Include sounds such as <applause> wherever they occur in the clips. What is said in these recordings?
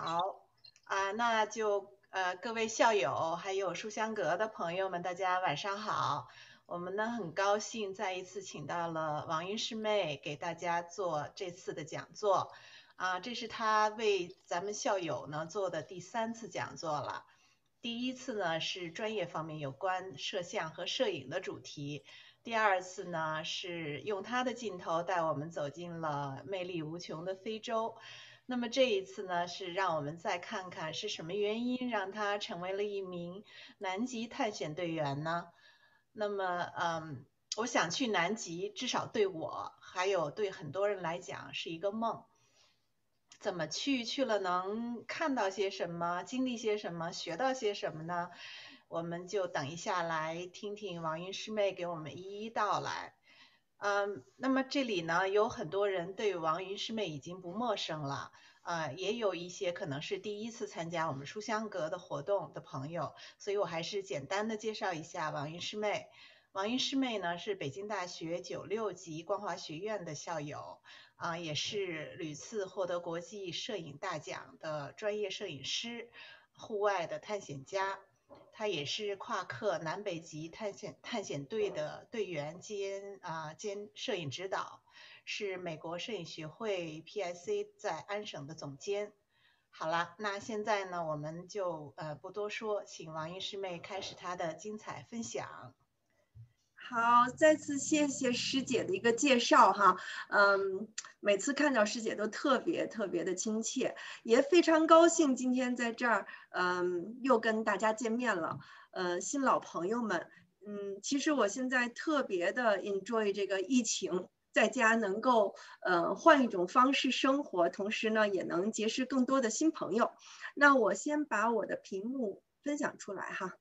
好啊，那就呃各位校友还有书香阁的朋友们，大家晚上好。我们呢很高兴再一次请到了王云师妹给大家做这次的讲座啊，这是她为咱们校友呢做的第三次讲座了。第一次呢是专业方面有关摄像和摄影的主题，第二次呢是用她的镜头带我们走进了魅力无穷的非洲。那么这一次呢，是让我们再看看是什么原因让他成为了一名南极探险队员呢？那么，嗯，我想去南极，至少对我还有对很多人来讲是一个梦。怎么去？去了能看到些什么？经历些什么？学到些什么呢？我们就等一下来听听王云师妹给我们一一道来。嗯，那么这里呢，有很多人对王云师妹已经不陌生了，呃，也有一些可能是第一次参加我们书香阁的活动的朋友，所以我还是简单的介绍一下王云师妹。王云师妹呢是北京大学九六级光华学院的校友，啊，也是屡次获得国际摄影大奖的专业摄影师，户外的探险家。他也是夸克南北极探险探险队的队员兼啊兼摄影指导，是美国摄影学会 PIC 在安省的总监。好了，那现在呢，我们就呃不多说，请王云师妹开始她的精彩分享。好，再次谢谢师姐的一个介绍哈，嗯，每次看到师姐都特别特别的亲切，也非常高兴今天在这儿，嗯，又跟大家见面了，呃，新老朋友们，嗯，其实我现在特别的 enjoy 这个疫情，在家能够，呃，换一种方式生活，同时呢，也能结识更多的新朋友。那我先把我的屏幕分享出来哈。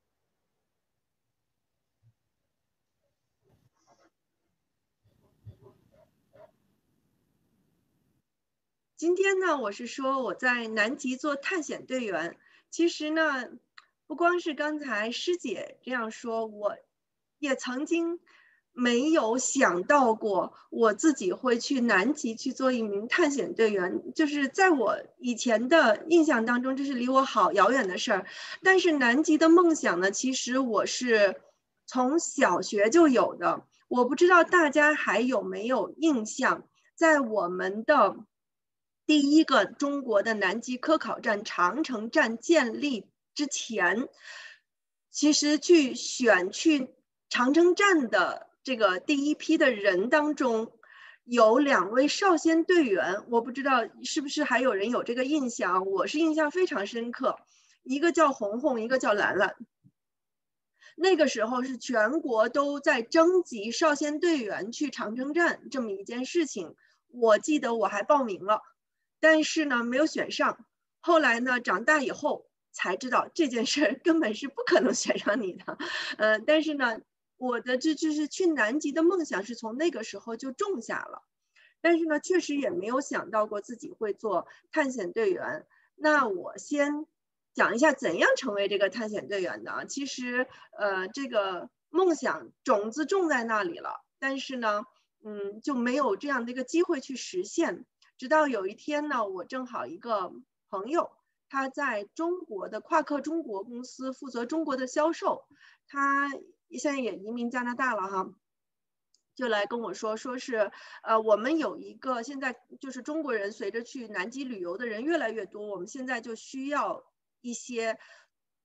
今天呢，我是说我在南极做探险队员。其实呢，不光是刚才师姐这样说，我也曾经没有想到过我自己会去南极去做一名探险队员。就是在我以前的印象当中，这是离我好遥远的事儿。但是南极的梦想呢，其实我是从小学就有的。我不知道大家还有没有印象，在我们的。第一个中国的南极科考站长城站建立之前，其实去选去长城站的这个第一批的人当中，有两位少先队员，我不知道是不是还有人有这个印象，我是印象非常深刻，一个叫红红，一个叫兰兰。那个时候是全国都在征集少先队员去长城站这么一件事情，我记得我还报名了。但是呢，没有选上。后来呢，长大以后才知道这件事儿根本是不可能选上你的。呃，但是呢，我的这就是去南极的梦想是从那个时候就种下了。但是呢，确实也没有想到过自己会做探险队员。那我先讲一下怎样成为这个探险队员的。其实，呃，这个梦想种子种在那里了，但是呢，嗯，就没有这样的一个机会去实现。直到有一天呢，我正好一个朋友，他在中国的夸克中国公司负责中国的销售，他现在也移民加拿大了哈，就来跟我说，说是呃，我们有一个现在就是中国人随着去南极旅游的人越来越多，我们现在就需要一些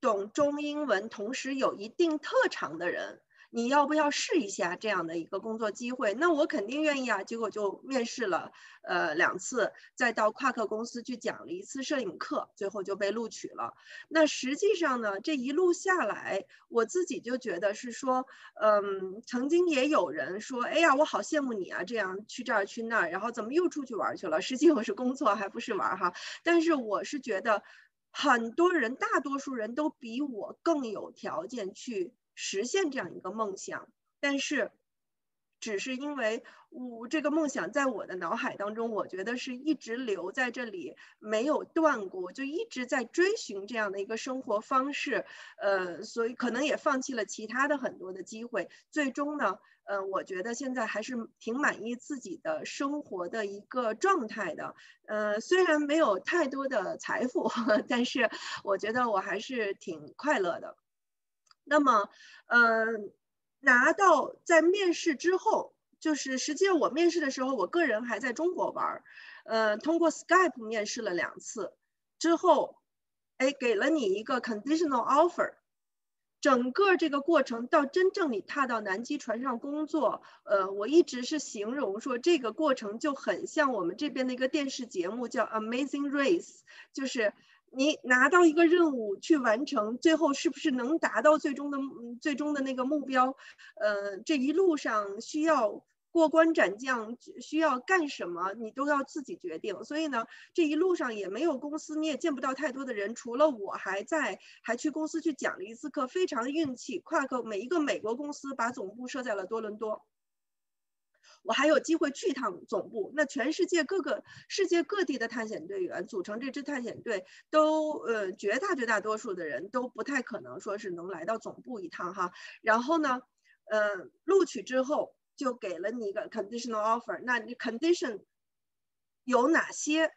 懂中英文，同时有一定特长的人。你要不要试一下这样的一个工作机会？那我肯定愿意啊。结果就面试了，呃，两次，再到夸克公司去讲了一次摄影课，最后就被录取了。那实际上呢，这一路下来，我自己就觉得是说，嗯，曾经也有人说，哎呀，我好羡慕你啊，这样去这儿去那儿，然后怎么又出去玩去了？实际我是工作，还不是玩哈。但是我是觉得，很多人，大多数人都比我更有条件去。实现这样一个梦想，但是只是因为我这个梦想在我的脑海当中，我觉得是一直留在这里，没有断过，就一直在追寻这样的一个生活方式。呃，所以可能也放弃了其他的很多的机会。最终呢，呃，我觉得现在还是挺满意自己的生活的一个状态的。呃，虽然没有太多的财富，<laughs> 但是我觉得我还是挺快乐的。那么，嗯。拿到在面试之后，就是实际上我面试的时候，我个人还在中国玩儿，呃，通过 Skype 面试了两次，之后，哎，给了你一个 conditional offer，整个这个过程到真正你踏到南极船上工作，呃，我一直是形容说这个过程就很像我们这边的一个电视节目叫 Amazing Race，就是。你拿到一个任务去完成，最后是不是能达到最终的最终的那个目标？呃，这一路上需要过关斩将，需要干什么，你都要自己决定。所以呢，这一路上也没有公司，你也见不到太多的人，除了我还在，还去公司去讲了一次课，非常运气。跨克每一个美国公司把总部设在了多伦多。我还有机会去一趟总部，那全世界各个世界各地的探险队员组成这支探险队，都呃绝大绝大多数的人都不太可能说是能来到总部一趟哈。然后呢，呃，录取之后就给了你一个 conditional offer，那你 condition 有哪些？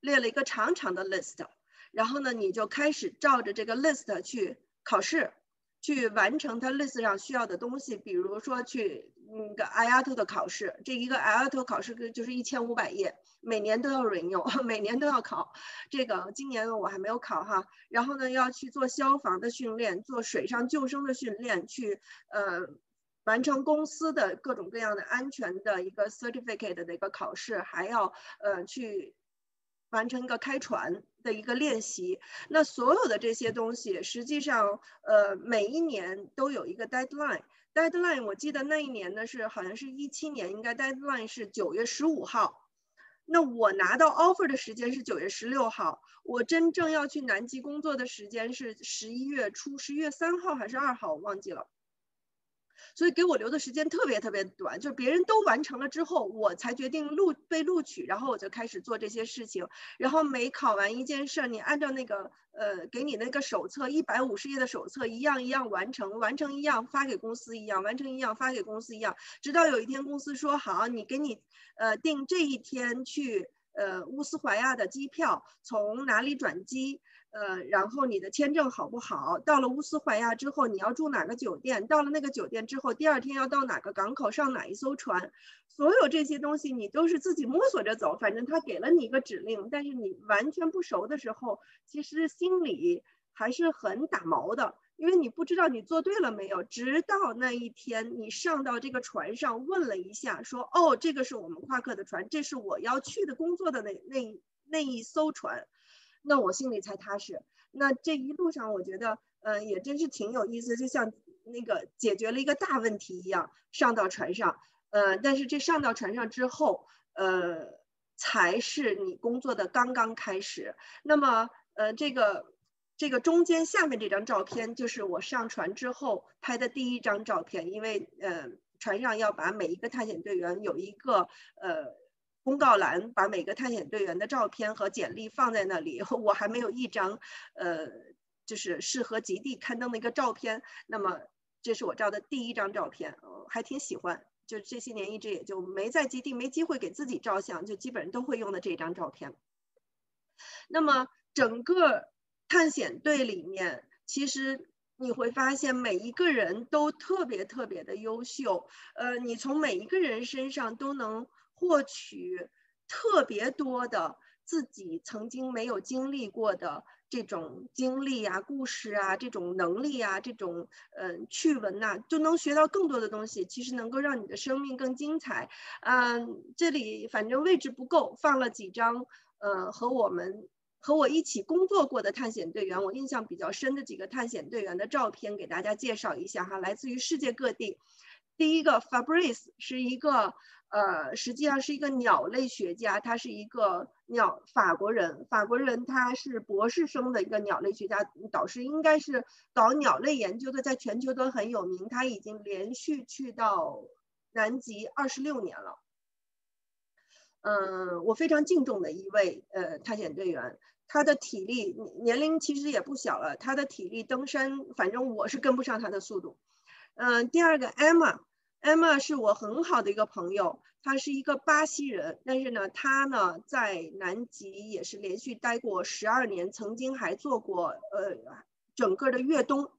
列了一个长长的 list，然后呢，你就开始照着这个 list 去考试。去完成它 list 上需要的东西，比如说去那个 IAT 的考试，这一个 IAT 考试就是一千五百页，每年都要 renew，<laughs> 每年都要考。这个今年我还没有考哈。然后呢，要去做消防的训练，做水上救生的训练，去呃完成公司的各种各样的安全的一个 certificate 的一个考试，还要呃去。完成一个开船的一个练习，那所有的这些东西，实际上，呃，每一年都有一个 deadline。deadline 我记得那一年呢是好像是一七年，应该 deadline 是九月十五号。那我拿到 offer 的时间是九月十六号，我真正要去南极工作的时间是十一月初，十一月三号还是二号，我忘记了。所以给我留的时间特别特别短，就是别人都完成了之后，我才决定录被录取，然后我就开始做这些事情。然后每考完一件事儿，你按照那个呃给你那个手册一百五十页的手册一样一样完成，完成一样发给公司一样，完成一样发给公司一样，直到有一天公司说好，你给你呃定这一天去呃乌斯怀亚的机票，从哪里转机。呃，然后你的签证好不好？到了乌斯怀亚之后，你要住哪个酒店？到了那个酒店之后，第二天要到哪个港口上哪一艘船？所有这些东西你都是自己摸索着走。反正他给了你一个指令，但是你完全不熟的时候，其实心里还是很打毛的，因为你不知道你做对了没有。直到那一天你上到这个船上，问了一下，说：“哦，这个是我们夸克的船，这是我要去的工作的那那那一艘船。”那我心里才踏实。那这一路上，我觉得，嗯，也真是挺有意思，就像那个解决了一个大问题一样，上到船上，呃，但是这上到船上之后，呃，才是你工作的刚刚开始。那么，呃，这个这个中间下面这张照片，就是我上船之后拍的第一张照片，因为，呃，船上要把每一个探险队员有一个，呃。公告栏把每个探险队员的照片和简历放在那里，<laughs> 我还没有一张，呃，就是适合极地刊登的一个照片。那么这是我照的第一张照片，还挺喜欢。就这些年一直也就没在极地没机会给自己照相，就基本上都会用的这张照片。那么整个探险队里面，其实你会发现每一个人都特别特别的优秀，呃，你从每一个人身上都能。获取特别多的自己曾经没有经历过的这种经历啊、故事啊、这种能力啊、这种嗯趣闻呐，就能学到更多的东西。其实能够让你的生命更精彩。嗯，这里反正位置不够，放了几张呃和我们和我一起工作过的探险队员，我印象比较深的几个探险队员的照片，给大家介绍一下哈，来自于世界各地。第一个 Fabrice 是一个。呃，实际上是一个鸟类学家，他是一个鸟法国人，法国人他是博士生的一个鸟类学家导师，应该是搞鸟类研究的，在全球都很有名。他已经连续去到南极二十六年了。嗯，我非常敬重的一位呃探险队员，他的体力年龄其实也不小了，他的体力登山，反正我是跟不上他的速度。嗯，第二个 Emma Emma 是我很好的一个朋友，他是一个巴西人，但是呢，他呢在南极也是连续待过十二年，曾经还做过呃整个的越冬。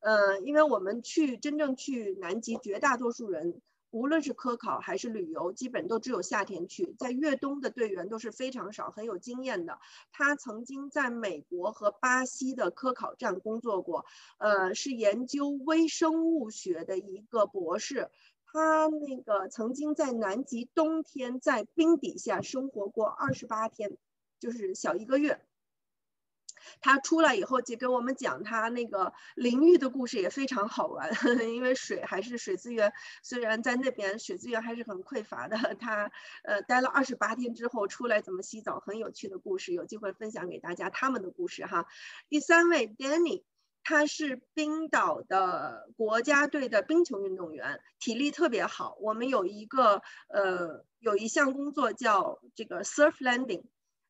呃，因为我们去真正去南极，绝大多数人。无论是科考还是旅游，基本都只有夏天去。在越冬的队员都是非常少，很有经验的。他曾经在美国和巴西的科考站工作过，呃，是研究微生物学的一个博士。他那个曾经在南极冬天在冰底下生活过二十八天，就是小一个月。他出来以后就跟我们讲他那个淋浴的故事也非常好玩，<laughs> 因为水还是水资源，虽然在那边水资源还是很匮乏的。<laughs> 他呃待了二十八天之后出来怎么洗澡，很有趣的故事，有机会分享给大家他们的故事哈。第三位 Danny，他是冰岛的国家队的冰球运动员，体力特别好。我们有一个呃有一项工作叫这个 surf landing。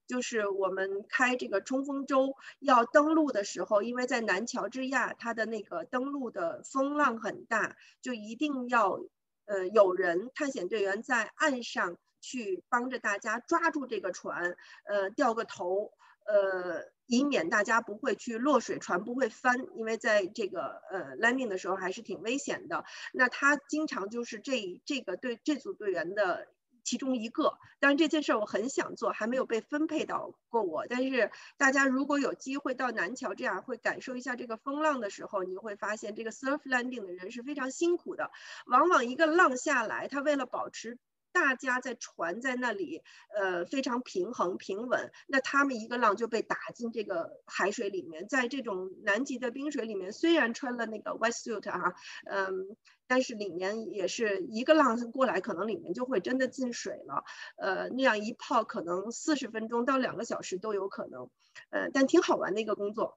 就是我们开这个冲锋舟要登陆的时候，因为在南乔治亚，它的那个登陆的风浪很大，就一定要呃有人探险队员在岸上去帮着大家抓住这个船，呃掉个头，呃以免大家不会去落水，船不会翻，因为在这个呃 landing 的时候还是挺危险的。那他经常就是这这个对这组队员的。其中一个，当然这件事我很想做，还没有被分配到过我。但是大家如果有机会到南桥这样，会感受一下这个风浪的时候，你会发现这个 surf landing 的人是非常辛苦的。往往一个浪下来，他为了保持大家在船在那里，呃，非常平衡平稳，那他们一个浪就被打进这个海水里面。在这种南极的冰水里面，虽然穿了那个 wet suit 啊，嗯。但是里面也是一个浪过来，可能里面就会真的进水了。呃，那样一泡可能四十分钟到两个小时都有可能。呃，但挺好玩的一个工作。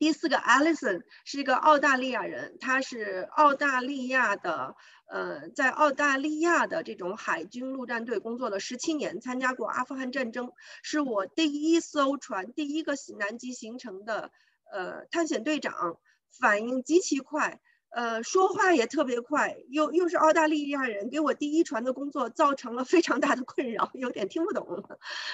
第四个，Alison 是一个澳大利亚人，他是澳大利亚的，呃，在澳大利亚的这种海军陆战队工作了十七年，参加过阿富汗战争，是我第一艘船第一个南极形成的呃探险队长，反应极其快。呃，说话也特别快，又又是澳大利亚人，给我第一船的工作造成了非常大的困扰，有点听不懂。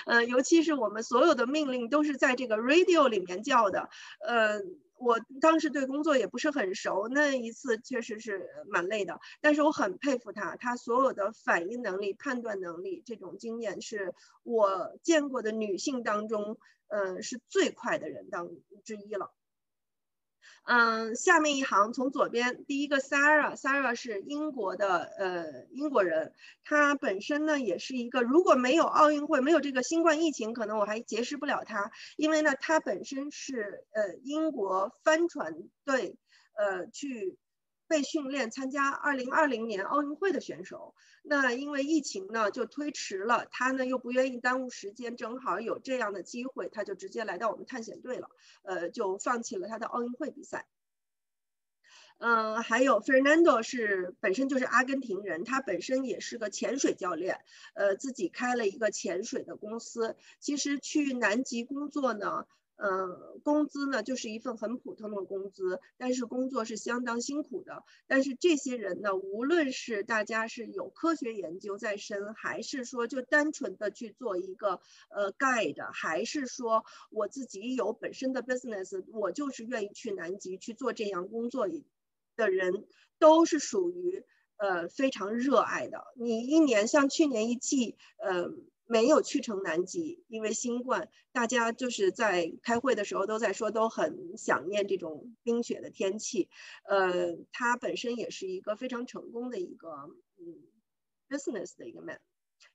呃，尤其是我们所有的命令都是在这个 radio 里面叫的，呃，我当时对工作也不是很熟，那一次确实是蛮累的。但是我很佩服他，他所有的反应能力、判断能力，这种经验是我见过的女性当中，呃，是最快的人当之一了。嗯，下面一行从左边，第一个 Sarah，Sarah 是英国的，呃，英国人，他本身呢也是一个，如果没有奥运会，没有这个新冠疫情，可能我还结识不了他，因为呢，他本身是呃英国帆船队，呃去。被训练参加二零二零年奥运会的选手，那因为疫情呢就推迟了，他呢又不愿意耽误时间，正好有这样的机会，他就直接来到我们探险队了，呃，就放弃了他的奥运会比赛。嗯，还有 Fernando 是本身就是阿根廷人，他本身也是个潜水教练，呃，自己开了一个潜水的公司。其实去南极工作呢。呃，工资呢就是一份很普通的工资，但是工作是相当辛苦的。但是这些人呢，无论是大家是有科学研究在身，还是说就单纯的去做一个呃 guide，还是说我自己有本身的 business，我就是愿意去南极去做这样工作的人，都是属于呃非常热爱的。你一年像去年一季，呃。没有去成南极，因为新冠，大家就是在开会的时候都在说，都很想念这种冰雪的天气。呃，他本身也是一个非常成功的一个嗯 business 的一个 man，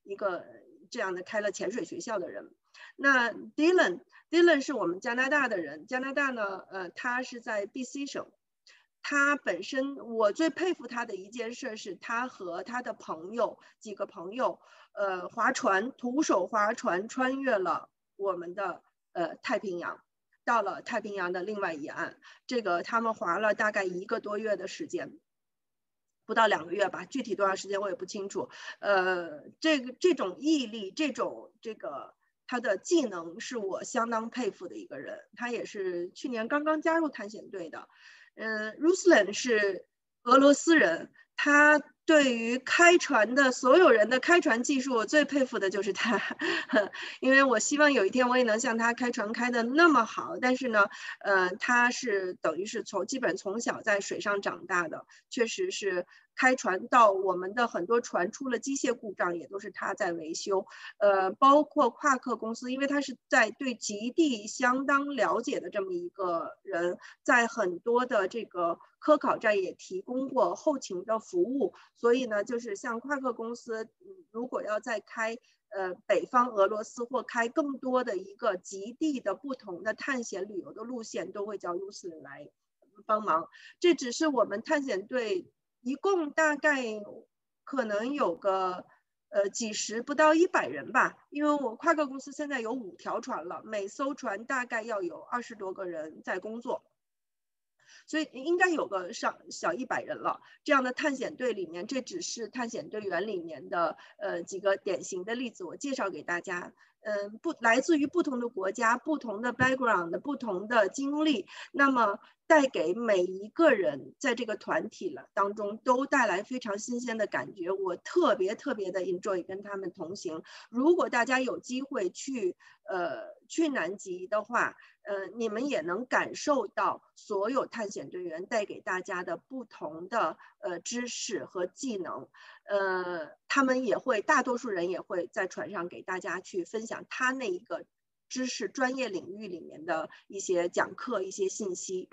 一个这样的开了潜水学校的人。那 Dylan，Dylan 是我们加拿大的人，加拿大呢，呃，他是在 BC 省。他本身，我最佩服他的一件事是，他和他的朋友几个朋友，呃，划船，徒手划船穿越了我们的呃太平洋，到了太平洋的另外一岸。这个他们划了大概一个多月的时间。不到两个月吧，具体多长时间我也不清楚。呃，这个这种毅力，这种这个他的技能是我相当佩服的一个人。他也是去年刚刚加入探险队的。嗯，Ruslan 是俄罗斯人，他。对于开船的所有人的开船技术，我最佩服的就是他，<laughs> 因为我希望有一天我也能像他开船开的那么好。但是呢，呃，他是等于是从基本从小在水上长大的，确实是。开船到我们的很多船出了机械故障，也都是他在维修。呃，包括夸克公司，因为他是在对极地相当了解的这么一个人，在很多的这个科考站也提供过后勤的服务。所以呢，就是像夸克公司，如果要再开呃北方俄罗斯或开更多的一个极地的不同的探险旅游的路线，都会叫卢斯来帮忙。这只是我们探险队。一共大概可能有个呃几十不到一百人吧，因为我跨克公司现在有五条船了，每艘船大概要有二十多个人在工作，所以应该有个上小一百人了。这样的探险队里面，这只是探险队员里面的呃几个典型的例子，我介绍给大家。嗯，不来自于不同的国家、不同的 background、不同的经历，那么带给每一个人在这个团体了当中都带来非常新鲜的感觉。我特别特别的 enjoy 跟他们同行。如果大家有机会去呃去南极的话，呃，你们也能感受到所有探险队员带给大家的不同的呃知识和技能。呃，他们也会，大多数人也会在船上给大家去分享他那一个知识专业领域里面的一些讲课、一些信息。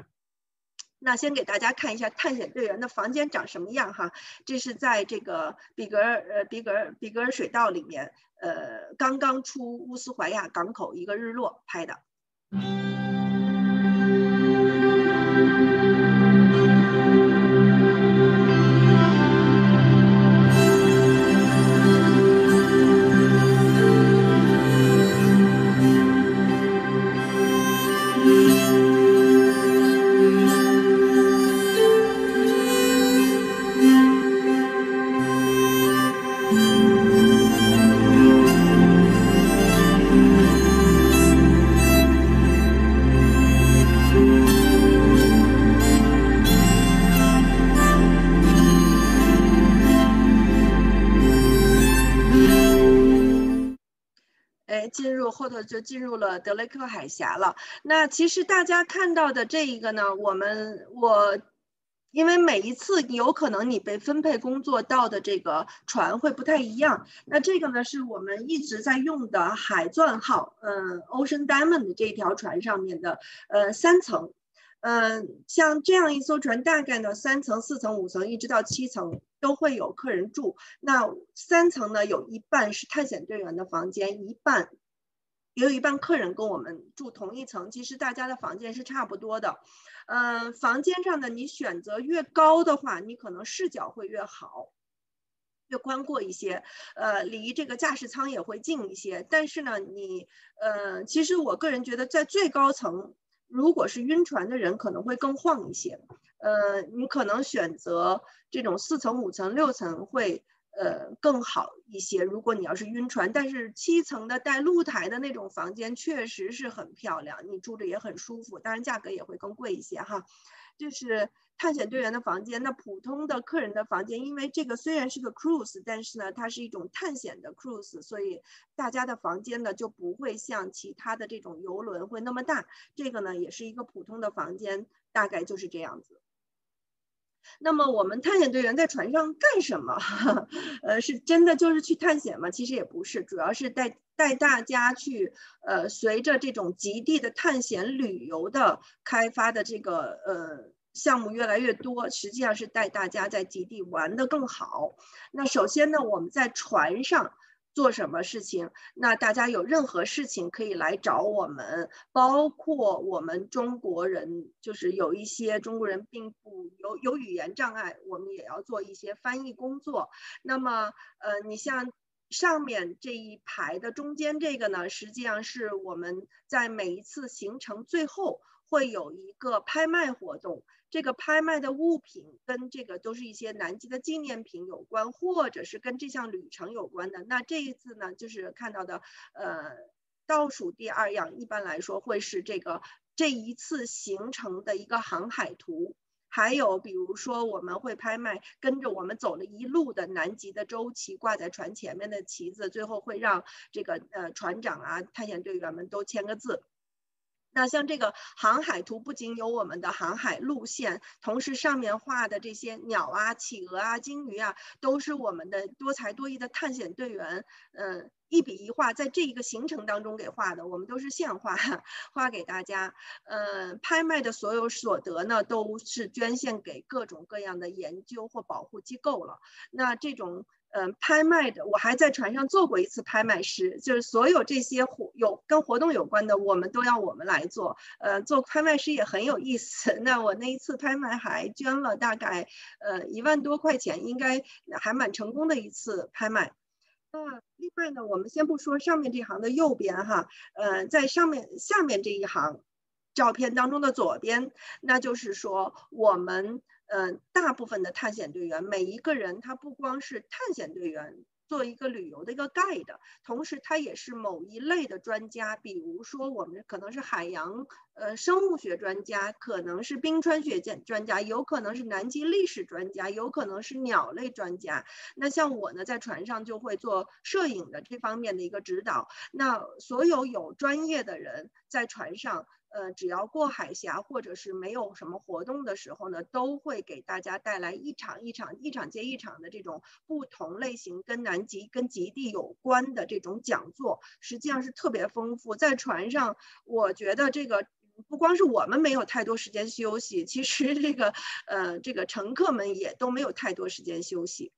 那先给大家看一下探险队员的房间长什么样哈，这是在这个比格尔呃比格尔比格尔水道里面，呃，刚刚出乌斯怀亚港口一个日落拍的。后呃德雷克海峡了。那其实大家看到的这一个呢，我们我因为每一次有可能你被分配工作到的这个船会不太一样。那这个呢是我们一直在用的海钻号，嗯，Ocean Diamond 这条船上面的呃三层，嗯，像这样一艘船大概呢三层、四层、五层一直到七层都会有客人住。那三层呢有一半是探险队员的房间，一半。也有一半客人跟我们住同一层，其实大家的房间是差不多的。嗯，房间上的你选择越高的话，你可能视角会越好，越宽阔一些。呃，离这个驾驶舱也会近一些。但是呢，你呃，其实我个人觉得在最高层，如果是晕船的人，可能会更晃一些。呃，你可能选择这种四层、五层、六层会。呃，更好一些。如果你要是晕船，但是七层的带露台的那种房间确实是很漂亮，你住着也很舒服，当然价格也会更贵一些哈。就是探险队员的房间，那普通的客人的房间，因为这个虽然是个 cruise，但是呢，它是一种探险的 cruise，所以大家的房间呢就不会像其他的这种游轮会那么大。这个呢也是一个普通的房间，大概就是这样子。那么我们探险队员在船上干什么？<laughs> 呃，是真的就是去探险吗？其实也不是，主要是带带大家去，呃，随着这种极地的探险旅游的开发的这个呃项目越来越多，实际上是带大家在极地玩的更好。那首先呢，我们在船上。做什么事情？那大家有任何事情可以来找我们，包括我们中国人，就是有一些中国人并不有有语言障碍，我们也要做一些翻译工作。那么，呃，你像上面这一排的中间这个呢，实际上是我们在每一次行程最后会有一个拍卖活动。这个拍卖的物品跟这个都是一些南极的纪念品有关，或者是跟这项旅程有关的。那这一次呢，就是看到的，呃，倒数第二样，一般来说会是这个这一次行程的一个航海图。还有比如说，我们会拍卖跟着我们走了一路的南极的周期，挂在船前面的旗子，最后会让这个呃船长啊、探险队员们都签个字。那像这个航海图，不仅有我们的航海路线，同时上面画的这些鸟啊、企鹅啊、鲸鱼啊，都是我们的多才多艺的探险队员，嗯，一笔一画在这一个行程当中给画的，我们都是现画，<laughs> 画给大家。嗯，拍卖的所有所得呢，都是捐献给各种各样的研究或保护机构了。那这种。嗯，拍卖的，我还在船上做过一次拍卖师，就是所有这些活有跟活动有关的，我们都要我们来做。呃，做拍卖师也很有意思。<laughs> 那我那一次拍卖还捐了大概呃一万多块钱，应该还蛮成功的一次拍卖。那另外呢，我们先不说上面这行的右边哈，呃，在上面下面这一行照片当中的左边，那就是说我们。嗯，大部分的探险队员，每一个人他不光是探险队员，做一个旅游的一个 guide，同时他也是某一类的专家。比如说，我们可能是海洋呃生物学专家，可能是冰川学家专家，有可能是南极历史专家，有可能是鸟类专家。那像我呢，在船上就会做摄影的这方面的一个指导。那所有有专业的人在船上。呃，只要过海峡或者是没有什么活动的时候呢，都会给大家带来一场一场、一场接一场的这种不同类型跟南极、跟极地有关的这种讲座，实际上是特别丰富。在船上，我觉得这个不光是我们没有太多时间休息，其实这个呃，这个乘客们也都没有太多时间休息。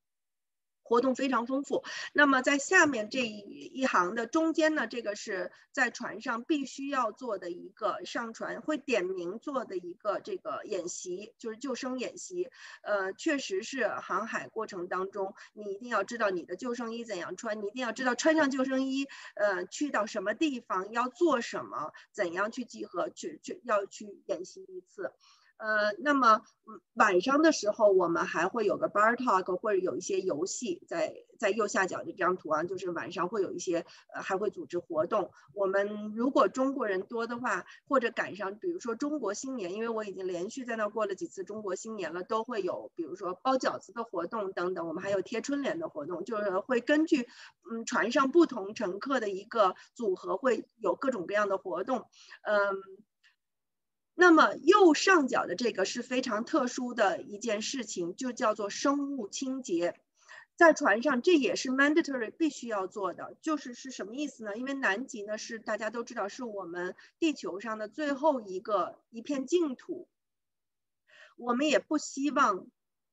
活动非常丰富。那么在下面这一一行的中间呢，这个是在船上必须要做的一个上船会点名做的一个这个演习，就是救生演习。呃，确实是航海过程当中，你一定要知道你的救生衣怎样穿，你一定要知道穿上救生衣，呃，去到什么地方要做什么，怎样去集合，去去要去演习一次。呃，那么晚上的时候，我们还会有个 bar talk，或者有一些游戏，在在右下角的这张图啊，就是晚上会有一些，呃，还会组织活动。我们如果中国人多的话，或者赶上，比如说中国新年，因为我已经连续在那过了几次中国新年了，都会有，比如说包饺子的活动等等。我们还有贴春联的活动，就是会根据，嗯，船上不同乘客的一个组合，会有各种各样的活动，嗯。那么右上角的这个是非常特殊的一件事情，就叫做生物清洁，在船上这也是 mandatory 必须要做的，就是是什么意思呢？因为南极呢是大家都知道是我们地球上的最后一个一片净土，我们也不希望。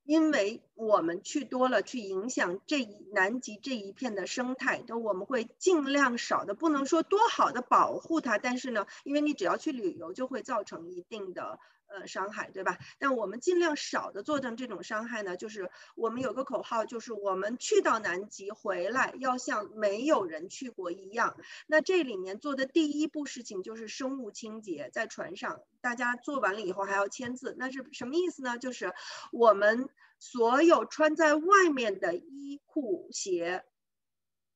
因为我们去多了，去影响这一南极这一片的生态，都我们会尽量少的，不能说多好的保护它，但是呢，因为你只要去旅游，就会造成一定的。呃，伤害对吧？但我们尽量少的做成这种伤害呢，就是我们有个口号，就是我们去到南极回来要像没有人去过一样。那这里面做的第一步事情就是生物清洁，在船上大家做完了以后还要签字，那是什么意思呢？就是我们所有穿在外面的衣裤鞋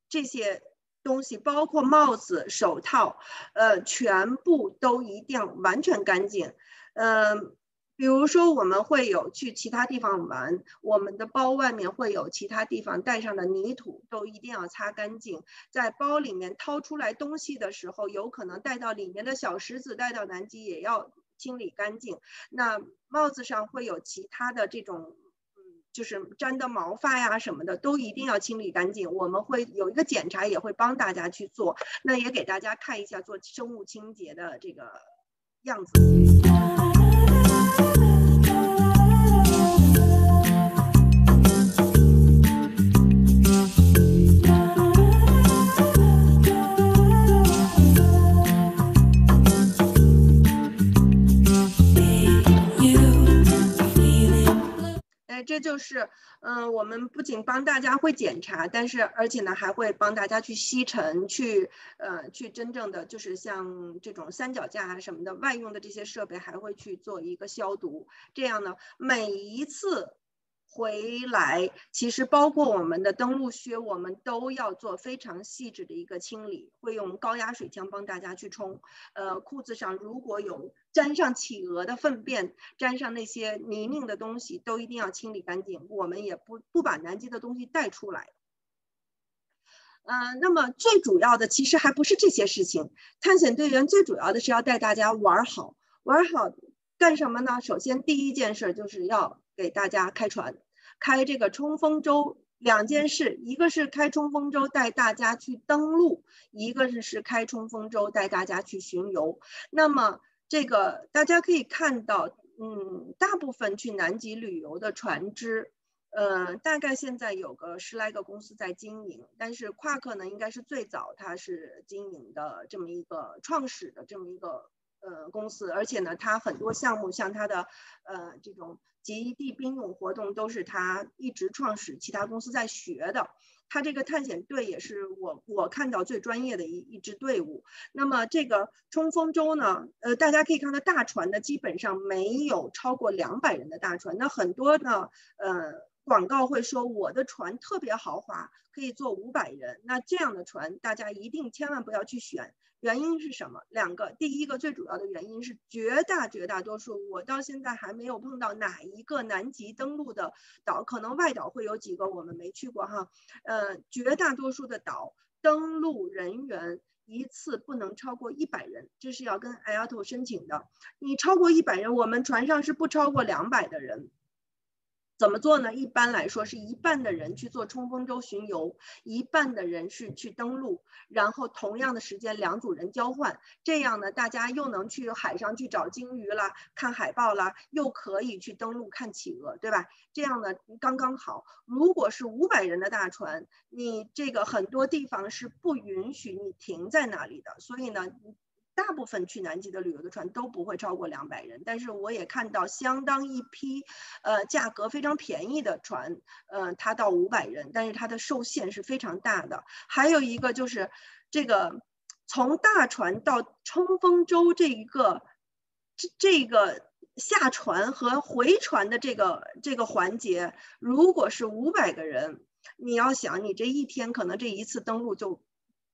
这些东西，包括帽子、手套，呃，全部都一定要完全干净。嗯，比如说我们会有去其他地方玩，我们的包外面会有其他地方带上的泥土，都一定要擦干净。在包里面掏出来东西的时候，有可能带到里面的小石子，带到南极也要清理干净。那帽子上会有其他的这种，就是粘的毛发呀什么的，都一定要清理干净。我们会有一个检查，也会帮大家去做。那也给大家看一下做生物清洁的这个。样子。这就是嗯我们不仅帮大家会检查但是而且呢还会帮大家去吸尘去呃去真正的就是像这种三脚架啊什么的外用的这些设备还会去做一个消毒。这样呢每一次回来，其实包括我们的登陆靴，我们都要做非常细致的一个清理，会用高压水枪帮大家去冲。呃，裤子上如果有沾上企鹅的粪便、沾上那些泥泞的东西，都一定要清理干净。我们也不不把南极的东西带出来。嗯，那么最主要的其实还不是这些事情，探险队员最主要的是要带大家玩好玩好干什么呢？首先第一件事就是要。给大家开船，开这个冲锋舟，两件事，一个是开冲锋舟带大家去登陆，一个是是开冲锋舟带大家去巡游。那么这个大家可以看到，嗯，大部分去南极旅游的船只，呃，大概现在有个十来个公司在经营。但是夸克呢，应该是最早它是经营的这么一个创始的这么一个呃公司，而且呢，它很多项目像它的呃这种。极地冰泳活动都是他一直创始，其他公司在学的。他这个探险队也是我我看到最专业的一一支队伍。那么这个冲锋舟呢，呃，大家可以看到大船呢基本上没有超过两百人的大船。那很多呢，呃，广告会说我的船特别豪华，可以坐五百人。那这样的船，大家一定千万不要去选。原因是什么？两个，第一个最主要的原因是绝大绝大多数，我到现在还没有碰到哪一个南极登陆的岛，可能外岛会有几个我们没去过哈。呃，绝大多数的岛登陆人员。一次不能超过一百人，这是要跟 IATO 申请的。你超过一百人，我们船上是不超过两百的人。怎么做呢？一般来说是一半的人去做冲锋舟巡游一半的人是去登陆然后同样的时间两组人交换。这样呢大家又能去海上去找鲸鱼啦看海豹啦又可以去登陆看企鹅对吧？这样呢刚刚好。如果是五百人的大船你这个很多地方是不允许你停在那里的所以呢大部分去南极的旅游的船都不会超过两百人但是我也看到相当一批呃价格非常便宜的船呃它到五百人但是它的受限是非常大的。还有一个就是这个从大船到冲锋舟这一个这这个下船和回船的这个这个环节如果是五百个人你要想你这一天可能这一次登陆就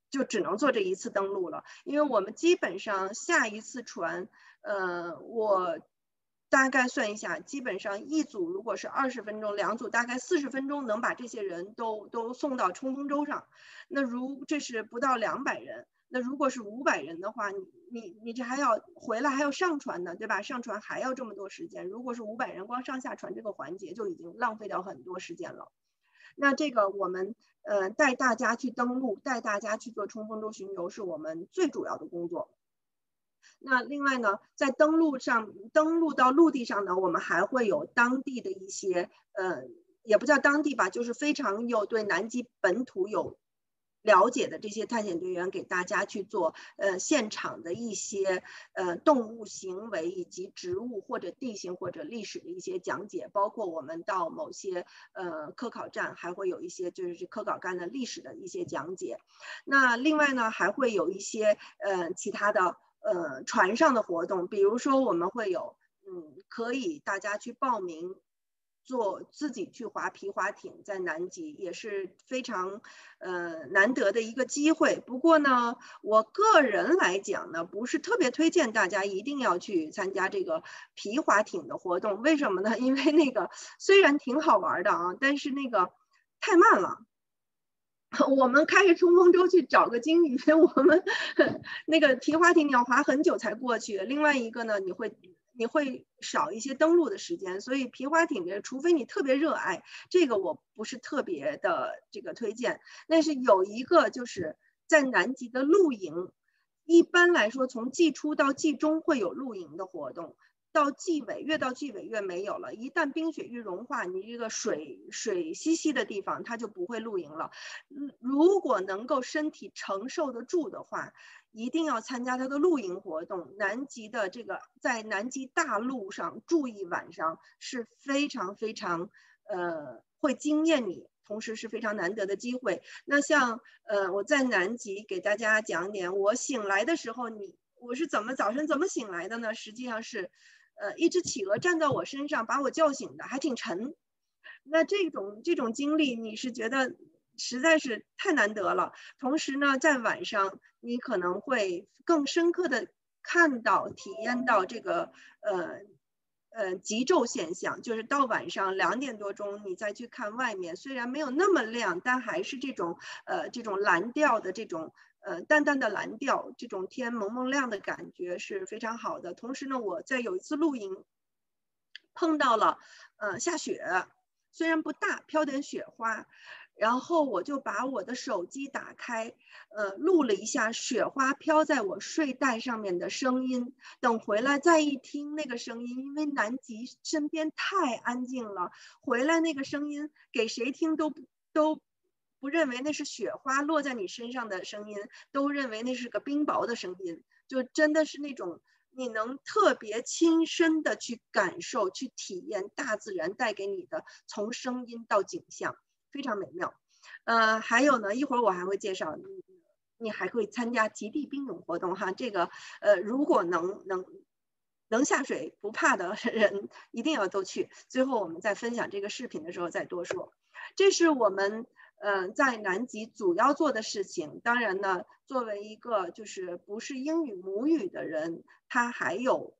就只能做这一次登录了，因为我们基本上下一次船，呃，我大概算一下，基本上一组如果是二十分钟，两组大概四十分钟能把这些人都都送到冲锋舟上。那如这是不到两百人，那如果是五百人的话，你你你这还要回来还要上船呢，对吧？上船还要这么多时间。如果是五百人，光上下船这个环节就已经浪费掉很多时间了。那这个我们呃带大家去登陆带大家去做冲锋舟巡游是我们最主要的工作。那另外呢在登陆上登陆到陆地上呢我们还会有当地的一些呃也不叫当地吧就是非常有对南极本土有了解的这些探险队员给大家去做呃现场的一些呃动物行为以及植物或者地形或者历史的一些讲解，包括我们到某些呃科考站还会有一些就是科考站的历史的一些讲解。那另外呢，还会有一些呃其他的呃船上的活动，比如说我们会有。嗯，可以，大家去报名坐自己去划皮划艇在南极，也是非常呃难得的一个机会。不过呢，我个人来讲呢，不是特别推荐大家一定要去参加这个皮划艇的活动。为什么呢？<laughs> 因为那个虽然挺好玩的啊，但是那个太慢了。<laughs> 我们开着冲锋舟去找个鲸鱼，<laughs> 我们那个皮划艇你要划很久才过去。另外一个呢，你会你会少一些登陆的时间所以皮划艇的除非你特别热爱这个我不是特别的这个推荐。但是有一个就是在南极的露营一般来说从季初到季中会有露营的活动到季尾，越到季尾越没有了。一旦冰雪一融化，你这个水水兮兮的地方，它就不会露营了。如果能够身体承受得住的话，一定要参加它的露营活动。南极的这个在南极大陆上住一晚上是非常非常呃会惊艳你，同时是非常难得的机会。那像呃我在南极给大家讲点，我醒来的时候，你我是怎么早晨怎么醒来的呢？实际上是。呃一只企鹅站在我身上把我叫醒的，还挺沉。那这种这种经历，你是觉得实在是太难得了。同时呢，在晚上你可能会更深刻的看到、体验到这个呃呃极昼现象，就是到晚上两点多钟，你再去看外面，虽然没有那么亮，但还是这种呃这种蓝调的这种呃淡淡的蓝调，这种天蒙蒙亮的感觉是非常好的。同时呢，我在有一次露营碰到了呃下雪。虽然不大，飘点雪花，然后我就把我的手机打开，呃，录了一下雪花飘在我睡袋上面的声音。等回来再一听那个声音，因为南极身边太安静了，回来那个声音给谁听都都认为那是雪花落在你身上的声音，都认为那是个冰雹的声音，就真的是那种。你能特别亲身的去感受、去体验大自然带给你的，从声音到景象，非常美妙。呃，还有呢，一会儿我还会介绍，你你还会参加极地冰泳活动哈。这个呃，如果能能能下水不怕的人，一定要都去。最后我们在分享这个视频的时候再多说。这是我们。嗯，在南极主要做的事情，当然呢，作为一个就是不是英语母语的人，他还有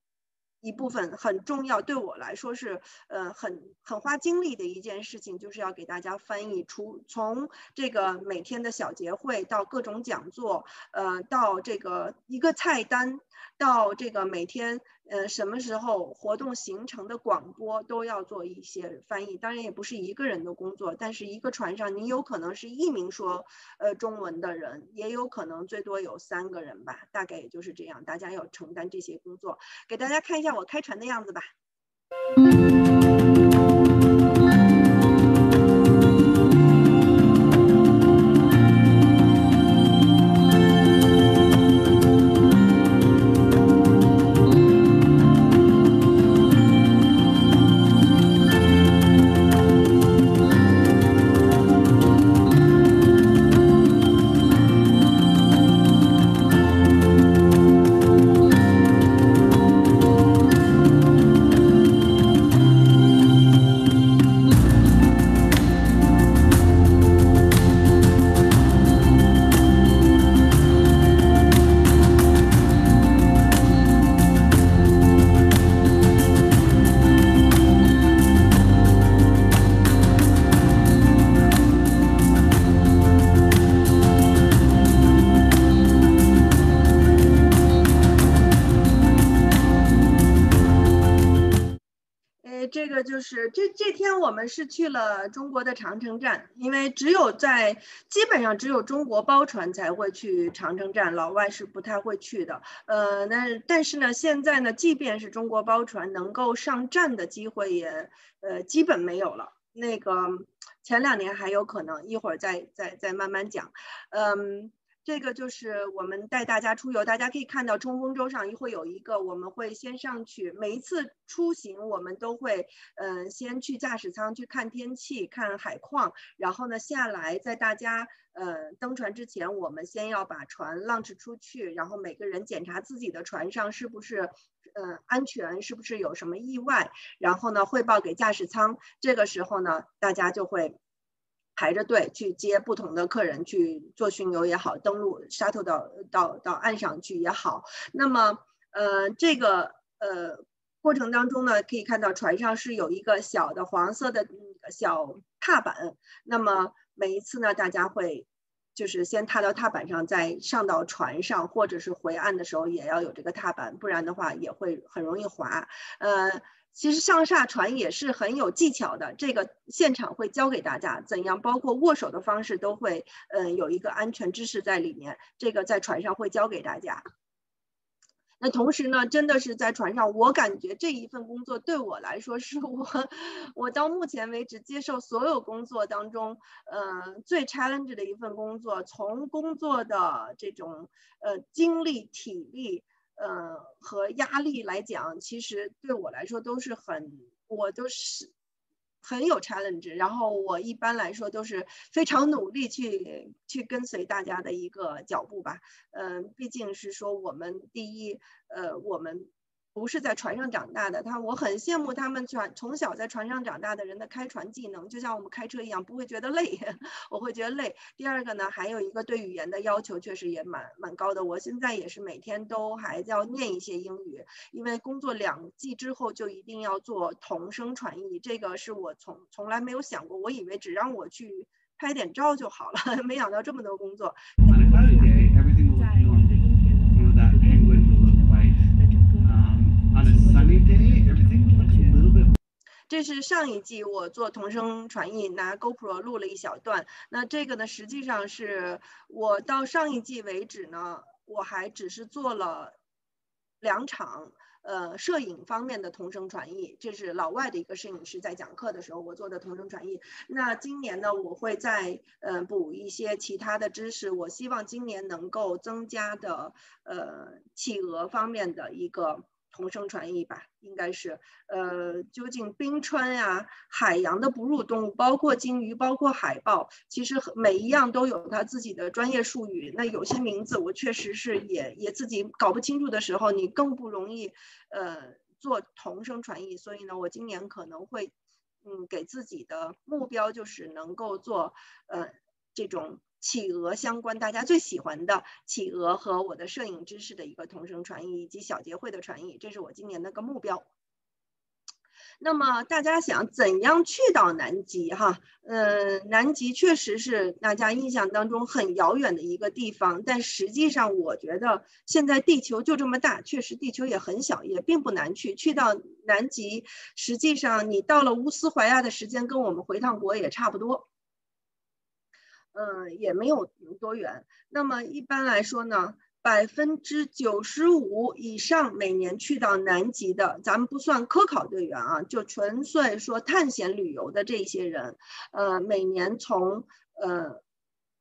一部分很重要，对我来说是呃很很花精力的一件事情，就是要给大家翻译出从这个每天的小节会到各种讲座，呃，到这个一个菜单，到这个每天。呃，什么时候活动形成的广播都要做一些翻译，当然也不是一个人的工作，但是一个船上你有可能是一名说呃中文的人，也有可能最多有三个人吧，大概也就是这样，大家要承担这些工作。给大家看一下我开船的样子吧。我们是去了中国的长城站，因为只有在基本上只有中国包船才会去长城站，老外是不太会去的。呃，那但是呢，现在呢，即便是中国包船能够上站的机会也呃基本没有了。那个前两年还有可能，一会儿再再再慢慢讲。嗯。这个就是我们带大家出游，大家可以看到冲锋舟上一会有一个，我们会先上去。每一次出行，我们都会，嗯，先去驾驶舱去看天气、看海况，然后呢下来，在大家，呃，登船之前，我们先要把船浪驰出去，然后每个人检查自己的船上是不是，呃，安全，是不是有什么意外，然后呢汇报给驾驶舱。这个时候呢，大家就会。排着队去接不同的客人去做巡游也好，登陆沙头到到到岸上去也好。那么，呃，这个呃过程当中呢，可以看到船上是有一个小的黄色的小踏板。那么每一次呢，大家会就是先踏到踏板上，再上到船上，或者是回岸的时候也要有这个踏板，不然的话也会很容易滑。呃。其实上下船也是很有技巧的，这个现场会教给大家怎样，包括握手的方式都会，嗯，有一个安全知识在里面，这个在船上会教给大家。那同时呢，真的是在船上，我感觉这一份工作对我来说是我，我到目前为止接受所有工作当中，呃，最 challenge 的一份工作，从工作的这种呃精力体力。呃，和压力来讲，其实对我来说都是很，我都是很有 challenge，然后我一般来说都是非常努力去去跟随大家的一个脚步吧。嗯，毕竟是说我们第一，呃，我们。不是在船上长大的，他我很羡慕他们船从小在船上长大的人的开船技能，就像我们开车一样，不会觉得累，<laughs> 我会觉得累。第二个呢，还有一个对语言的要求确实也蛮蛮高的，我现在也是每天都还要念一些英语，因为工作两季之后就一定要做同声传译，这个是我从从来没有想过，我以为只让我去拍点照就好了，<laughs> 没想到这么多工作。这是上一季我做同声传译拿 GoPro 录了一小段，那这个呢，实际上是我到上一季为止呢，我还只是做了两场，呃，摄影方面的同声传译，这是老外的一个摄影师在讲课的时候我做的同声传译。那今年呢，我会再呃补一些其他的知识，我希望今年能够增加的呃企鹅方面的一个。同声传译吧，应该是，呃，究竟冰川呀、海洋的哺乳动物，包括鲸鱼、包括海豹，其实每一样都有它自己的专业术语。那有些名字我确实是也也自己搞不清楚的时候，你更不容易，呃，做同声传译。所以呢，我今年可能会，嗯，给自己的目标就是能够做，呃，这种。企鹅相关，大家最喜欢的企鹅和我的摄影知识的一个同声传译，以及小结会的传译，这是我今年的个目标。那么大家想怎样去到南极？哈，嗯，南极确实是大家印象当中很遥远的一个地方，但实际上我觉得现在地球就这么大，确实地球也很小，也并不难去。去到南极，实际上你到了乌斯怀亚的时间跟我们回趟国也差不多。嗯，也没有多远。那么一般来说呢，百分之九十五以上每年去到南极的，咱们不算科考队员啊，就纯粹说探险旅游的这些人，呃，每年从呃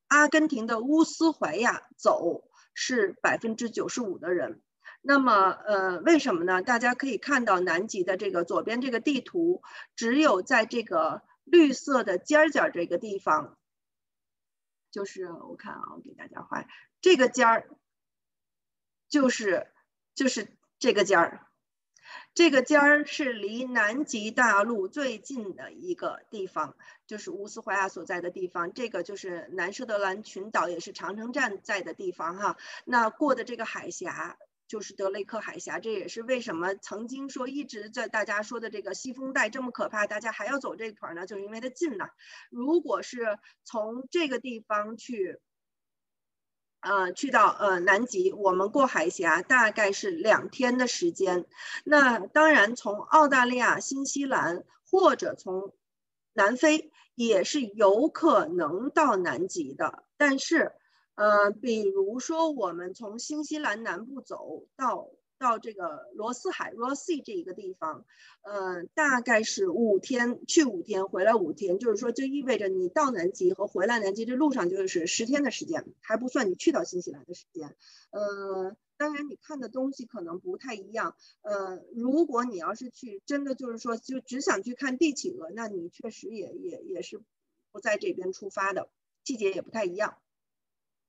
阿根廷的乌斯怀亚走是百分之九十五的人。那么呃，为什么呢？大家可以看到南极的这个左边这个地图，只有在这个绿色的尖尖这个地方。就是我看啊，我给大家画这个尖儿，就是就是这个尖儿，这个尖儿是离南极大陆最近的一个地方，就是乌斯怀亚所在的地方。这个就是南设得兰群岛，也是长城站在的地方哈。那过的这个海峡。就是德雷克海峡，这也是为什么曾经说一直在大家说的这个西风带这么可怕，大家还要走这一块呢？就是因为它近呐。如果是从这个地方去，呃，去到呃南极，我们过海峡大概是两天的时间。那当然，从澳大利亚、新西兰或者从南非也是有可能到南极的，但是。呃，比如说我们从新西兰南部走到到这个罗斯海 r o s s 这一个地方，呃，大概是五天，去五天，回来五天，就是说，就意味着你到南极和回来南极这路上就是十天的时间，还不算你去到新西兰的时间。呃，当然你看的东西可能不太一样。呃，如果你要是去真的就是说就只想去看帝企鹅，那你确实也也也是不在这边出发的，季节也不太一样。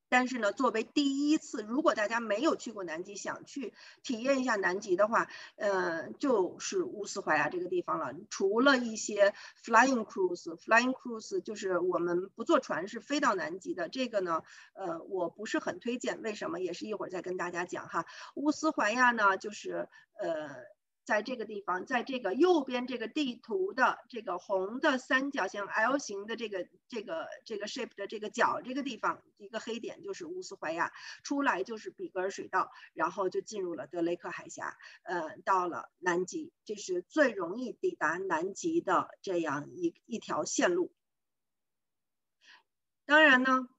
但是呢，作为第一次，如果大家没有去过南极，想去体验一下南极的话，呃，就是乌斯怀亚这个地方了。除了一些 flying cruise，flying cruise 就是我们不坐船是飞到南极的，这个呢，呃，我不是很推荐。为什么？也是一会儿再跟大家讲哈。乌斯怀亚呢，就是呃。在这个地方，在这个右边这个地图的这个红的三角形 L 型的这个这个这个 shape 的这个角这个地方，一个黑点就是乌斯怀亚，出来就是比格尔水道，然后就进入了德雷克海峡，呃，到了南极，这是最容易抵达南极的这样一一条线路。当然呢。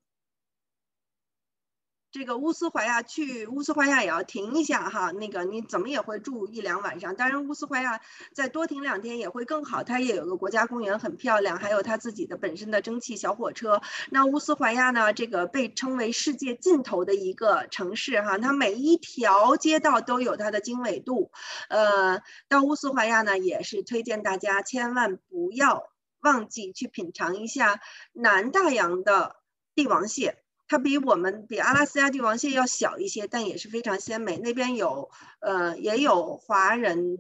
这个乌斯怀亚去乌斯怀亚也要停一下哈，那个你怎么也会住一两晚上。当然乌斯怀亚再多停两天也会更好，它也有个国家公园很漂亮，还有它自己的本身的蒸汽小火车。那乌斯怀亚呢，这个被称为世界尽头的一个城市哈，它每一条街道都有它的经纬度。呃，到乌斯怀亚呢，也是推荐大家千万不要忘记去品尝一下南大洋的帝王蟹。它比我们比阿拉斯加帝王蟹要小一些，但也是非常鲜美。那边有呃也有华人。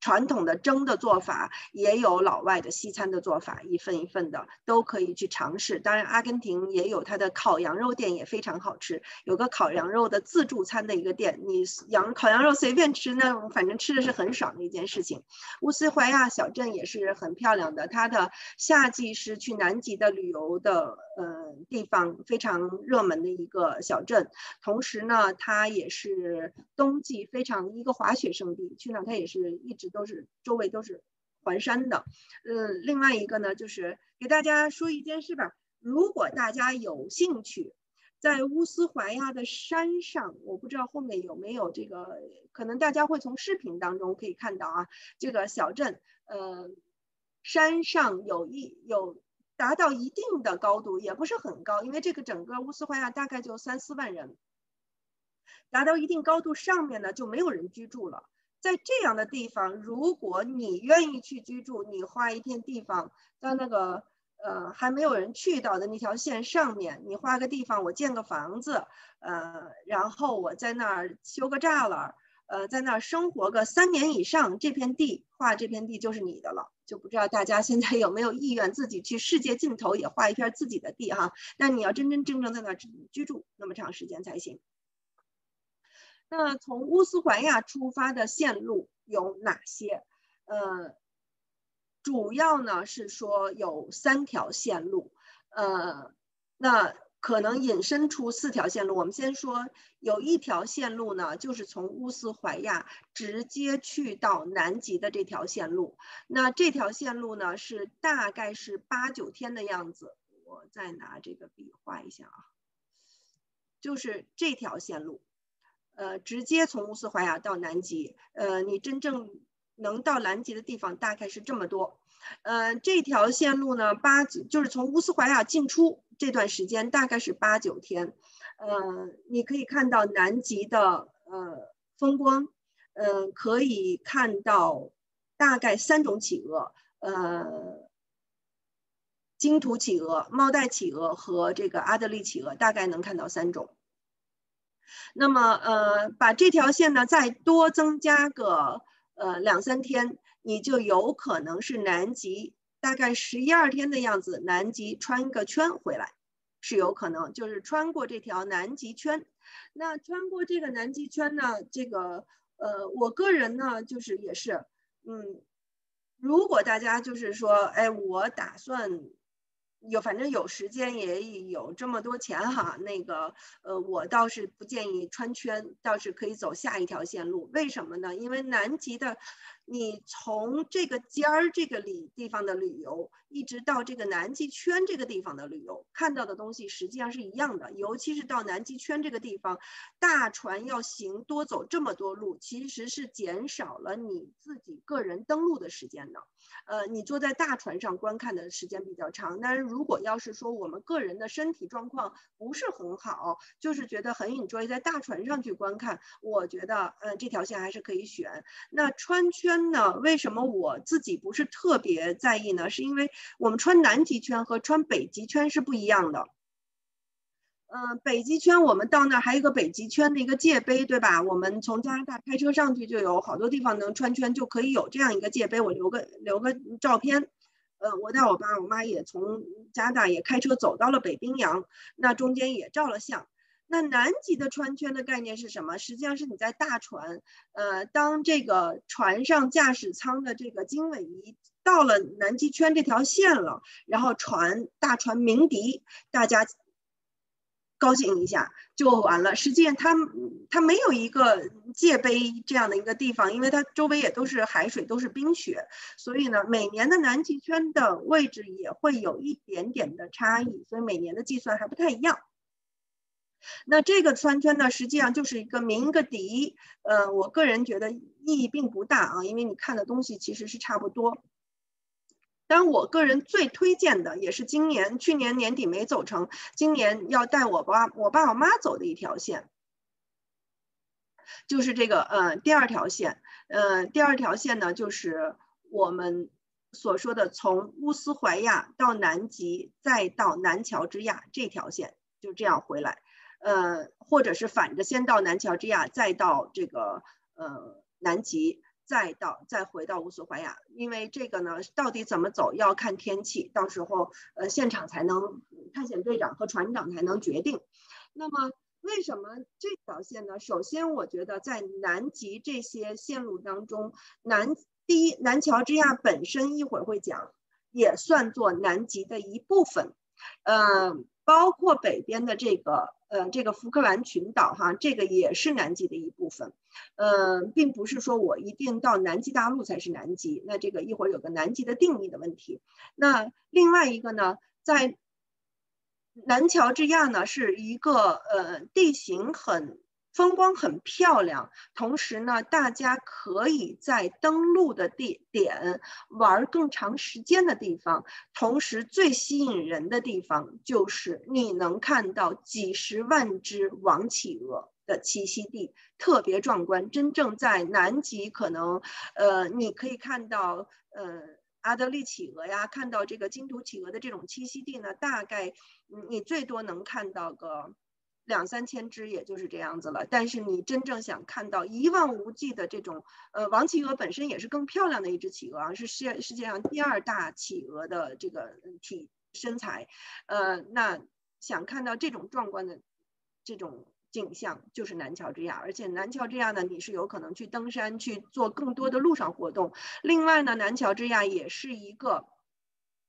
传统的蒸的做法也有老外的西餐的做法，一份一份的都可以去尝试。当然，阿根廷也有它的烤羊肉店，也非常好吃。有个烤羊肉的自助餐的一个店，你羊烤羊肉随便吃，那反正吃的是很爽的一件事情。乌斯怀亚小镇也是很漂亮的，它的夏季是去南极的旅游的呃地方，非常热门的一个小镇。同时呢，它也是冬季非常一个滑雪胜地，去那它也是一直。都是周围都是环山的，嗯，另外一个呢，就是给大家说一件事吧。如果大家有兴趣，在乌斯怀亚的山上，我不知道后面有没有这个，可能大家会从视频当中可以看到啊，这个小镇，呃，山上有一有达到一定的高度，也不是很高，因为这个整个乌斯怀亚大概就三四万人，达到一定高度上面呢就没有人居住了。在这样的地方，如果你愿意去居住，你画一片地方，在那个呃还没有人去到的那条线上面，你画个地方，我建个房子，呃，然后我在那儿修个栅栏，呃，在那儿生活个三年以上，这片地画这片地就是你的了。就不知道大家现在有没有意愿自己去世界尽头也画一片自己的地哈？但你要真真正正在那儿居住那么长时间才行。那从乌斯怀亚出发的线路有哪些？呃，主要呢是说有三条线路，呃，那可能引申出四条线路。我们先说有一条线路呢，就是从乌斯怀亚直接去到南极的这条线路。那这条线路呢是大概是八九天的样子。我再拿这个笔画一下啊，就是这条线路。呃，直接从乌斯怀亚到南极，呃，你真正能到南极的地方大概是这么多。呃，这条线路呢，八就是从乌斯怀亚进出这段时间大概是八九天。呃，你可以看到南极的呃风光，呃，可以看到大概三种企鹅，呃，金图企鹅、帽带企鹅和这个阿德利企鹅，大概能看到三种。那么，呃，把这条线呢再多增加个呃两三天，你就有可能是南极大概十一二天的样子，南极穿个圈回来是有可能，就是穿过这条南极圈。那穿过这个南极圈呢，这个呃，我个人呢就是也是，嗯，如果大家就是说，哎，我打算。有，反正有时间也有这么多钱哈，那个，呃，我倒是不建议穿圈，倒是可以走下一条线路。为什么呢？因为南极的。你从这个尖儿这个里地方的旅游，一直到这个南极圈这个地方的旅游，看到的东西实际上是一样的。尤其是到南极圈这个地方，大船要行多走这么多路，其实是减少了你自己个人登陆的时间的。呃，你坐在大船上观看的时间比较长。但是如果要是说我们个人的身体状况不是很好，就是觉得很 enjoy 在大船上去观看，我觉得，呃，这条线还是可以选。那穿圈。呢？为什么我自己不是特别在意呢？是因为我们穿南极圈和穿北极圈是不一样的。嗯，北极圈我们到那儿还有一个北极圈的一个界碑，对吧？我们从加拿大开车上去就有好多地方能穿圈，就可以有这样一个界碑。我留个留个照片。呃，我带我爸我妈也从加拿大也开车走到了北冰洋，那中间也照了相。那南极的穿圈的概念是什么？实际上是你在大船，呃，当这个船上驾驶舱的这个经纬仪到了南极圈这条线了，然后船大船鸣笛，大家高兴一下就完了。实际上它它没有一个界碑这样的一个地方，因为它周围也都是海水，都是冰雪，所以呢，每年的南极圈的位置也会有一点点的差异，所以每年的计算还不太一样。那这个圈圈呢，实际上就是一个鸣个笛，呃，我个人觉得意义并不大啊，因为你看的东西其实是差不多。但我个人最推荐的，也是今年去年年底没走成，今年要带我爸我爸我妈走的一条线，就是这个呃第二条线，呃第二条线呢，就是我们所说的从乌斯怀亚到南极再到南乔治亚这条线，就这样回来，呃，或者是反着先到南乔治亚，再到这个呃南极，再到再回到乌斯怀亚，因为这个呢，到底怎么走要看天气，到时候呃现场才能探险队长和船长才能决定。那么为什么这条线呢？首先，我觉得在南极这些线路当中，南第一，南乔治亚本身一会儿会讲，也算作南极的一部分，呃，包括北边的这个，呃，这个福克兰群岛哈，这个也是南极的一部分，呃，并不是说我一定到南极大陆才是南极，那这个一会儿有个南极的定义的问题。那另外一个呢，在南乔治亚呢是一个呃地形很。风光很漂亮，同时呢，大家可以在登陆的地点玩更长时间的地方。同时，最吸引人的地方就是你能看到几十万只王企鹅的栖息地，特别壮观。真正在南极，可能呃，你可以看到呃阿德利企鹅呀，看到这个金图企鹅的这种栖息地呢，大概你最多能看到个。两三千只，也就是这样子了。但是你真正想看到一望无际的这种，呃，王企鹅本身也是更漂亮的一只企鹅啊，是世世界上第二大企鹅的这个体身材，呃，那想看到这种壮观的这种景象，就是南乔治亚。而且南乔治亚呢，你是有可能去登山去做更多的路上活动。另外呢，南乔治亚也是一个。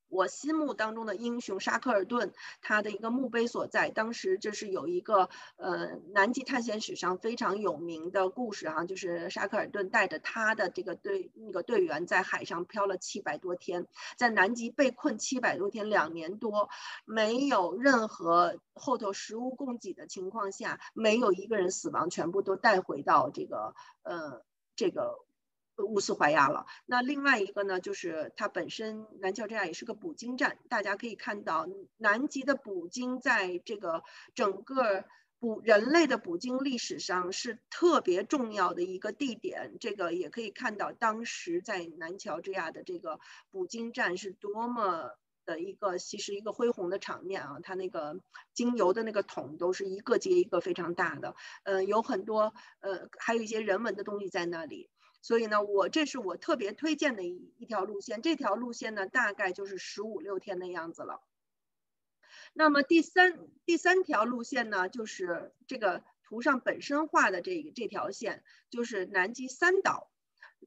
我心目当中的英雄沙克尔顿，他的一个墓碑所在。当时这是有一个呃南极探险史上非常有名的故事哈，就是沙克尔顿带着他的这个队那个队员在海上漂了七百多天，在南极被困七百多天，两年多，没有任何后头食物供给的情况下，没有一个人死亡，全部都带回到这个呃这个。乌斯怀亚了。那另外一个呢，就是它本身南乔治亚也是个捕鲸站。大家可以看到，南极的捕鲸在这个整个捕人类的捕鲸历史上是特别重要的一个地点。这个也可以看到，当时在南乔治亚的这个捕鲸站是多么的一个其实一个恢宏的场面啊！它那个精油的那个桶都是一个接一个非常大的，呃，有很多呃，还有一些人文的东西在那里。所以呢，我这是我特别推荐的一一条路线。这条路线呢，大概就是十五六天的样子了。那么第三第三条路线呢，就是这个图上本身画的这个这条线，就是南极三岛，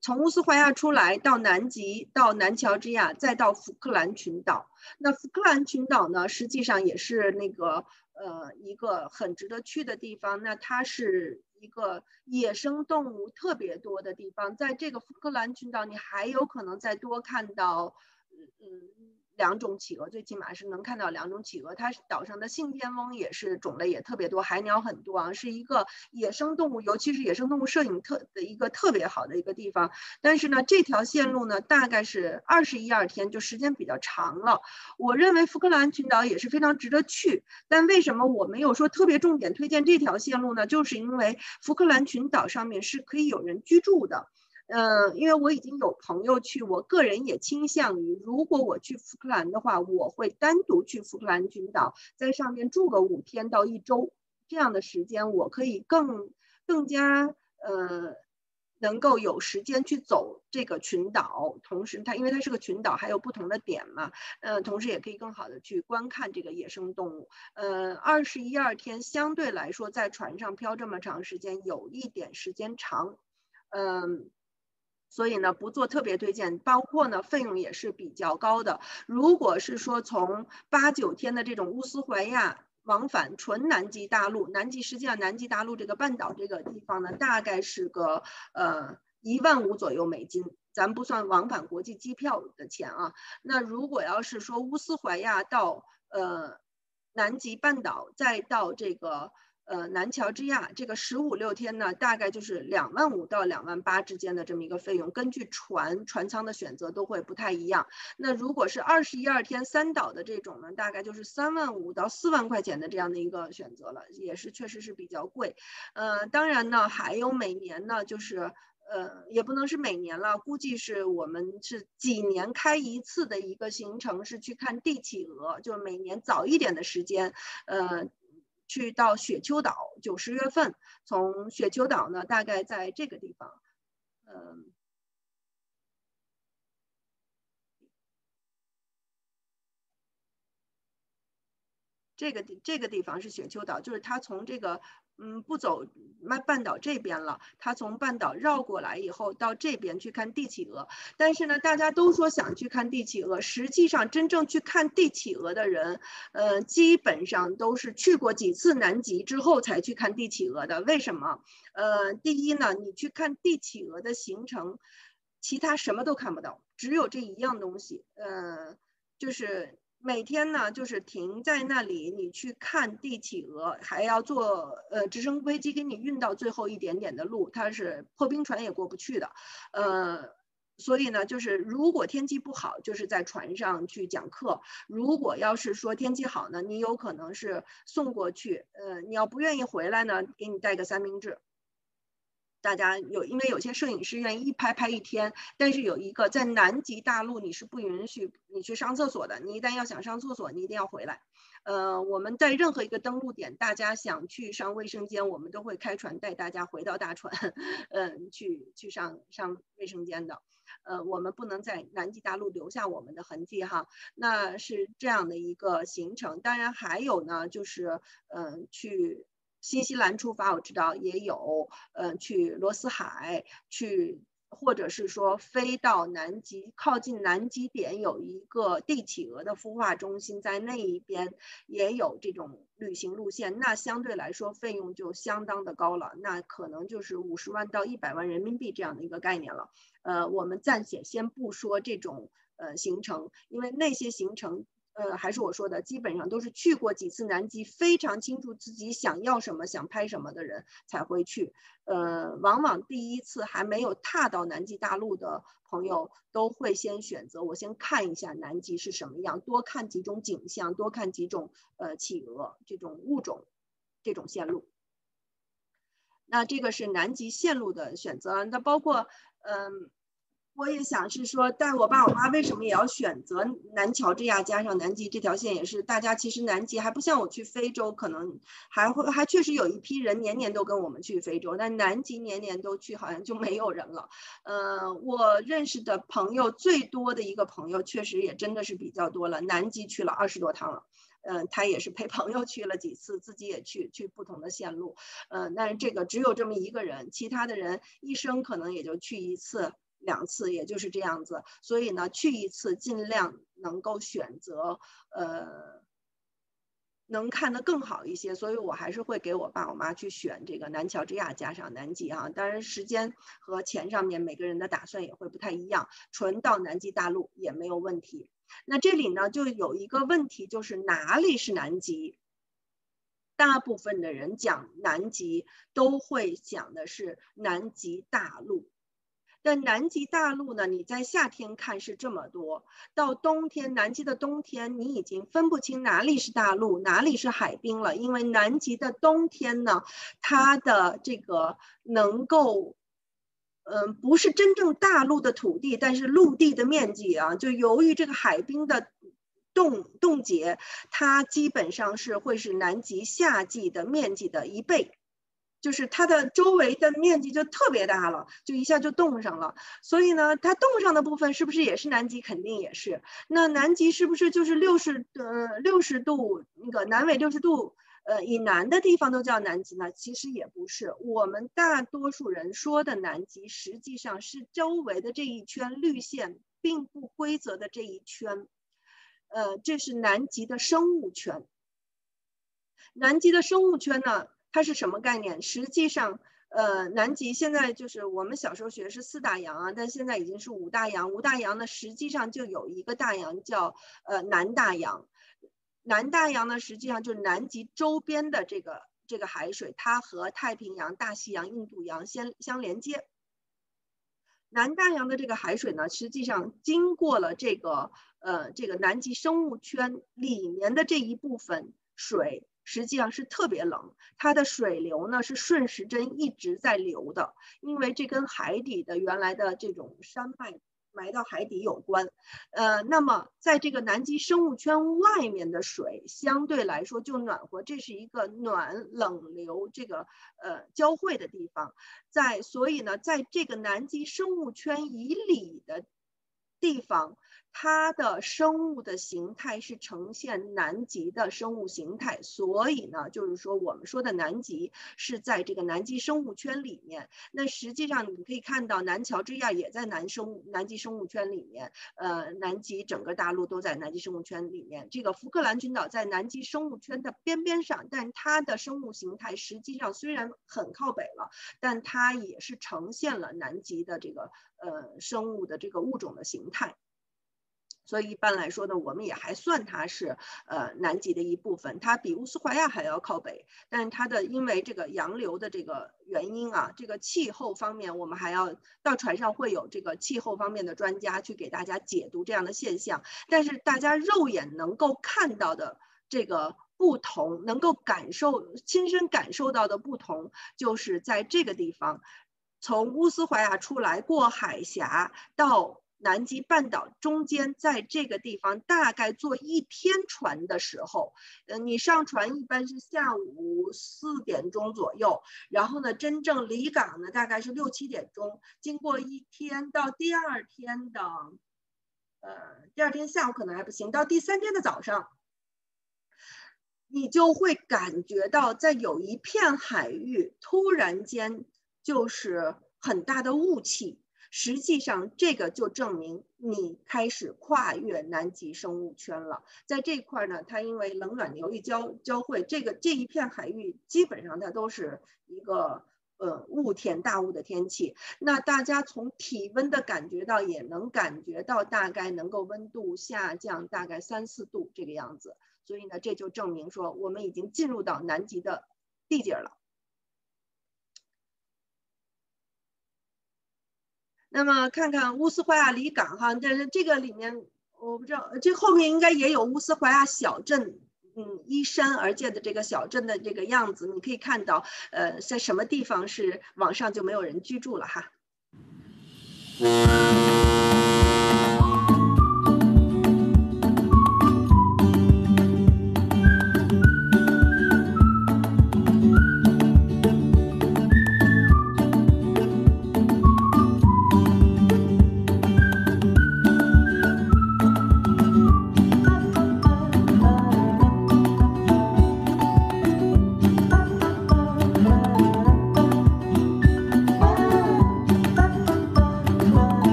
从乌斯怀亚出来到南极，到南乔治亚，再到福克兰群岛。那福克兰群岛呢，实际上也是那个呃一个很值得去的地方。那它是。一个野生动物特别多的地方，在这个福克兰群岛，你还有可能再多看到，嗯嗯。两种企鹅，最起码是能看到两种企鹅。它岛上的信天翁也是种类也特别多，海鸟很多啊，是一个野生动物，尤其是野生动物摄影特的一个特别好的一个地方。但是呢，这条线路呢，大概是二十一二天，就时间比较长了。我认为福克兰群岛也是非常值得去，但为什么我没有说特别重点推荐这条线路呢？就是因为福克兰群岛上面是可以有人居住的。嗯，因为我已经有朋友去，我个人也倾向于，如果我去福克兰的话，我会单独去福克兰群岛，在上面住个五天到一周这样的时间，我可以更更加呃能够有时间去走这个群岛，同时它因为它是个群岛，还有不同的点嘛，呃，同时也可以更好的去观看这个野生动物。呃，二十一二天相对来说在船上漂这么长时间，有一点时间长，嗯。所以呢，不做特别推荐，包括呢，费用也是比较高的。如果是说从八九天的这种乌斯怀亚往返纯南极大陆，南极实际上南极大陆这个半岛这个地方呢，大概是个呃一万五左右美金，咱不算往返国际机票的钱啊。那如果要是说乌斯怀亚到呃南极半岛，再到这个。呃，南乔治亚这个十五六天呢，大概就是两万五到两万八之间的这么一个费用，根据船船舱的选择都会不太一样。那如果是二十一二天三岛的这种呢，大概就是三万五到四万块钱的这样的一个选择了，也是确实是比较贵。呃，当然呢，还有每年呢，就是呃，也不能是每年了，估计是我们是几年开一次的一个行程，是去看帝企鹅，就是每年早一点的时间，呃，去到雪丘岛，九十月份，从雪丘岛呢，大概在这个地方，嗯。这个地这个地方是雪丘岛，就是他从这个嗯不走半半岛这边了，他从半岛绕过来以后到这边去看帝企鹅。但是呢，大家都说想去看帝企鹅，实际上真正去看帝企鹅的人，呃，基本上都是去过几次南极之后才去看帝企鹅的。为什么？呃，第一呢，你去看帝企鹅的行程，其他什么都看不到，只有这一样东西，呃，就是。每天呢，就是停在那里，你去看帝企鹅，还要坐呃直升飞机给你运到最后一点点的路，它是破冰船也过不去的，呃，所以呢，就是如果天气不好，就是在船上去讲课；如果要是说天气好呢，你有可能是送过去，呃，你要不愿意回来呢，给你带个三明治。大家有，因为有些摄影师愿意一拍拍一天，但是有一个在南极大陆你是不允许你去上厕所的，你一旦要想上厕所，你一定要回来。呃，我们在任何一个登陆点，大家想去上卫生间，我们都会开船带大家回到大船，嗯，去去上上卫生间的。呃，我们不能在南极大陆留下我们的痕迹哈，那是这样的一个行程。当然还有呢，就是嗯去。新西兰出发，我知道也有，呃，去罗斯海，去，或者是说飞到南极，靠近南极点有一个帝企鹅的孵化中心，在那一边也有这种旅行路线，那相对来说费用就相当的高了，那可能就是五十万到一百万人民币这样的一个概念了。呃，我们暂且先不说这种呃行程，因为那些行程。呃，还是我说的，基本上都是去过几次南极，非常清楚自己想要什么、想拍什么的人才会去。呃，往往第一次还没有踏到南极大陆的朋友，都会先选择我先看一下南极是什么样，多看几种景象，多看几种呃企鹅这种物种，这种线路。那这个是南极线路的选择，那包括嗯。我也想是说，但我爸我妈为什么也要选择南乔治亚加上南极这条线？也是大家其实南极还不像我去非洲，可能还会还确实有一批人年年都跟我们去非洲，但南极年年都去好像就没有人了。呃，我认识的朋友最多的一个朋友，确实也真的是比较多了，南极去了二十多趟了。嗯，他也是陪朋友去了几次，自己也去去不同的线路。嗯，但是这个只有这么一个人，其他的人一生可能也就去一次。两次，也就是这样子，所以呢，去一次尽量能够选择，呃，能看得更好一些，所以我还是会给我爸我妈去选这个南乔治亚加上南极啊，当然时间和钱上面每个人的打算也会不太一样，纯到南极大陆也没有问题。那这里呢，就有一个问题，就是哪里是南极？大部分的人讲南极都会讲的是南极大陆。但南极大陆呢？你在夏天看是这么多，到冬天，南极的冬天你已经分不清哪里是大陆，哪里是海冰了。因为南极的冬天呢，它的这个能够，嗯，不是真正大陆的土地，但是陆地的面积啊，就由于这个海冰的冻冻结，它基本上是会是南极夏季的面积的一倍。就是它的周围的面积就特别大了，就一下就冻上了。所以呢，它冻上的部分是不是也是南极？肯定也是。那南极是不是就是六十呃六十度那个南纬六十度呃以南的地方都叫南极呢？其实也不是。我们大多数人说的南极，实际上是周围的这一圈绿线并不规则的这一圈，呃，这是南极的生物圈。南极的生物圈呢？它是什么概念？实际上，呃，南极现在就是我们小时候学是四大洋啊，但现在已经是五大洋。五大洋呢，实际上就有一个大洋叫呃南大洋。南大洋呢，实际上就是南极周边的这个这个海水，它和太平洋、大西洋、印度洋相相连接。南大洋的这个海水呢，实际上经过了这个呃这个南极生物圈里面的这一部分水。实际上是特别冷，它的水流呢是顺时针一直在流的，因为这跟海底的原来的这种山脉。埋到海底有关，呃，那么在这个南极生物圈外面的水相对来说就暖和，这是一个暖冷流这个呃交汇的地方，在所以呢，在这个南极生物圈以里的地方。它的生物的形态是呈现南极的生物形态，所以呢，就是说我们说的南极是在这个南极生物圈里面。那实际上你可以看到，南乔治亚也在南生物南极生物圈里面，呃，南极整个大陆都在南极生物圈里面。这个福克兰群岛在南极生物圈的边边上，但它的生物形态实际上虽然很靠北了，但它也是呈现了南极的这个呃生物的这个物种的形态。所以一般来说呢，我们也还算它是呃南极的一部分，它比乌斯怀亚还要靠北。但它的因为这个洋流的这个原因啊，这个气候方面，我们还要到船上会有这个气候方面的专家去给大家解读这样的现象。但是大家肉眼能够看到的这个不同，能够感受亲身感受到的不同，就是在这个地方，从乌斯怀亚出来过海峡到。南极半岛中间，在这个地方大概坐一天船的时候，呃，你上船一般是下午四点钟左右，然后呢，真正离港呢大概是六七点钟。经过一天到第二天的，呃，第二天下午可能还不行，到第三天的早上，你就会感觉到在有一片海域突然间就是很大的雾气。实际上，这个就证明你开始跨越南极生物圈了。在这块呢，它因为冷暖流一交交汇，这个这一片海域基本上它都是一个呃雾天大雾的天气。那大家从体温的感觉到，也能感觉到大概能够温度下降大概三四度这个样子。所以呢，这就证明说我们已经进入到南极的地界了。那么看看乌斯怀亚离港哈，但是这个里面我不知道，这后面应该也有乌斯怀亚小镇，嗯，依山而建的这个小镇的这个样子，你可以看到，呃，在什么地方是网上就没有人居住了哈。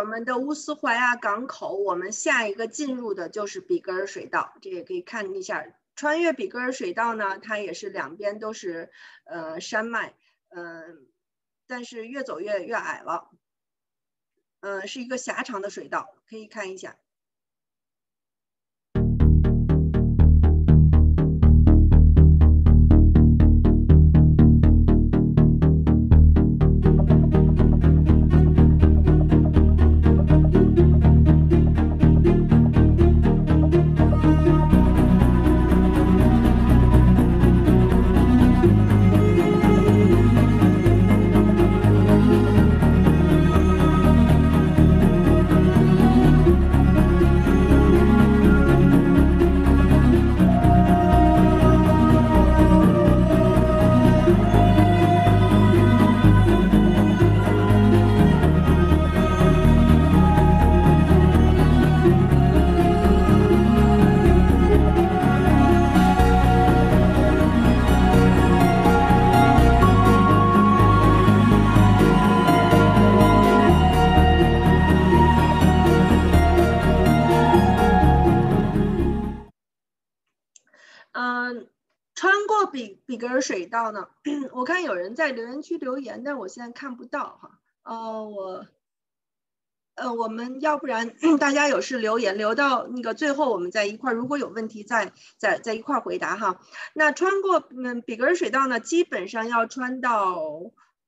我们的乌斯怀亚港口，我们下一个进入的就是比格尔水道，这也可以看一下。穿越比格尔水道呢，它也是两边都是呃山脉，嗯，但是越走越越矮了，嗯，是一个狭长的水道，可以看一下。水道呢？我看有人在留言区留言，但我现在看不到哈。哦，我，呃，我们要不然 <clears throat> 大家有事留言留到那个最后，我们在一块儿，如果有问题再再再一块儿回答哈。那穿过嗯比格尔水道呢，基本上要穿到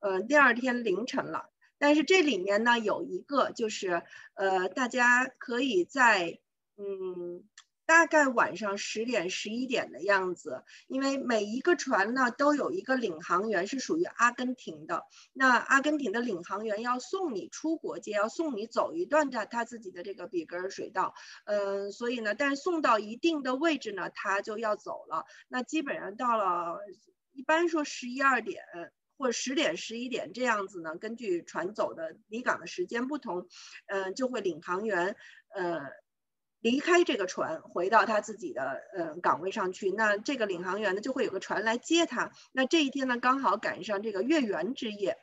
呃第二天凌晨了。但是这里面呢有一个就是呃大家可以在嗯。大概晚上十点、十一点的样子，因为每一个船呢都有一个领航员，是属于阿根廷的。那阿根廷的领航员要送你出国界，要送你走一段他他自己的这个比格尔水道。嗯，所以呢，但送到一定的位置呢，他就要走了。那基本上到了，一般说十一二点或十点、十一点这样子呢，根据船走的离港的时间不同，嗯，就会领航员，呃。离开这个船，回到他自己的呃岗位上去。那这个领航员呢，就会有个船来接他。那这一天呢，刚好赶上这个月圆之夜，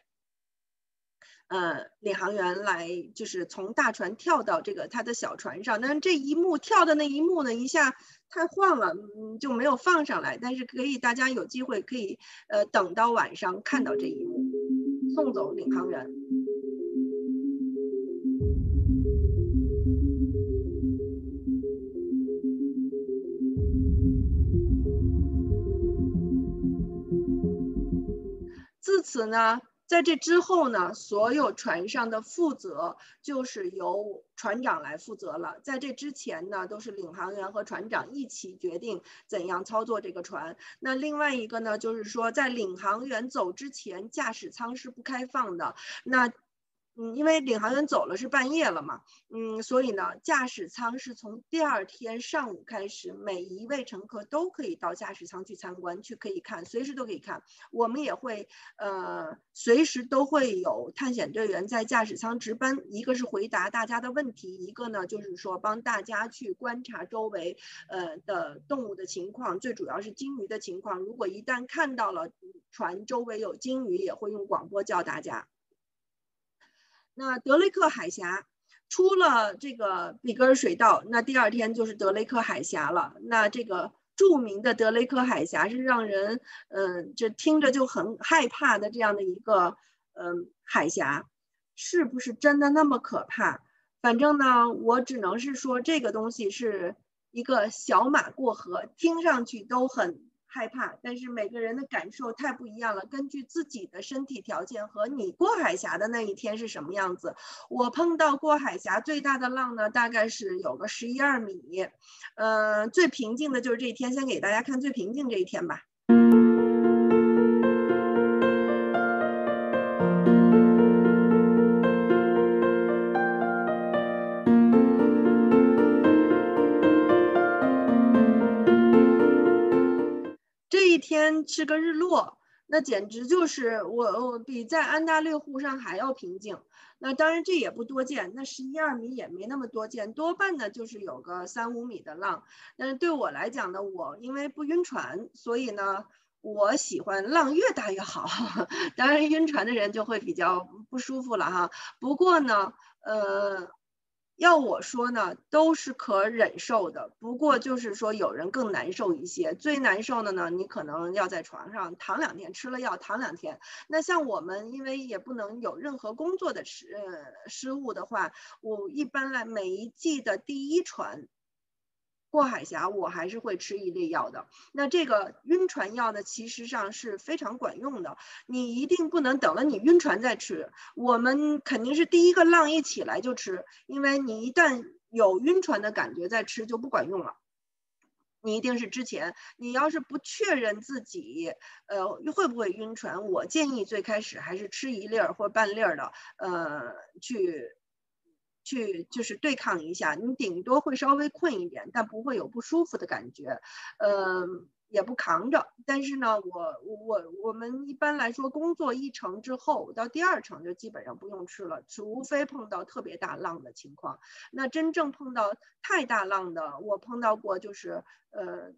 呃，领航员来就是从大船跳到这个他的小船上。但是这一幕跳的那一幕呢，一下太晃了，就没有放上来。但是可以，大家有机会可以呃等到晚上看到这一幕，送走领航员。此呢，在这之后呢，所有船上的负责就是由船长来负责了。在这之前呢，都是领航员和船长一起决定怎样操作这个船。那另外一个呢，就是说在领航员走之前，驾驶舱是不开放的。那嗯，因为领航员走了是半夜了嘛，嗯，所以呢，驾驶舱是从第二天上午开始，每一位乘客都可以到驾驶舱去参观，去可以看，随时都可以看。我们也会，呃，随时都会有探险队员在驾驶舱值班，一个是回答大家的问题，一个呢就是说帮大家去观察周围，呃的动物的情况，最主要是鲸鱼的情况。如果一旦看到了船周围有鲸鱼，也会用广播叫大家。那德雷克海峡出了这个比格尔水道，那第二天就是德雷克海峡了。那这个著名的德雷克海峡是让人，嗯，这听着就很害怕的这样的一个，嗯，海峡，是不是真的那么可怕？反正呢，我只能是说这个东西是一个小马过河，听上去都很。害怕，但是每个人的感受太不一样了。根据自己的身体条件和你过海峡的那一天是什么样子，我碰到过海峡最大的浪呢，大概是有个十一二米。嗯，最平静的就是这一天，先给大家看最平静这一天吧。天是个日落，那简直就是我我比在安大略湖上还要平静。那当然这也不多见，那十一二米也没那么多见，多半呢就是有个三五米的浪。但是对我来讲呢，我因为不晕船，所以呢我喜欢浪越大越好。<laughs> 当然晕船的人就会比较不舒服了哈。不过呢，呃。要我说呢，都是可忍受的。不过就是说，有人更难受一些。最难受的呢，你可能要在床上躺两天，吃了药躺两天。那像我们，因为也不能有任何工作的失呃失误的话，我一般来每一季的第一船。过海峡，我还是会吃一粒药的。那这个晕船药呢，其实上是非常管用的。你一定不能等了你晕船再吃，我们肯定是第一个浪一起来就吃，因为你一旦有晕船的感觉再吃就不管用了。你一定是之前，你要是不确认自己呃会不会晕船，我建议最开始还是吃一粒儿或半粒儿的，呃去。去就是对抗一下，你顶多会稍微困一点，但不会有不舒服的感觉，嗯，也不扛着。但是呢，我我我们一般来说，工作一成之后，到第二成就基本上不用吃了，除非碰到特别大浪的情况。那真正碰到太大浪的，我碰到过，就是呃。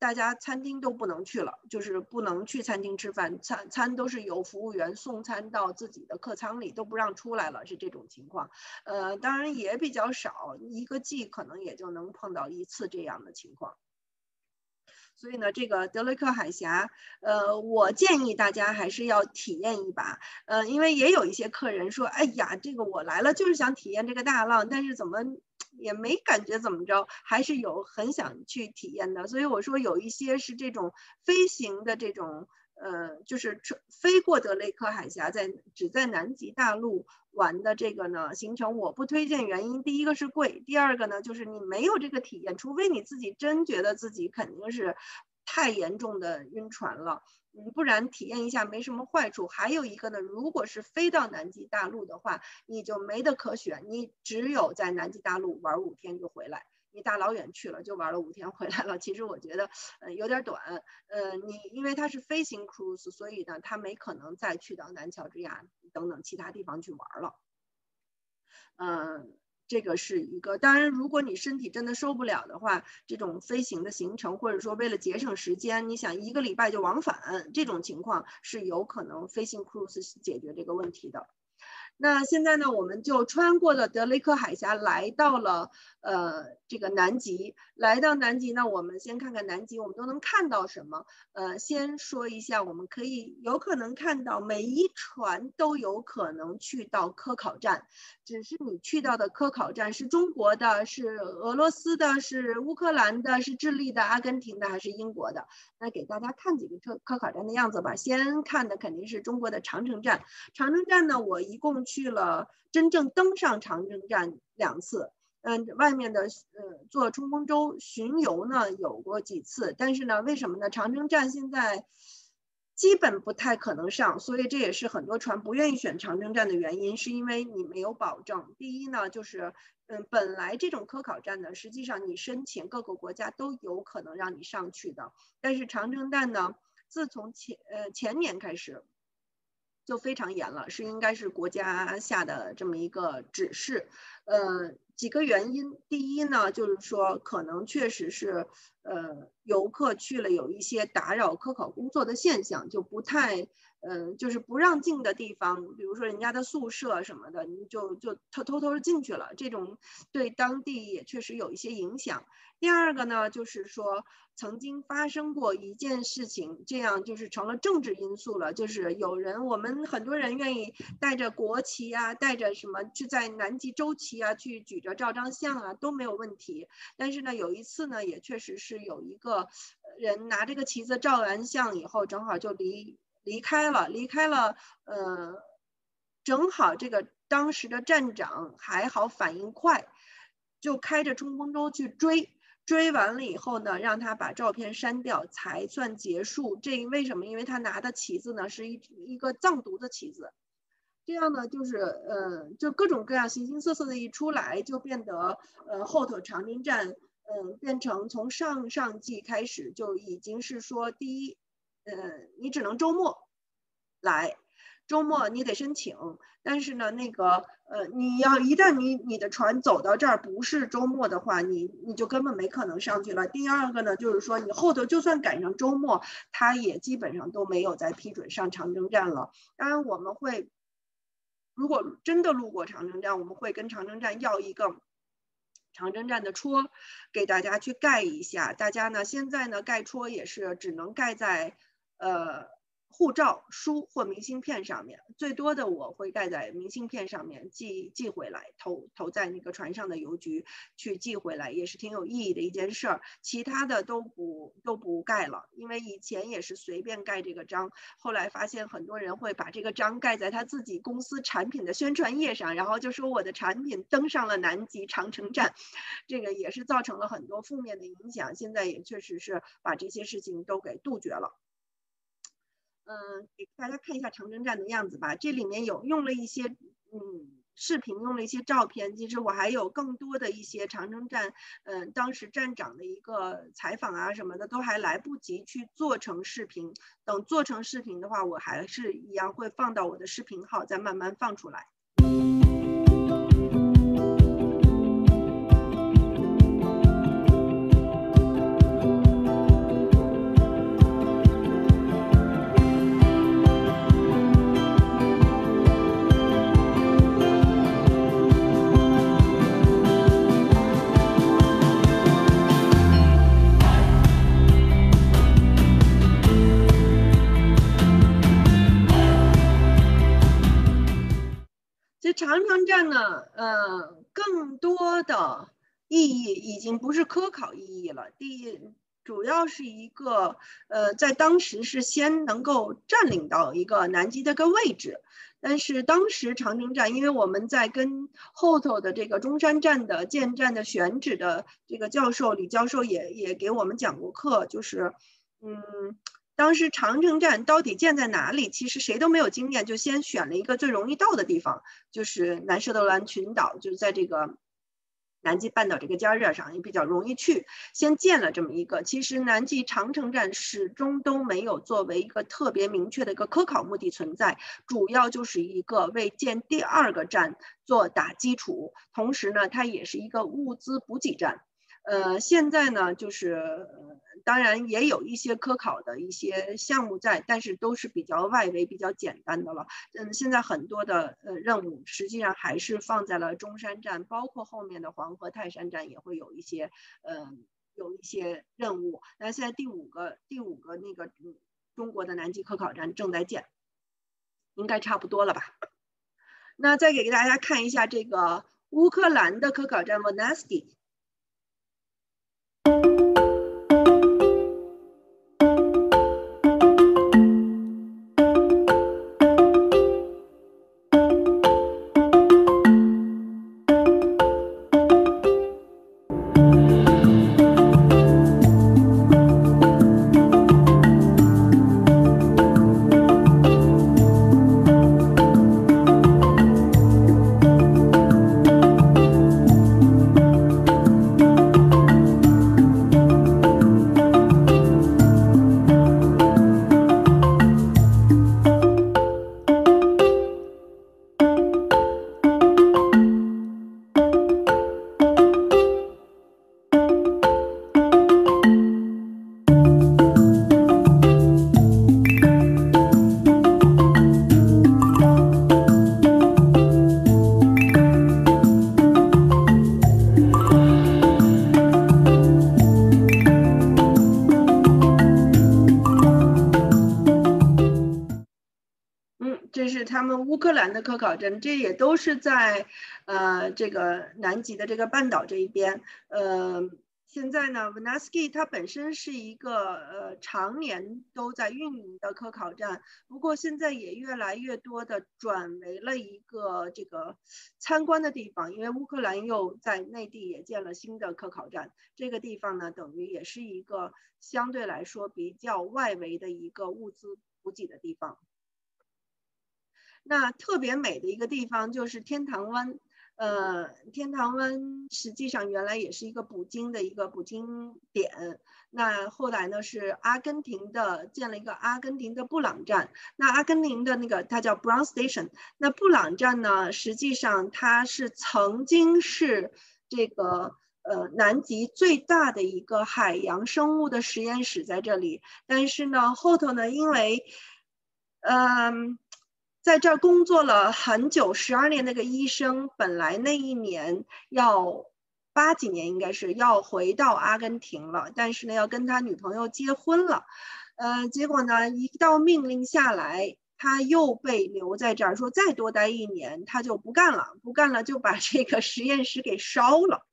大家餐厅都不能去了，就是不能去餐厅吃饭，餐餐都是由服务员送餐到自己的客舱里，都不让出来了，是这种情况。呃，当然也比较少，一个季可能也就能碰到一次这样的情况。所以呢，这个德雷克海峡，呃，我建议大家还是要体验一把，呃，因为也有一些客人说，哎呀，这个我来了就是想体验这个大浪，但是怎么也没感觉怎么着，还是有很想去体验的。所以我说有一些是这种飞行的这种。呃，就是飞过德雷克海峡，在只在南极大陆玩的这个呢行程，我不推荐。原因第一个是贵，第二个呢就是你没有这个体验，除非你自己真觉得自己肯定是太严重的晕船了，嗯，不然体验一下没什么坏处。还有一个呢，如果是飞到南极大陆的话，你就没得可选，你只有在南极大陆玩五天就回来。你大老远去了，就玩了五天回来了。其实我觉得，呃，有点短。呃，你因为它是飞行 cruise，所以呢，它没可能再去到南乔治亚等等其他地方去玩了。嗯，这个是一个。当然，如果你身体真的受不了的话，这种飞行的行程，或者说为了节省时间，你想一个礼拜就往返，这种情况是有可能飞行 cruise 解决这个问题的。那现在呢，我们就穿过了德雷克海峡，来到了呃这个南极。来到南极呢，我们先看看南极，我们都能看到什么？呃，先说一下，我们可以有可能看到每一船都有可能去到科考站，只是你去到的科考站是中国的、是俄罗斯的、是乌克兰的、是智利的、阿根廷的还是英国的？那给大家看几个科科考站的样子吧。先看的肯定是中国的长城站。长城站呢，我一共。去了真正登上长征站两次，嗯，外面的呃坐冲锋舟巡游呢有过几次，但是呢，为什么呢？长征站现在基本不太可能上，所以这也是很多船不愿意选长征站的原因，是因为你没有保证。第一呢，就是嗯，本来这种科考站呢，实际上你申请各个国家都有可能让你上去的，但是长征站呢，自从前呃前年开始。就非常严了，是应该是国家下的这么一个指示，呃，几个原因，第一呢，就是说可能确实是，呃，游客去了有一些打扰科考工作的现象，就不太，嗯，就是不让进的地方，比如说人家的宿舍什么的，你就就偷偷偷进去了，这种对当地也确实有一些影响。第二个呢，就是说曾经发生过一件事情，这样就是成了政治因素了。就是有人，我们很多人愿意带着国旗啊，带着什么去在南极洲旗啊，去举着照张相啊，都没有问题。但是呢，有一次呢，也确实是有一个人拿这个旗子照完相以后，正好就离离开了，离开了。呃，正好这个当时的站长还好反应快，就开着冲锋舟去追。追完了以后呢，让他把照片删掉才算结束。这为什么？因为他拿的旗子呢是一一个藏独的旗子，这样呢就是呃，就各种各样形形色色的一出来，就变得呃后头长征站嗯变成从上上季开始就已经是说第一，呃你只能周末来。周末你得申请，但是呢，那个呃，你要一旦你你的船走到这儿不是周末的话，你你就根本没可能上去了。第二个呢，就是说你后头就算赶上周末，他也基本上都没有再批准上长征站了。当然我们会，如果真的路过长征站，我们会跟长征站要一个长征站的戳，给大家去盖一下。大家呢现在呢盖戳也是只能盖在呃。护照书或明信片上面，最多的我会盖在明信片上面寄寄回来，投投在那个船上的邮局去寄回来，也是挺有意义的一件事儿。其他的都不都不盖了，因为以前也是随便盖这个章，后来发现很多人会把这个章盖在他自己公司产品的宣传页上，然后就说我的产品登上了南极长城站，这个也是造成了很多负面的影响。现在也确实是把这些事情都给杜绝了。嗯，给大家看一下长征站的样子吧。这里面有用了一些嗯视频，用了一些照片。其实我还有更多的一些长征站，嗯，当时站长的一个采访啊什么的，都还来不及去做成视频。等做成视频的话，我还是一样会放到我的视频号，再慢慢放出来。长城站呢，呃，更多的意义已经不是科考意义了。第一，主要是一个，呃，在当时是先能够占领到一个南极的个位置。但是当时长城站，因为我们在跟后头的这个中山站的建站的选址的这个教授李教授也也给我们讲过课，就是，嗯。当时长城站到底建在哪里？其实谁都没有经验，就先选了一个最容易到的地方，就是南设得兰群岛，就是在这个南极半岛这个尖儿上，也比较容易去。先建了这么一个。其实南极长城站始终都没有作为一个特别明确的一个科考目的存在，主要就是一个为建第二个站做打基础，同时呢，它也是一个物资补给站。呃，现在呢，就是。当然也有一些科考的一些项目在，但是都是比较外围、比较简单的了。嗯，现在很多的呃任务实际上还是放在了中山站，包括后面的黄河泰山站也会有一些呃有一些任务。那现在第五个第五个那个中国的南极科考站正在建，应该差不多了吧？那再给大家看一下这个乌克兰的科考站 v you. 科考站，这也都是在，呃，这个南极的这个半岛这一边。呃，现在呢 v a n a s k y 它本身是一个呃常年都在运营的科考站，不过现在也越来越多的转为了一个这个参观的地方，因为乌克兰又在内地也建了新的科考站，这个地方呢，等于也是一个相对来说比较外围的一个物资补给的地方。那特别美的一个地方就是天堂湾，呃，天堂湾实际上原来也是一个捕鲸的一个捕鲸点。那后来呢，是阿根廷的建了一个阿根廷的布朗站。那阿根廷的那个它叫 Brown Station。那布朗站呢，实际上它是曾经是这个呃南极最大的一个海洋生物的实验室在这里。但是呢，后头呢，因为嗯。在这儿工作了很久，十二年那个医生本来那一年要八几年应该是要回到阿根廷了，但是呢要跟他女朋友结婚了，呃，结果呢一道命令下来，他又被留在这儿，说再多待一年他就不干了，不干了就把这个实验室给烧了。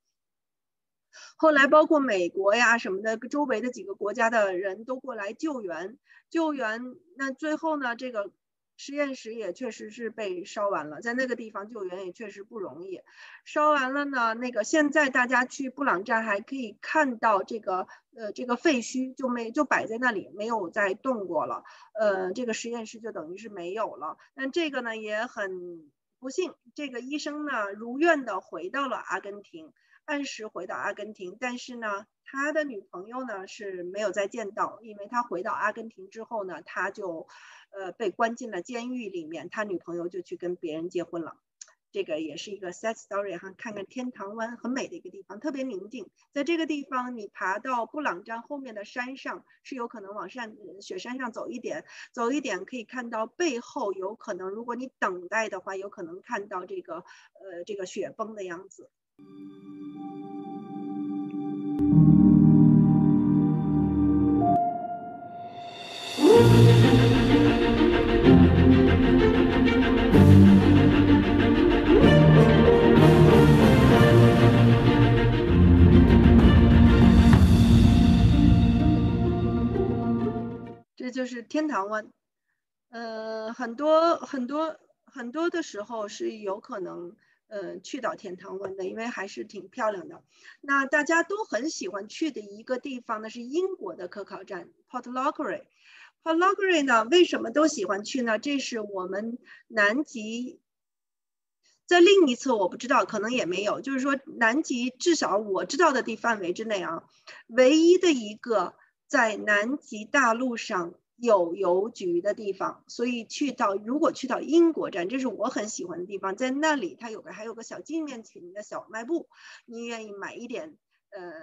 后来包括美国呀什么的周围的几个国家的人都过来救援，救援，那最后呢这个。实验室也确实是被烧完了，在那个地方救援也确实不容易。烧完了呢，那个现在大家去布朗站还可以看到这个呃这个废墟就没就摆在那里，没有再动过了。呃，这个实验室就等于是没有了。但这个呢也很不幸，这个医生呢如愿的回到了阿根廷，按时回到阿根廷，但是呢他的女朋友呢是没有再见到，因为他回到阿根廷之后呢他就。呃，被关进了监狱里面，他女朋友就去跟别人结婚了。这个也是一个 sad story 哈。看看天堂湾，很美的一个地方，特别宁静。在这个地方，你爬到布朗站后面的山上，是有可能往山雪山上走一点，走一点可以看到背后有可能，如果你等待的话，有可能看到这个呃这个雪崩的样子。就是天堂湾，呃，很多很多很多的时候是有可能，呃，去到天堂湾的，因为还是挺漂亮的。那大家都很喜欢去的一个地方呢，是英国的科考站 Port Lockery。Port Lockery 呢，为什么都喜欢去呢？这是我们南极。在另一侧我不知道，可能也没有。就是说，南极至少我知道的地范围之内啊，唯一的一个在南极大陆上有邮局的地方。所以去到，如果去到英国站，这是我很喜欢的地方。在那里，它有个还有个小纪念品的小卖部，你愿意买一点呃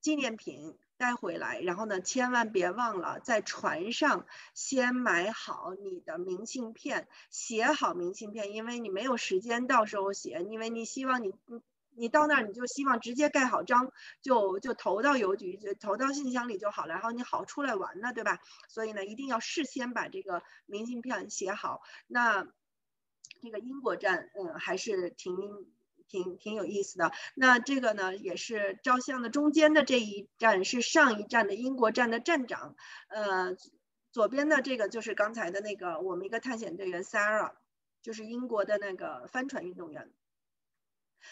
纪念品。带回来，然后呢，千万别忘了在船上先买好你的明信片，写好明信片，因为你没有时间到时候写，因为你希望你你到那儿你就希望直接盖好章就就投到邮局就投到信箱里就好了，然后你好出来玩呢，对吧？所以呢，一定要事先把这个明信片写好。那这个英国站，嗯，还是挺。挺挺有意思的，那这个呢也是照相的中间的这一站是上一站的英国站的站长，呃，左边的这个就是刚才的那个我们一个探险队员 Sarah，就是英国的那个帆船运动员。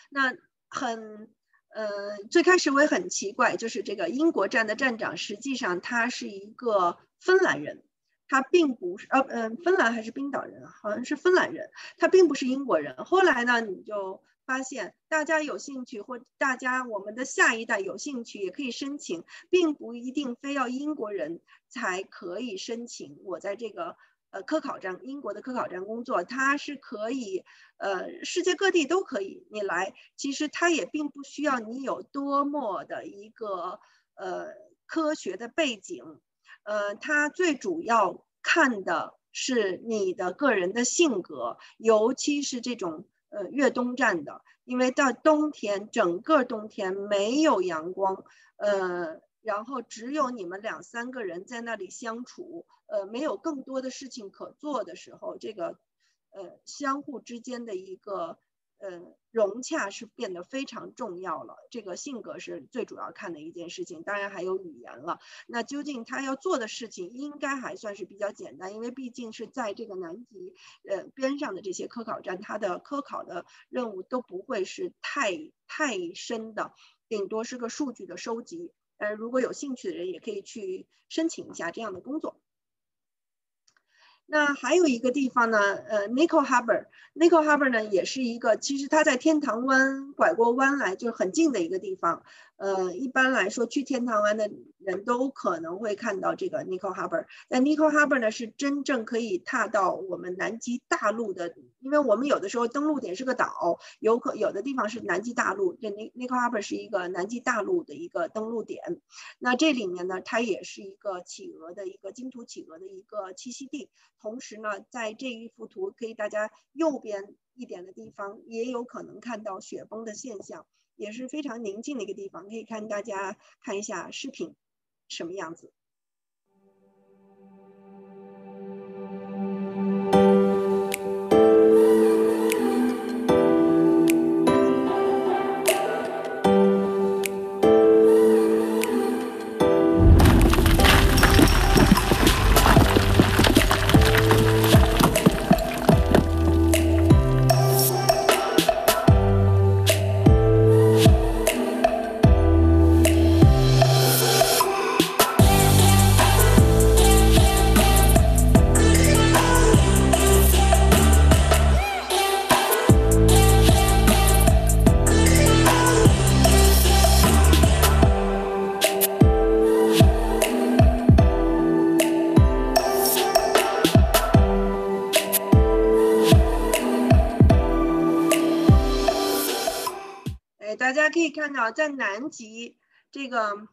那很呃最开始我也很奇怪，就是这个英国站的站长实际上他是一个芬兰人，他并不是呃嗯芬兰还是冰岛人，好像是芬兰人，他并不是英国人。后来呢你就。发现大家有兴趣，或大家我们的下一代有兴趣，也可以申请，并不一定非要英国人才可以申请。我在这个呃科考站，英国的科考站工作，它是可以，呃，世界各地都可以你来。其实它也并不需要你有多么的一个呃科学的背景，呃，它最主要看的是你的个人的性格，尤其是这种。呃，越冬站的，因为到冬天，整个冬天没有阳光，呃，然后只有你们两三个人在那里相处，呃，没有更多的事情可做的时候，这个，呃，相互之间的一个。呃，融洽是变得非常重要了。这个性格是最主要看的一件事情，当然还有语言了。那究竟他要做的事情应该还算是比较简单，因为毕竟是在这个南极呃边上的这些科考站，它的科考的任务都不会是太太深的，顶多是个数据的收集。呃，如果有兴趣的人也可以去申请一下这样的工作。那还有一个地方呢，呃，Nickel Harbor，Nickel Harbor 呢也是一个，其实它在天堂湾拐过弯来就很近的一个地方。呃，一般来说去天堂湾的人都可能会看到这个 Nickel Harbor。那 Nickel Harbor 呢是真正可以踏到我们南极大陆的，因为我们有的时候登陆点是个岛，有可有的地方是南极大陆。这 Nickel Harbor 是一个南极大陆的一个登陆点。那这里面呢，它也是一个企鹅的一个金图企鹅的一个栖息地。同时呢，在这一幅图可以大家右边一点的地方，也有可能看到雪崩的现象。也是非常宁静的一个地方，可以看大家看一下视频，什么样子。在南极，这个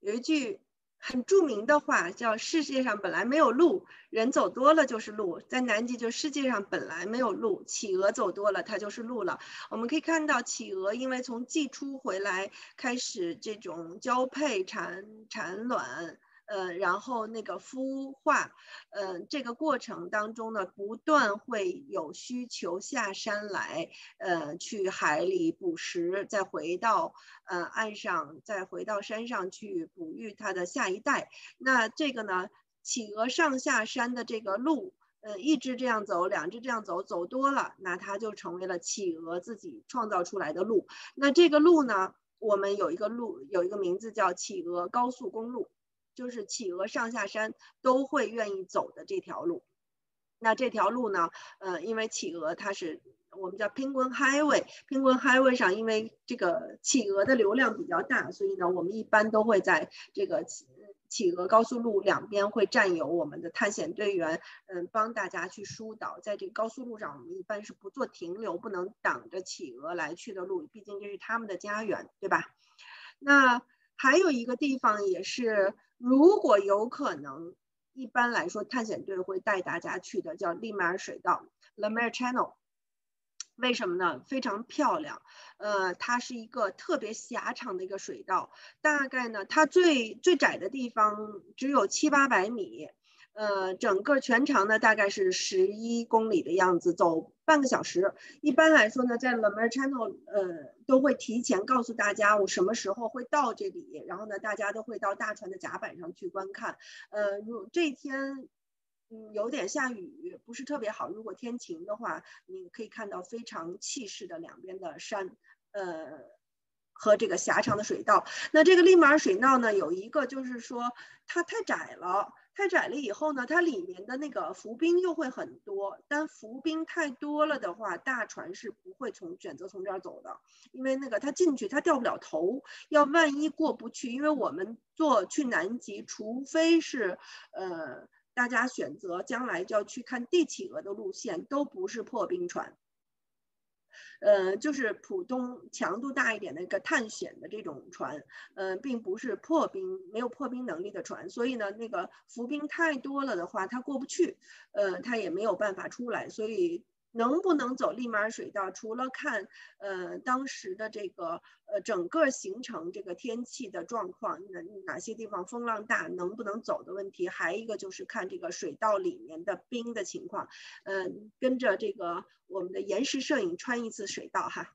有一句很著名的话，叫“世界上本来没有路，人走多了就是路”。在南极，就世界上本来没有路，企鹅走多了，它就是路了。我们可以看到，企鹅因为从季初回来开始这种交配、产产卵。呃，然后那个孵化，呃，这个过程当中呢，不断会有需求下山来，呃，去海里捕食，再回到呃岸上，再回到山上去哺育它的下一代。那这个呢，企鹅上下山的这个路，呃，一只这样走，两只这样走，走多了，那它就成为了企鹅自己创造出来的路。那这个路呢，我们有一个路，有一个名字叫企鹅高速公路，就是企鹅上下山都会愿意走的这条路。那这条路呢，呃，因为企鹅它是。我们叫 Penguin Highway，Penguin Highway 上，因为这个企鹅的流量比较大，所以呢，我们一般都会在这个企企鹅高速路两边会占有我们的探险队员，嗯，帮大家去疏导。在这个高速路上，我们一般是不做停留，不能挡着企鹅来去的路，毕竟这是他们的家园，对吧？那还有一个地方也是，如果有可能，一般来说探险队会带大家去的，叫利马尔水道 （La Mer Channel）。为什么呢？非常漂亮，呃，它是一个特别狭长的一个水道，大概呢，它最最窄的地方只有七八百米，呃，整个全长呢大概是十一公里的样子，走半个小时。一般来说呢，在 Le Mar Channel，呃，都会提前告诉大家我什么时候会到这里，然后呢，大家都会到大船的甲板上去观看，呃，如这天。嗯，有点下雨，不是特别好。如果天晴的话，你可以看到非常气势的两边的山，呃，和这个狭长的水道。那这个利马尔水道呢，有一个就是说它太窄了，太窄了以后呢，它里面的那个浮冰又会很多。但浮冰太多了的话，大船是不会从选择从这儿走的，因为那个它进去它掉不了头，要万一过不去，因为我们坐去南极，除非是呃。大家选择将来就要去看帝企鹅的路线，都不是破冰船，呃，就是普通强度大一点的一个探险的这种船，呃，并不是破冰没有破冰能力的船，所以呢，那个浮冰太多了的话，它过不去，呃，它也没有办法出来，所以。能不能走立马水道？除了看呃当时的这个呃整个行程这个天气的状况，哪哪些地方风浪大，能不能走的问题，还一个就是看这个水道里面的冰的情况。嗯，跟着这个我们的延时摄影穿一次水道哈。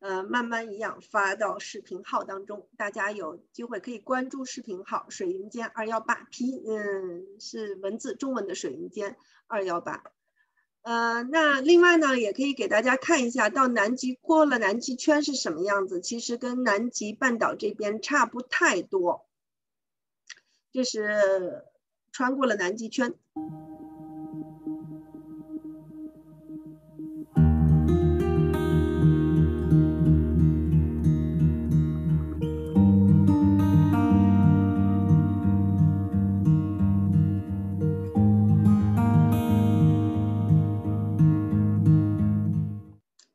呃，慢慢一样发到视频号当中，大家有机会可以关注视频号“水云间二幺八 P”，嗯，是文字中文的“水云间二幺八”。呃，那另外呢，也可以给大家看一下，到南极过了南极圈是什么样子，其实跟南极半岛这边差不太多，这是穿过了南极圈。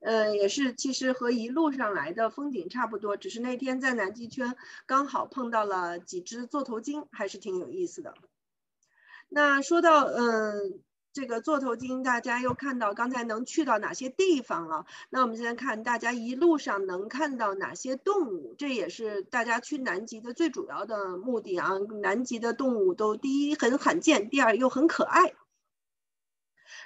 嗯也是，其实和一路上来的风景差不多，只是那天在南极圈刚好碰到了几只座头鲸，还是挺有意思的。那说到嗯，这个座头鲸，大家又看到刚才能去到哪些地方了？那我们现在看大家一路上能看到哪些动物，这也是大家去南极的最主要的目的啊。南极的动物都第一很罕见，第二又很可爱。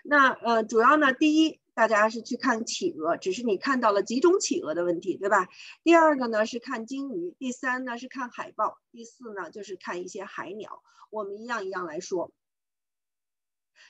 那呃，主要呢，第一。大家是去看企鹅，只是你看到了几种企鹅的问题，对吧？第二个呢是看鲸鱼，第三呢是看海豹，第四呢就是看一些海鸟。我们一样一样来说。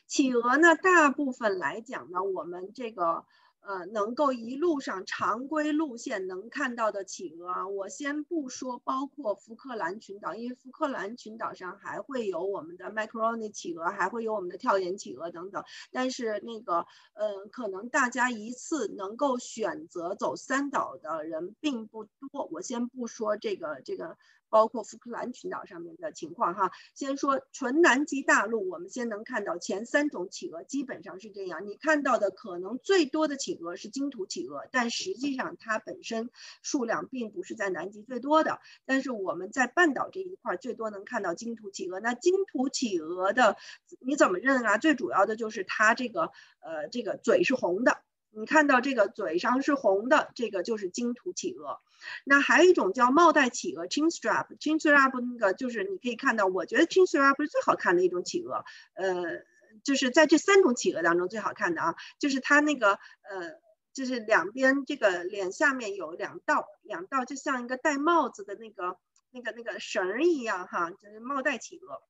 企鹅呢，大部分来讲呢，我们这个呃，能够一路上常规路线能看到的企鹅啊，我先不说，包括福克兰群岛，因为福克兰群岛上还会有我们的 Macaroni 企鹅，还会有我们的跳岩企鹅等等。但是那个，嗯，可能大家一次能够选择走三岛的人并不多。我先不说这个这个。包括福克兰群岛上面的情况哈，先说纯南极大陆，我们先能看到前三种企鹅基本上是这样。你看到的可能最多的企鹅是金图企鹅，但实际上它本身数量并不是在南极最多的。但是我们在半岛这一块最多能看到金图企鹅。那金图企鹅的你怎么认啊？最主要的就是它这个呃这个嘴是红的。你看到这个嘴上是红的，这个就是金图企鹅。那还有一种叫帽带企鹅 （chinstrap），chinstrap 那个就是你可以看到，我觉得 chinstrap 是最好看的一种企鹅。呃，就是在这三种企鹅当中最好看的啊，就是它那个呃，就是两边这个脸下面有两道，两道就像一个戴帽子的那个那个那个绳儿一样哈，就是帽带企鹅。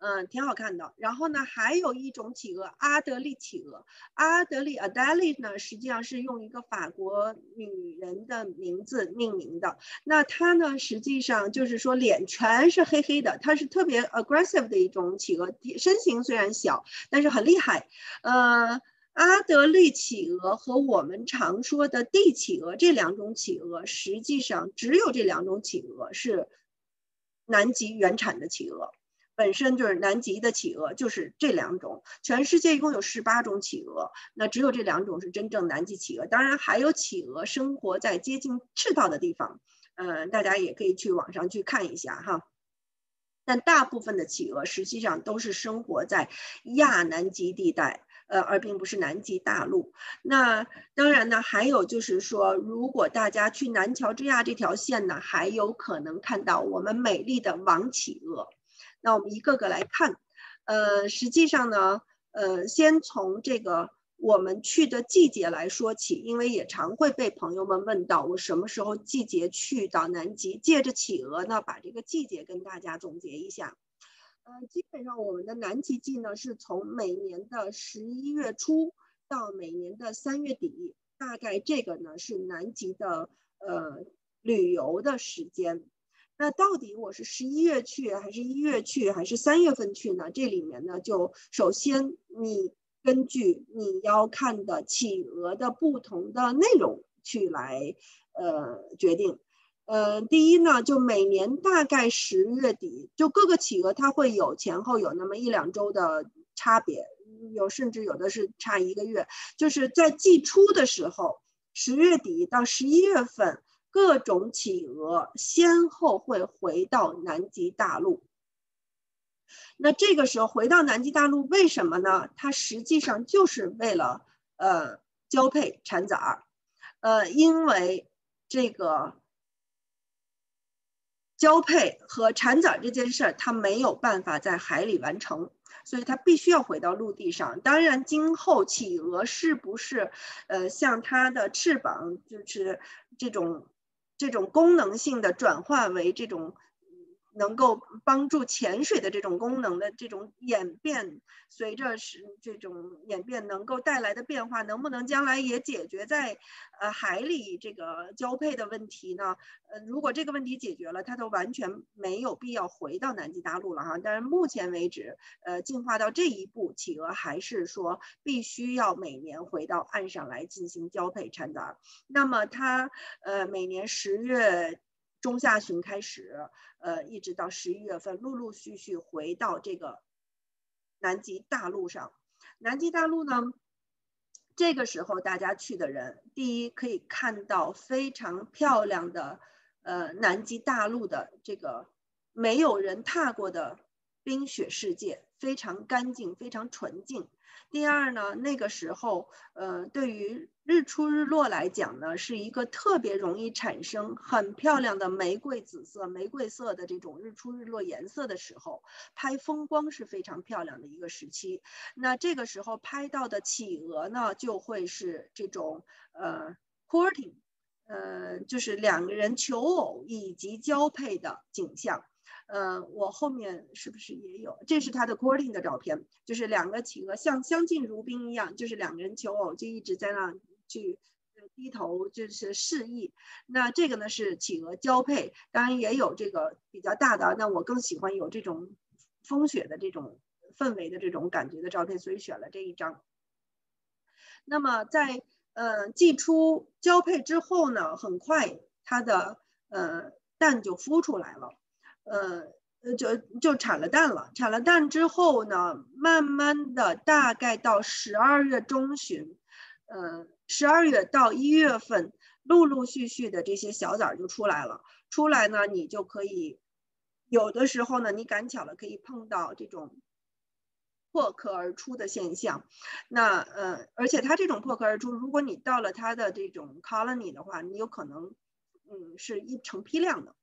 嗯，挺好看的。然后呢，还有一种企鹅，阿德利企鹅。阿德利 （Adele） 呢，实际上是用一个法国女人的名字命名的。那它呢，实际上就是说脸全是黑黑的，它是特别 aggressive 的一种企鹅。身形虽然小，但是很厉害。呃，阿德利企鹅和我们常说的地企鹅这两种企鹅，实际上只有这两种企鹅是南极原产的企鹅。本身就是南极的企鹅，就是这两种。全世界一共有十八种企鹅，那只有这两种是真正南极企鹅。当然还有企鹅生活在接近赤道的地方，嗯，大家也可以去网上去看一下哈。但大部分的企鹅实际上都是生活在亚南极地带，呃，而并不是南极大陆。那当然呢，还有就是说，如果大家去南乔治亚这条线呢，还有可能看到我们美丽的王企鹅。那我们一个个来看，呃，实际上呢，呃，先从这个我们去的季节来说起，因为也常会被朋友们问到，我什么时候季节去到南极？借着企鹅呢，把这个季节跟大家总结一下。呃，基本上我们的南极季呢，是从每年的十一月初到每年的三月底，大概这个呢是南极的呃旅游的时间。那到底我是十一月去，还是一月去，还是三月份去呢？这里面呢，就首先你根据你要看的企鹅的不同的内容去来呃决定。呃，第一呢，就每年大概十月底，就各个企鹅它会有前后有那么一两周的差别，有甚至有的是差一个月，就是在季初的时候，十月底到十一月份。各种企鹅先后会回到南极大陆。那这个时候回到南极大陆，为什么呢？它实际上就是为了呃交配产崽儿，呃，因为这个交配和产崽这件事儿，它没有办法在海里完成，所以它必须要回到陆地上。当然，今后企鹅是不是呃像它的翅膀，就是这种。这种功能性的转化为这种。能够帮助潜水的这种功能的这种演变，随着是这种演变能够带来的变化，能不能将来也解决在呃海里这个交配的问题呢？呃，如果这个问题解决了，它都完全没有必要回到南极大陆了哈。但是目前为止，呃，进化到这一步，企鹅还是说必须要每年回到岸上来进行交配产崽。那么它呃每年十月。中下旬开始，呃，一直到十一月份，陆陆续续回到这个南极大陆上。南极大陆呢，这个时候大家去的人，第一可以看到非常漂亮的，呃，南极大陆的这个没有人踏过的冰雪世界，非常干净，非常纯净。第二呢，那个时候，呃，对于日出日落来讲呢，是一个特别容易产生很漂亮的玫瑰紫色、玫瑰色的这种日出日落颜色的时候，拍风光是非常漂亮的一个时期。那这个时候拍到的企鹅呢，就会是这种呃 courting，呃，就是两个人求偶以及交配的景象。呃，我后面是不是也有？这是他的 courting 的照片，就是两个企鹅像相敬如宾一样，就是两个人求偶就一直在那去低头就是示意。那这个呢是企鹅交配，当然也有这个比较大的，那我更喜欢有这种风雪的这种氛围的这种感觉的照片，所以选了这一张。那么在呃寄出交配之后呢，很快它的呃蛋就孵出来了。呃，就就产了蛋了。产了蛋之后呢，慢慢的，大概到十二月中旬，呃，十二月到一月份，陆陆续续的这些小崽儿就出来了。出来呢，你就可以，有的时候呢，你赶巧了可以碰到这种破壳而出的现象。那呃，而且它这种破壳而出，如果你到了它的这种 colony 的话，你有可能，嗯，是一成批量的。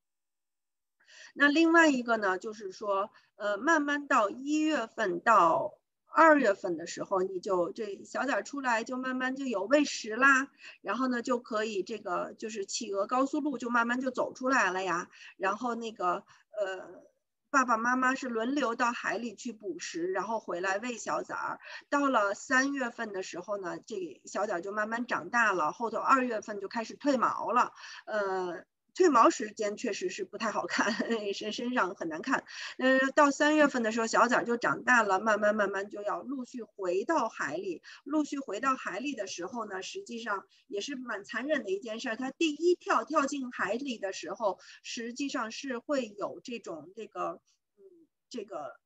那另外一个呢，就是说，呃，慢慢到一月份到二月份的时候，你就这小崽儿出来，就慢慢就有喂食啦，然后呢，就可以这个就是企鹅高速路就慢慢就走出来了呀。然后那个呃，爸爸妈妈是轮流到海里去捕食，然后回来喂小崽儿。到了三月份的时候呢，这小崽儿就慢慢长大了，后头二月份就开始褪毛了，呃。褪毛时间确实是不太好看，<laughs> 身身上很难看。嗯，到三月份的时候，小崽就长大了，慢慢慢慢就要陆续回到海里。陆续回到海里的时候呢，实际上也是蛮残忍的一件事。它第一跳跳进海里的时候，实际上是会有这种这个嗯这个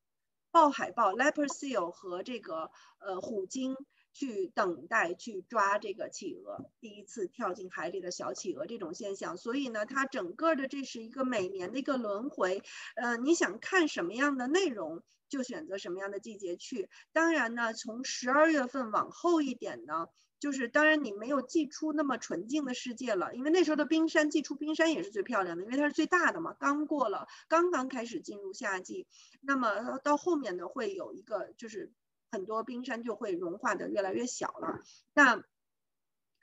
豹海豹 （leopard seal） 和这个呃虎鲸。去等待去抓这个企鹅，第一次跳进海里的小企鹅这种现象，所以呢，它整个的这是一个每年的一个轮回。呃，你想看什么样的内容，就选择什么样的季节去。当然呢，从十二月份往后一点呢，就是当然你没有寄出那么纯净的世界了，因为那时候的冰山寄出冰山也是最漂亮的，因为它是最大的嘛，刚过了，刚刚开始进入夏季。那么到后面呢，会有一个就是。很多冰山就会融化的越来越小了。那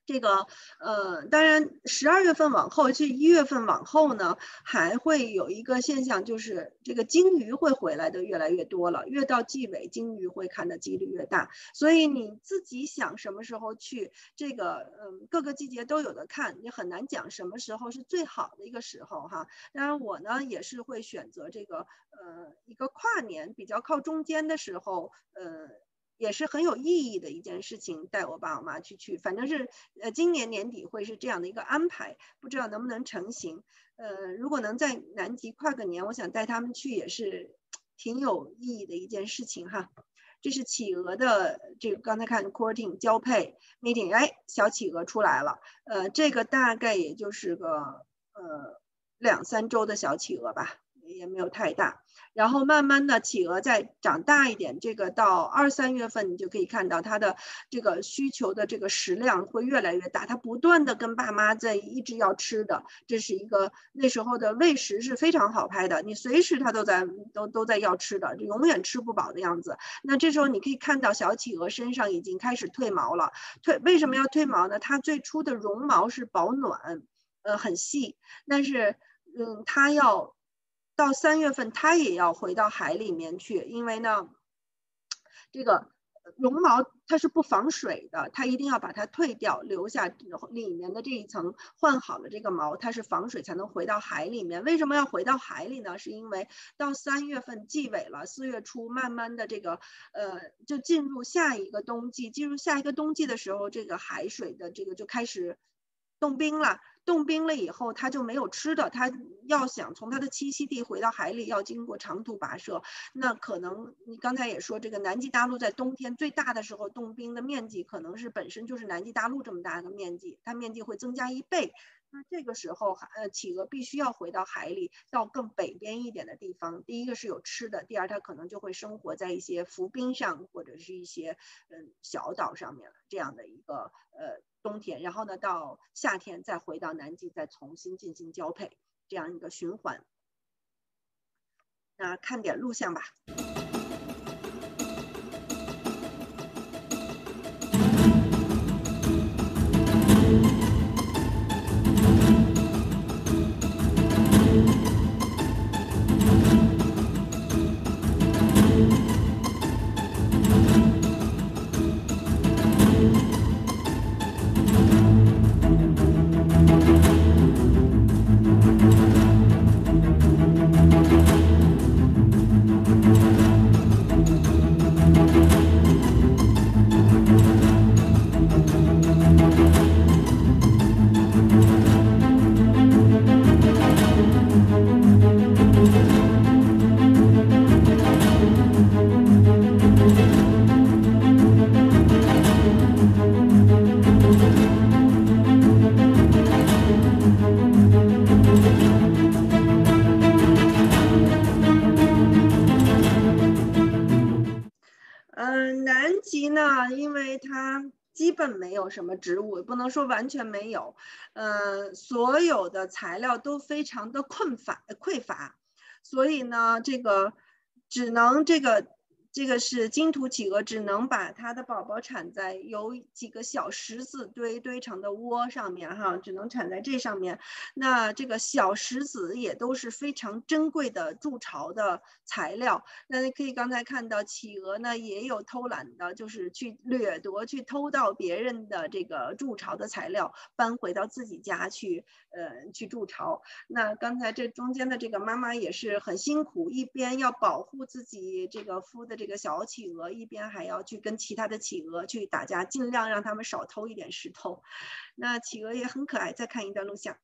这个呃，当然十二月份往后，这一月份往后呢，还会有一个现象，就是这个鲸鱼会回来的越来越多了。越到季尾，鲸鱼会看的几率越大。所以你自己想什么时候去，这个嗯，各个季节都有的看，你很难讲什么时候是最好的一个时候哈。当然我呢也是会选择这个呃一个跨年比较靠中间的时候，呃。也是很有意义的一件事情，带我爸我妈去去，反正是呃今年年底会是这样的一个安排，不知道能不能成行。呃，如果能在南极跨个年，我想带他们去也是挺有意义的一件事情哈。这是企鹅的这个刚才看 courting 交配 meeting，哎，小企鹅出来了，呃，这个大概也就是个呃两三周的小企鹅吧。也没有太大，然后慢慢的企鹅再长大一点，这个到二三月份你就可以看到它的这个需求的这个食量会越来越大，它不断的跟爸妈在一直要吃的，这是一个那时候的喂食是非常好拍的，你随时它都在都都在要吃的，就永远吃不饱的样子。那这时候你可以看到小企鹅身上已经开始褪毛了，褪为什么要褪毛呢？它最初的绒毛是保暖，呃很细，但是嗯它要。到三月份，它也要回到海里面去，因为呢，这个绒毛它是不防水的，它一定要把它退掉，留下里面的这一层换好了这个毛，它是防水才能回到海里面。为什么要回到海里呢？是因为到三月份季尾了，四月初慢慢的这个呃就进入下一个冬季，进入下一个冬季的时候，这个海水的这个就开始冻冰了。冻冰了以后，它就没有吃的。它要想从它的栖息地回到海里，要经过长途跋涉。那可能你刚才也说，这个南极大陆在冬天最大的时候，冻冰的面积可能是本身就是南极大陆这么大的面积，它面积会增加一倍。那这个时候，呃，企鹅必须要回到海里，到更北边一点的地方。第一个是有吃的，第二它可能就会生活在一些浮冰上或者是一些嗯小岛上面了，这样的一个呃。冬天，然后呢，到夏天再回到南极，再重新进行交配，这样一个循环。那看点录像吧。基本没有什么植物，不能说完全没有，呃，所有的材料都非常的困乏匮乏，所以呢，这个只能这个。这个是金土企鹅，只能把它的宝宝产在有几个小石子堆堆成的窝上面，哈，只能产在这上面。那这个小石子也都是非常珍贵的筑巢的材料。那你可以刚才看到企鹅呢也有偷懒的，就是去掠夺、去偷到别人的这个筑巢的材料，搬回到自己家去，呃，去筑巢。那刚才这中间的这个妈妈也是很辛苦，一边要保护自己这个孵的这。个小企鹅一边还要去跟其他的企鹅去打架，尽量让他们少偷一点石头。那企鹅也很可爱，再看一段录像。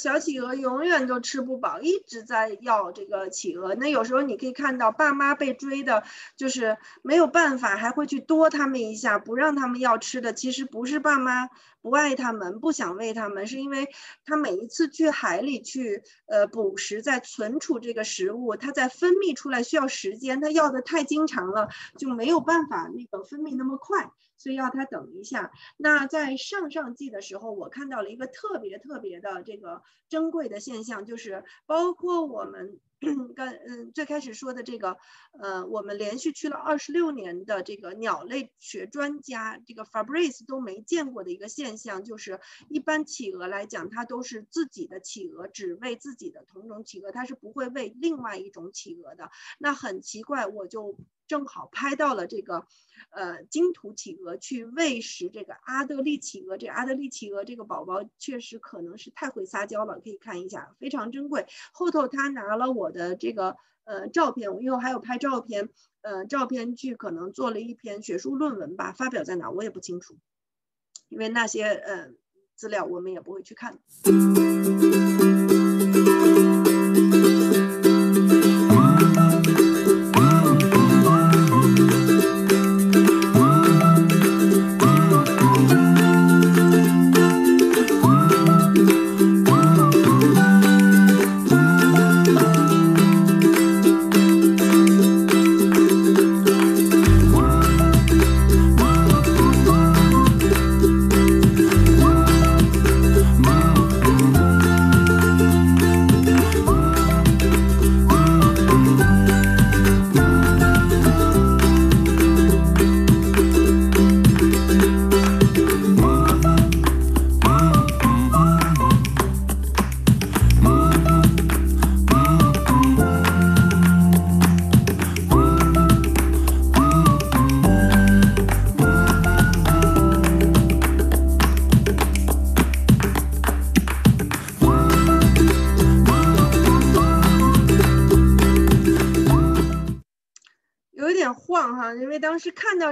小企鹅永远都吃不饱，一直在要这个企鹅。那有时候你可以看到，爸妈被追的，就是没有办法，还会去多他们一下，不让他们要吃的。其实不是爸妈不爱他们，不想喂他们，是因为他每一次去海里去呃捕食，在存储这个食物，它在分泌出来需要时间，它要的太经常了，就没有办法那个分泌那么快。所以要他等一下。那在上上季的时候，我看到了一个特别特别的这个珍贵的现象，就是包括我们 <clears throat> 刚嗯最开始说的这个，呃，我们连续去了二十六年的这个鸟类学专家，这个 Fabrice 都没见过的一个现象，就是一般企鹅来讲，它都是自己的企鹅，只喂自己的同种企鹅，它是不会喂另外一种企鹅的。那很奇怪，我就正好拍到了这个。呃，金土企鹅去喂食这个阿德利企鹅，这阿德利企鹅这个宝宝确实可能是太会撒娇了，可以看一下，非常珍贵。后头他拿了我的这个呃照片，我以后还有拍照片，呃，照片去可能做了一篇学术论文吧，发表在哪我也不清楚，因为那些呃资料我们也不会去看。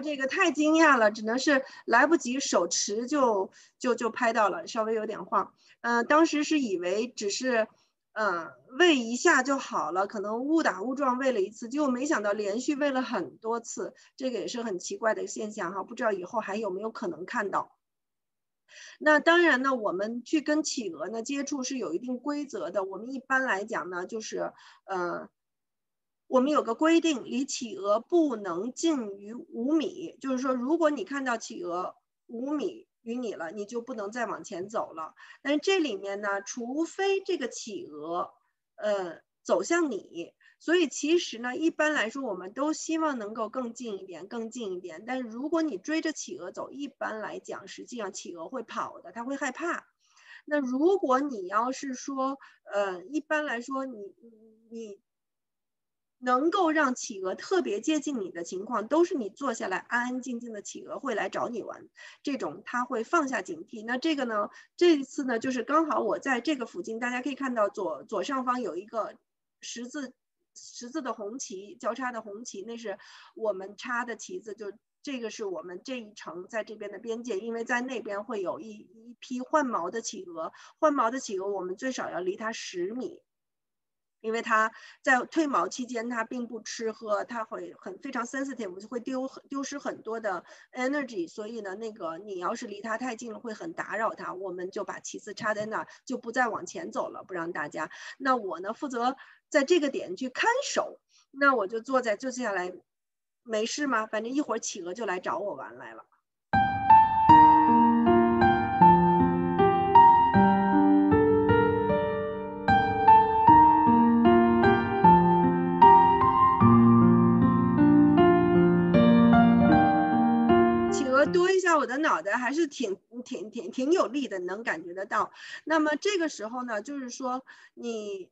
这个太惊讶了，只能是来不及手持就就就拍到了，稍微有点晃。嗯，当时是以为只是嗯喂一下就好了，可能误打误撞喂了一次，结果没想到连续喂了很多次，这个也是很奇怪的现象哈，不知道以后还有没有可能看到。那当然呢，我们去跟企鹅呢接触是有一定规则的，我们一般来讲呢就是呃。我们有个规定，离企鹅不能近于五米，就是说，如果你看到企鹅五米与你了，你就不能再往前走了。但这里面呢，除非这个企鹅，呃，走向你，所以其实呢，一般来说，我们都希望能够更近一点，更近一点。但如果你追着企鹅走，一般来讲，实际上企鹅会跑的，它会害怕。那如果你要是说，呃，一般来说，你你。能够让企鹅特别接近你的情况，都是你坐下来安安静静的，企鹅会来找你玩。这种它会放下警惕。那这个呢？这一次呢，就是刚好我在这个附近，大家可以看到左左上方有一个十字十字的红旗，交叉的红旗，那是我们插的旗子。就这个是我们这一层在这边的边界，因为在那边会有一一批换毛的企鹅，换毛的企鹅我们最少要离它十米。因为它在褪毛期间，它并不吃喝，它会很非常 sensitive，就会丢丢失很多的 energy。所以呢，那个你要是离它太近了，会很打扰它。我们就把旗子插在那儿，就不再往前走了，不让大家。那我呢，负责在这个点去看守。那我就坐在就坐下来，没事吗？反正一会儿企鹅就来找我玩来了。多一下我的脑袋还是挺挺挺挺有力的，能感觉得到。那么这个时候呢，就是说你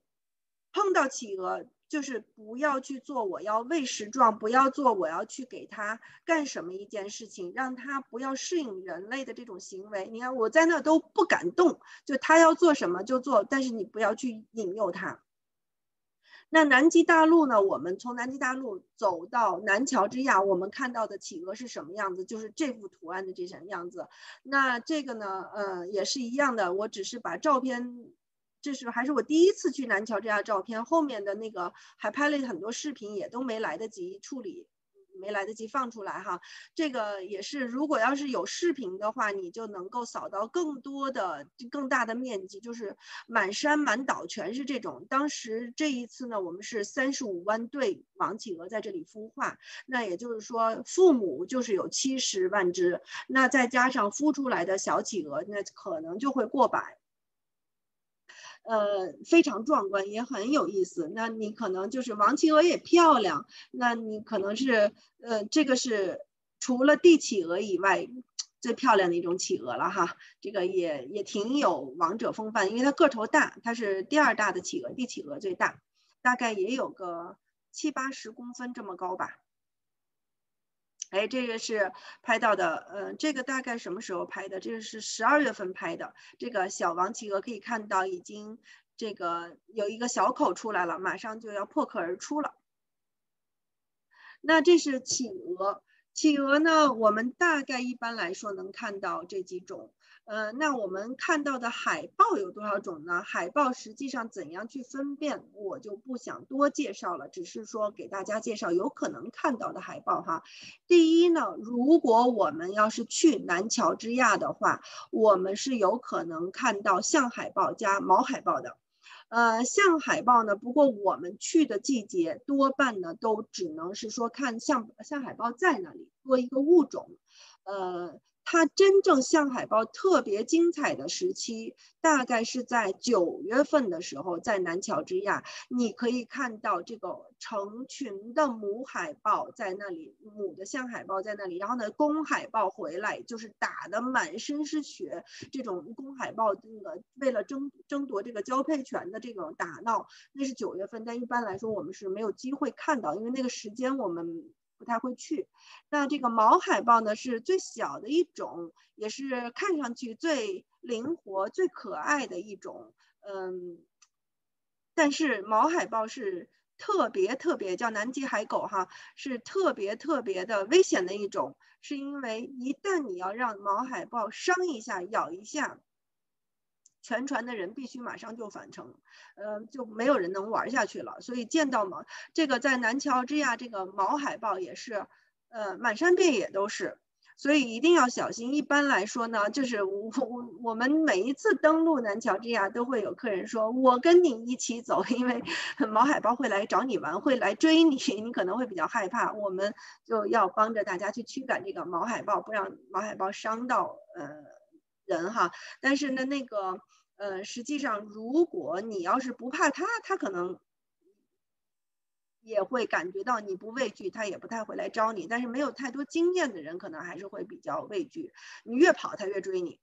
碰到企鹅，就是不要去做我要喂食状，不要做我要去给它干什么一件事情，让它不要适应人类的这种行为。你看我在那都不敢动，就它要做什么就做，但是你不要去引诱它。那南极大陆呢？我们从南极大陆走到南乔治亚，我们看到的企鹅是什么样子？就是这幅图案的这种样子。那这个呢？呃，也是一样的。我只是把照片，这是还是我第一次去南乔治亚照片，后面的那个还拍了很多视频，也都没来得及处理。没来得及放出来哈，这个也是，如果要是有视频的话，你就能够扫到更多的、更大的面积，就是满山满岛全是这种。当时这一次呢，我们是三十五万对王企鹅在这里孵化，那也就是说，父母就是有七十万只，那再加上孵出来的小企鹅，那可能就会过百。呃，非常壮观，也很有意思。那你可能就是王企鹅也漂亮，那你可能是呃，这个是除了帝企鹅以外最漂亮的一种企鹅了哈。这个也也挺有王者风范，因为它个头大，它是第二大的企鹅，帝企鹅最大，大概也有个七八十公分这么高吧。哎，这个是拍到的，嗯，这个大概什么时候拍的？这个是十二月份拍的。这个小王企鹅可以看到，已经这个有一个小口出来了，马上就要破壳而出了。那这是企鹅，企鹅呢，我们大概一般来说能看到这几种。呃，那我们看到的海豹有多少种呢？海豹实际上怎样去分辨，我就不想多介绍了，只是说给大家介绍有可能看到的海豹哈。第一呢，如果我们要是去南乔治亚的话，我们是有可能看到象海豹加毛海豹的。呃，象海豹呢，不过我们去的季节多半呢都只能是说看象象海豹在那里多一个物种，呃。它真正象海豹特别精彩的时期，大概是在九月份的时候，在南乔治亚，你可以看到这个成群的母海豹在那里，母的象海豹在那里，然后呢，公海豹回来就是打的满身是血，这种公海豹那个为了争争夺这个交配权的这种打闹，那是九月份，但一般来说我们是没有机会看到，因为那个时间我们。不太会去，那这个毛海豹呢是最小的一种，也是看上去最灵活、最可爱的一种。嗯，但是毛海豹是特别特别叫南极海狗哈，是特别特别的危险的一种，是因为一旦你要让毛海豹伤一下、咬一下。全船的人必须马上就返程，呃，就没有人能玩下去了。所以见到毛，这个在南乔治亚这个毛海豹也是，呃，满山遍野都是，所以一定要小心。一般来说呢，就是我我我们每一次登陆南乔治亚都会有客人说，我跟你一起走，因为毛海豹会来找你玩，会来追你，你可能会比较害怕。我们就要帮着大家去驱赶这个毛海豹，不让毛海豹伤到呃人哈。但是呢，那个。呃，实际上，如果你要是不怕它，它可能也会感觉到你不畏惧，它也不太会来招你。但是没有太多经验的人，可能还是会比较畏惧。你越跑，它越追你。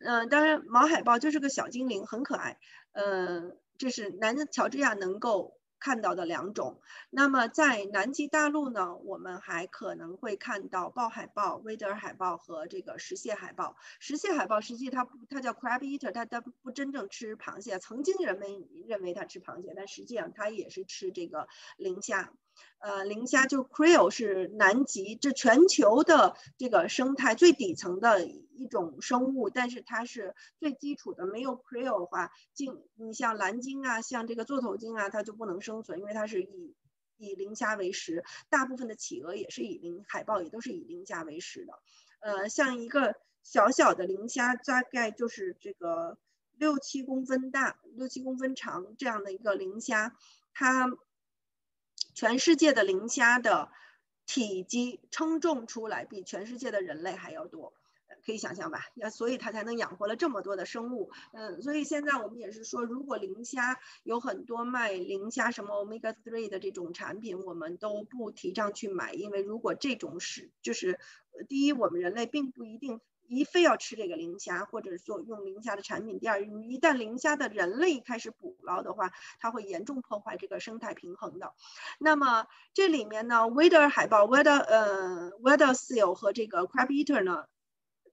嗯，当然，毛海豹就是个小精灵，很可爱。呃，这是南乔治亚能够。看到的两种。那么在南极大陆呢，我们还可能会看到豹海豹、威德尔海豹和这个石蟹海豹。石蟹海豹实际它它叫 crab eater，它它不真正吃螃蟹。曾经人们认为它吃螃蟹，但实际上它也是吃这个磷虾。呃，磷虾就 krill 是南极这全球的这个生态最底层的一种生物，但是它是最基础的。没有 krill 的话，鲸你像蓝鲸啊，像这个座头鲸啊，它就不能生存，因为它是以以磷虾为食。大部分的企鹅也是以磷，海豹也都是以磷虾为食的。呃，像一个小小的磷虾，大概就是这个六七公分大、六七公分长这样的一个磷虾，它。全世界的磷虾的体积称重出来比全世界的人类还要多，可以想象吧？那所以它才能养活了这么多的生物。嗯，所以现在我们也是说，如果磷虾有很多卖磷虾什么 omega three 的这种产品，我们都不提倡去买，因为如果这种是就是第一，我们人类并不一定。一非要吃这个磷虾，或者说用磷虾的产品。第二，一旦磷虾的人类开始捕捞的话，它会严重破坏这个生态平衡的。那么这里面呢 w e d e r 海豹 w e d e r 呃 w e d e r seal 和这个 crab eater 呢，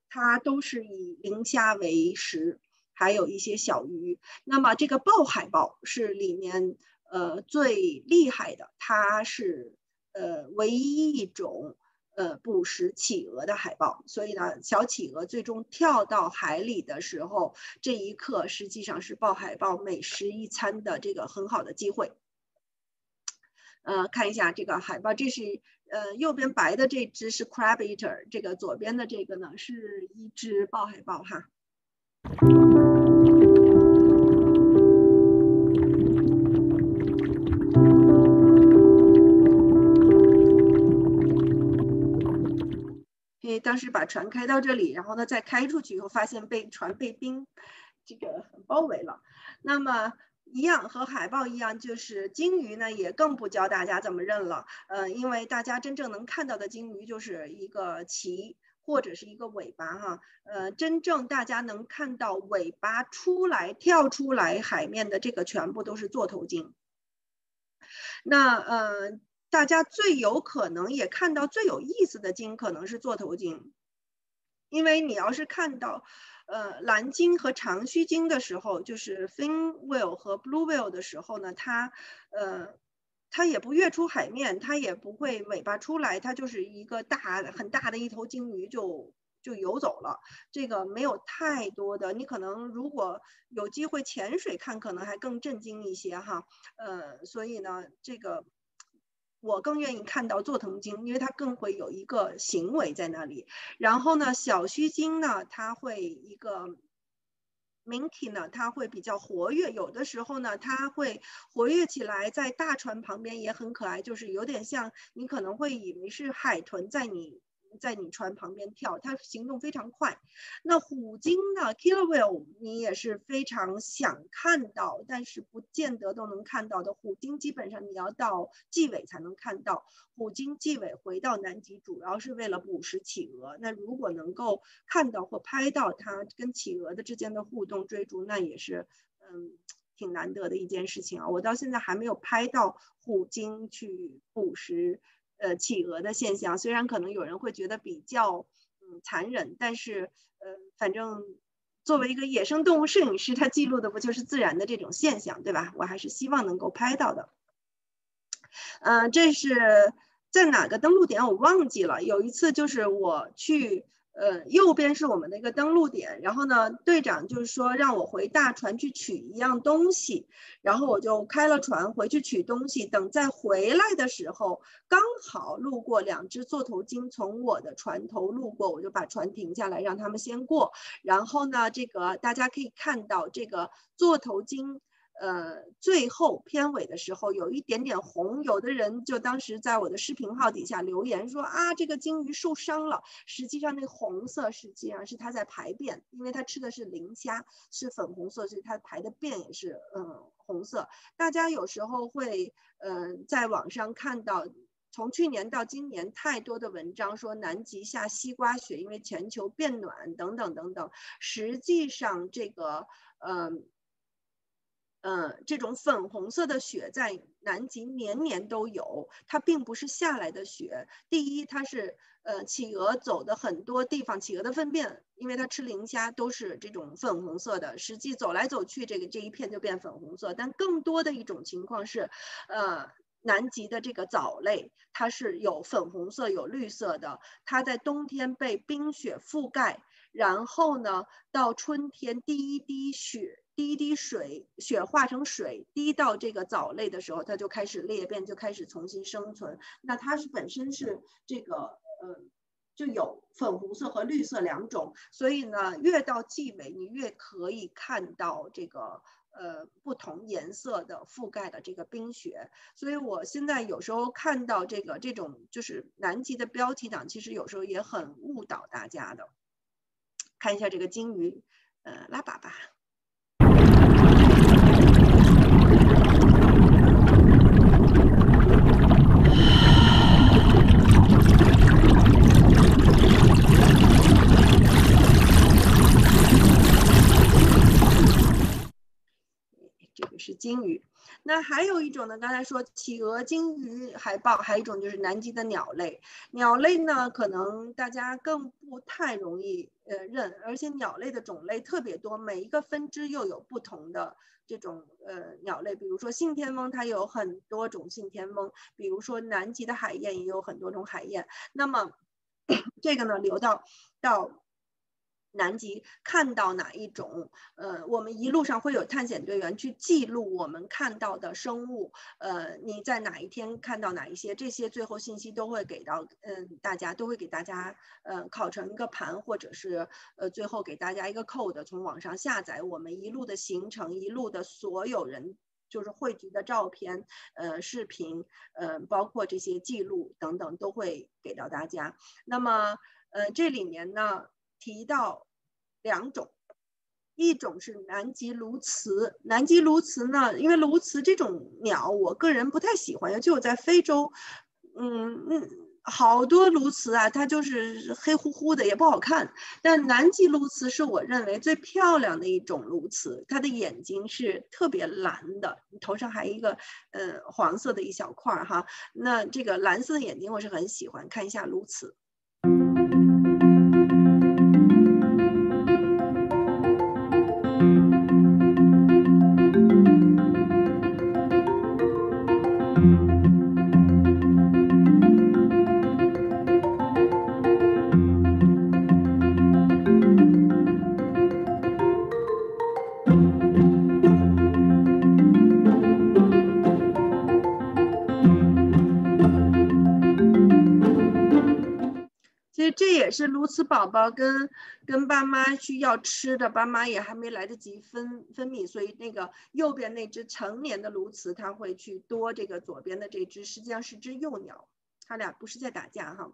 它都是以磷虾为食，还有一些小鱼。那么这个豹海豹是里面呃最厉害的，它是呃唯一一种。呃，捕食企鹅的海豹，所以呢，小企鹅最终跳到海里的时候，这一刻实际上是抱海豹美食一餐的这个很好的机会。呃，看一下这个海豹，这是呃右边白的这只是 crab eater，这个左边的这个呢是一只抱海豹哈。当时把船开到这里，然后呢再开出去以后，发现被船被冰这个包围了。那么一样和海豹一样，就是鲸鱼呢也更不教大家怎么认了。呃，因为大家真正能看到的鲸鱼就是一个鳍或者是一个尾巴哈。呃，真正大家能看到尾巴出来跳出来海面的这个全部都是座头鲸。那呃。大家最有可能也看到最有意思的鲸可能是座头鲸，因为你要是看到，呃，蓝鲸和长须鲸的时候，就是 fin whale 和 blue whale 的时候呢，它，呃，它也不跃出海面，它也不会尾巴出来，它就是一个大很大的一头鲸鱼就就游走了。这个没有太多的，你可能如果有机会潜水看，可能还更震惊一些哈。呃，所以呢，这个。我更愿意看到座藤鲸，因为它更会有一个行为在那里。然后呢，小须鲸呢，它会一个 minky 呢，它会比较活跃。有的时候呢，它会活跃起来，在大船旁边也很可爱，就是有点像你可能会以为是海豚在你。在你船旁边跳，它行动非常快。那虎鲸呢？Killer whale，你也是非常想看到，但是不见得都能看到的。虎鲸基本上你要到纪尾才能看到。虎鲸纪尾回到南极，主要是为了捕食企鹅。那如果能够看到或拍到它跟企鹅的之间的互动追逐，那也是嗯挺难得的一件事情啊。我到现在还没有拍到虎鲸去捕食。呃，企鹅的现象虽然可能有人会觉得比较嗯残忍，但是呃，反正作为一个野生动物摄影师，他记录的不就是自然的这种现象，对吧？我还是希望能够拍到的。嗯，这是在哪个登陆点我忘记了。有一次就是我去。呃，右边是我们的一个登陆点，然后呢，队长就是说让我回大船去取一样东西，然后我就开了船回去取东西。等再回来的时候，刚好路过两只座头鲸从我的船头路过，我就把船停下来让他们先过。然后呢，这个大家可以看到这个座头鲸。呃，最后片尾的时候有一点点红，有的人就当时在我的视频号底下留言说啊，这个鲸鱼受伤了。实际上那红色实际上是它在排便，因为它吃的是磷虾，是粉红色，所以它排的便也是嗯红色。大家有时候会嗯在网上看到，从去年到今年太多的文章说南极下西瓜雪，因为全球变暖等等等等。实际上这个嗯。呃，这种粉红色的雪在南极年年都有，它并不是下来的雪。第一，它是呃企鹅走的很多地方，企鹅的粪便，因为它吃磷虾都是这种粉红色的，实际走来走去，这个这一片就变粉红色。但更多的一种情况是，呃，南极的这个藻类，它是有粉红色、有绿色的，它在冬天被冰雪覆盖，然后呢，到春天第一滴雪。第一滴水雪化成水滴到这个藻类的时候，它就开始裂变，就开始重新生存。那它是本身是这个呃，就有粉红色和绿色两种，所以呢，越到季尾你越可以看到这个呃不同颜色的覆盖的这个冰雪。所以我现在有时候看到这个这种就是南极的标题党，其实有时候也很误导大家的。看一下这个鲸鱼，呃，拉粑粑。是鲸鱼，那还有一种呢？刚才说企鹅、鲸鱼、海豹，还有一种就是南极的鸟类。鸟类呢，可能大家更不太容易呃认，而且鸟类的种类特别多，每一个分支又有不同的这种呃鸟类。比如说信天翁，它有很多种信天翁；比如说南极的海燕也有很多种海燕。那么 <coughs> 这个呢，留到到。南极看到哪一种？呃，我们一路上会有探险队员去记录我们看到的生物。呃，你在哪一天看到哪一些？这些最后信息都会给到，嗯，大家都会给大家，呃，烤成一个盘，或者是呃，最后给大家一个 code，从网上下载我们一路的行程，一路的所有人就是汇集的照片、呃，视频，呃，包括这些记录等等，都会给到大家。那么，呃，这里面呢？提到两种，一种是南极鸬鹚。南极鸬鹚呢，因为鸬鹚这种鸟，我个人不太喜欢，尤其我在非洲，嗯嗯，好多鸬鹚啊，它就是黑乎乎的，也不好看。但南极鸬鹚是我认为最漂亮的一种鸬鹚，它的眼睛是特别蓝的，头上还一个呃黄色的一小块儿哈。那这个蓝色的眼睛我是很喜欢，看一下鸬鹚。是鸬鹚宝宝跟跟爸妈需要吃的，爸妈也还没来得及分分泌，所以那个右边那只成年的鸬鹚，它会去多这个左边的这只，实际上是只幼鸟，它俩不是在打架哈。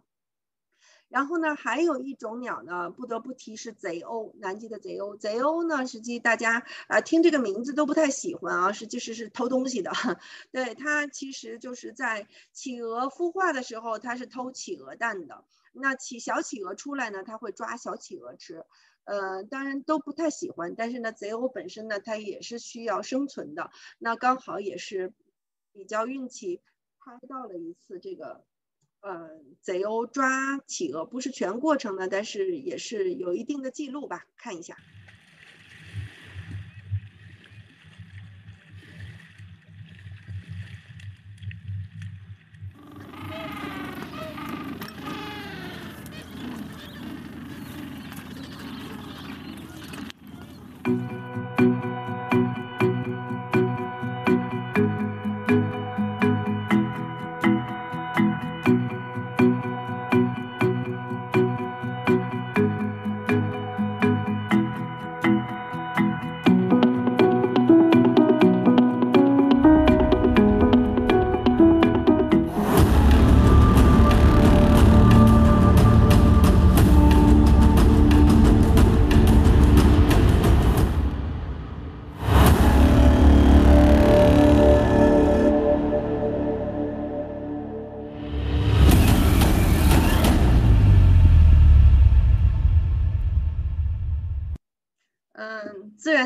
然后呢，还有一种鸟呢，不得不提是贼鸥，南极的贼鸥。贼鸥呢，实际大家啊听这个名字都不太喜欢啊，实际是是偷东西的。<laughs> 对它其实就是在企鹅孵化的时候，它是偷企鹅蛋的。那企小企鹅出来呢，它会抓小企鹅吃，呃，当然都不太喜欢。但是呢，贼鸥本身呢，它也是需要生存的。那刚好也是比较运气，拍到了一次这个，呃，贼鸥抓企鹅，不是全过程的，但是也是有一定的记录吧，看一下。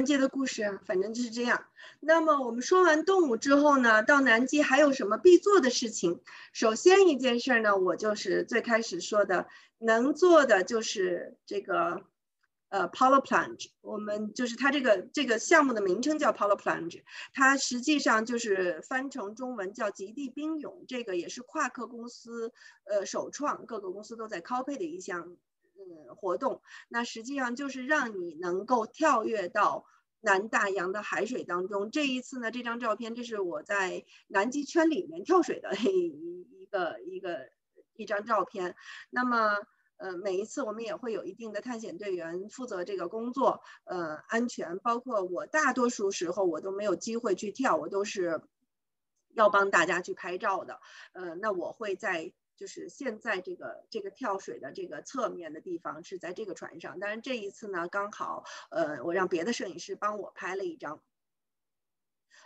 嗯，自然界的故事，反正就是这样。那么我们说完动物之后呢，到南极还有什么必做的事情？首先一件事儿呢，我就是最开始说的，能做的就是这个，呃，Polar Plunge。我们就是它这个这个项目的名称叫 Polar Plunge，它实际上就是翻成中文叫极地冰泳。这个也是夸克公司呃首创，各个公司都在 copy 的一项。活动那实际上就是让你能够跳跃到南大洋的海水当中。这一次呢，这张照片这是我在南极圈里面跳水的一一个一个一张照片。那么，呃，每一次我们也会有一定的探险队员负责这个工作，呃，安全。包括我大多数时候我都没有机会去跳，我都是要帮大家去拍照的。呃，那我会在。就是现在这个这个跳水的这个侧面的地方是在这个船上，但是这一次呢，刚好呃，我让别的摄影师帮我拍了一张。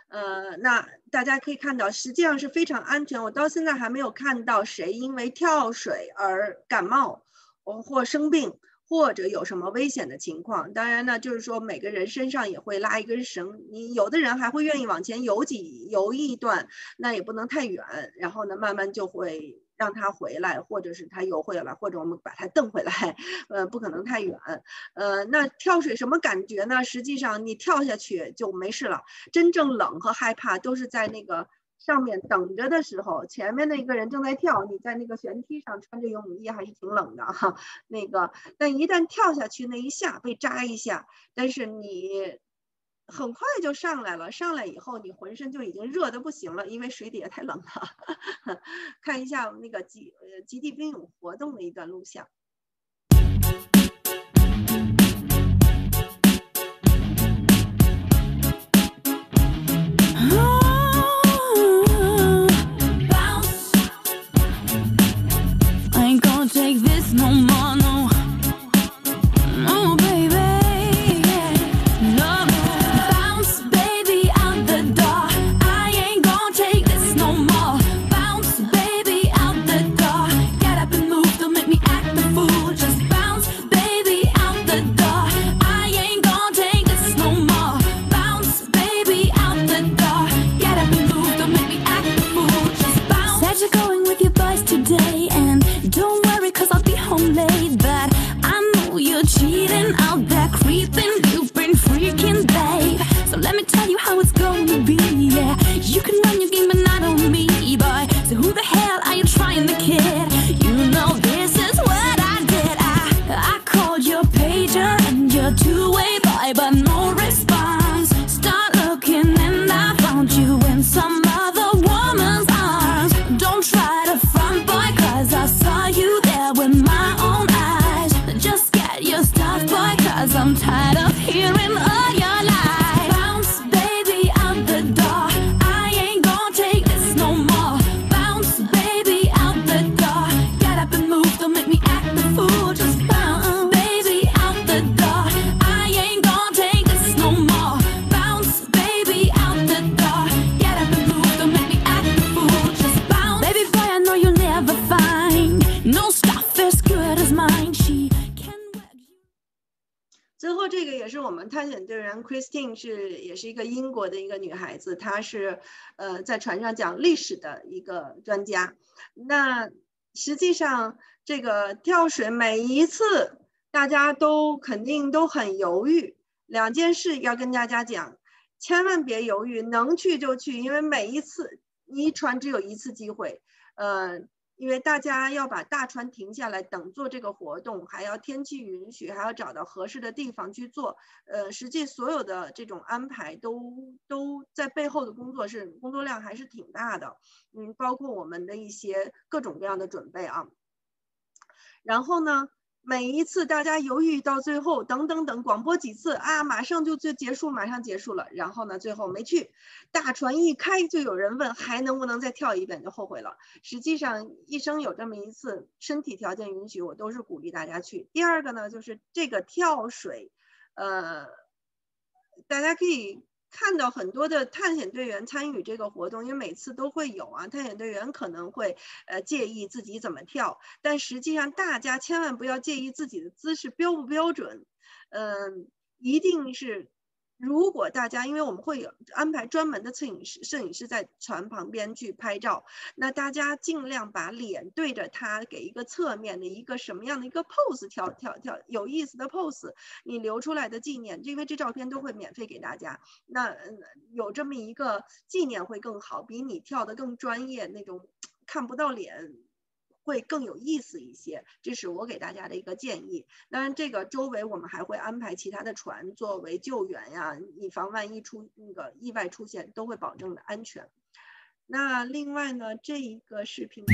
呃，那大家可以看到，实际上是非常安全。我到现在还没有看到谁因为跳水而感冒，或生病，或者有什么危险的情况。当然呢，就是说每个人身上也会拉一根绳，你有的人还会愿意往前游几游一段，那也不能太远，然后呢，慢慢就会。让他回来，或者是他游回来，或者我们把他蹬回来，呃，不可能太远。呃，那跳水什么感觉呢？实际上你跳下去就没事了。真正冷和害怕都是在那个上面等着的时候，前面的一个人正在跳，你在那个悬梯上穿着游泳衣还是挺冷的哈。那个，但一旦跳下去那一下被扎一下，但是你。很快就上来了，上来以后你浑身就已经热的不行了，因为水底下太冷了。<laughs> 看一下那个极呃极地冰泳活动的一段录像。Christine 是也是一个英国的一个女孩子，她是呃在船上讲历史的一个专家。那实际上这个跳水每一次大家都肯定都很犹豫。两件事要跟大家讲，千万别犹豫，能去就去，因为每一次一船只有一次机会，呃。因为大家要把大船停下来等做这个活动，还要天气允许，还要找到合适的地方去做。呃，实际所有的这种安排都都在背后的工作是工作量还是挺大的。嗯，包括我们的一些各种各样的准备啊。然后呢？每一次大家犹豫到最后，等等等，广播几次啊，马上就就结束，马上结束了。然后呢，最后没去，大船一开，就有人问还能不能再跳一遍，就后悔了。实际上一生有这么一次，身体条件允许，我都是鼓励大家去。第二个呢，就是这个跳水，呃，大家可以。看到很多的探险队员参与这个活动，因为每次都会有啊，探险队员可能会呃介意自己怎么跳，但实际上大家千万不要介意自己的姿势标不标准，嗯，一定是。如果大家，因为我们会有安排专门的摄影师，摄影师在船旁边去拍照，那大家尽量把脸对着它，给一个侧面的一个什么样的一个 pose，跳跳跳有意思的 pose，你留出来的纪念，因为这照片都会免费给大家，那有这么一个纪念会更好，比你跳的更专业那种看不到脸。会更有意思一些，这是我给大家的一个建议。当然，这个周围我们还会安排其他的船作为救援呀，以防万一出那个意外出现，都会保证的安全。那另外呢，这一个视频。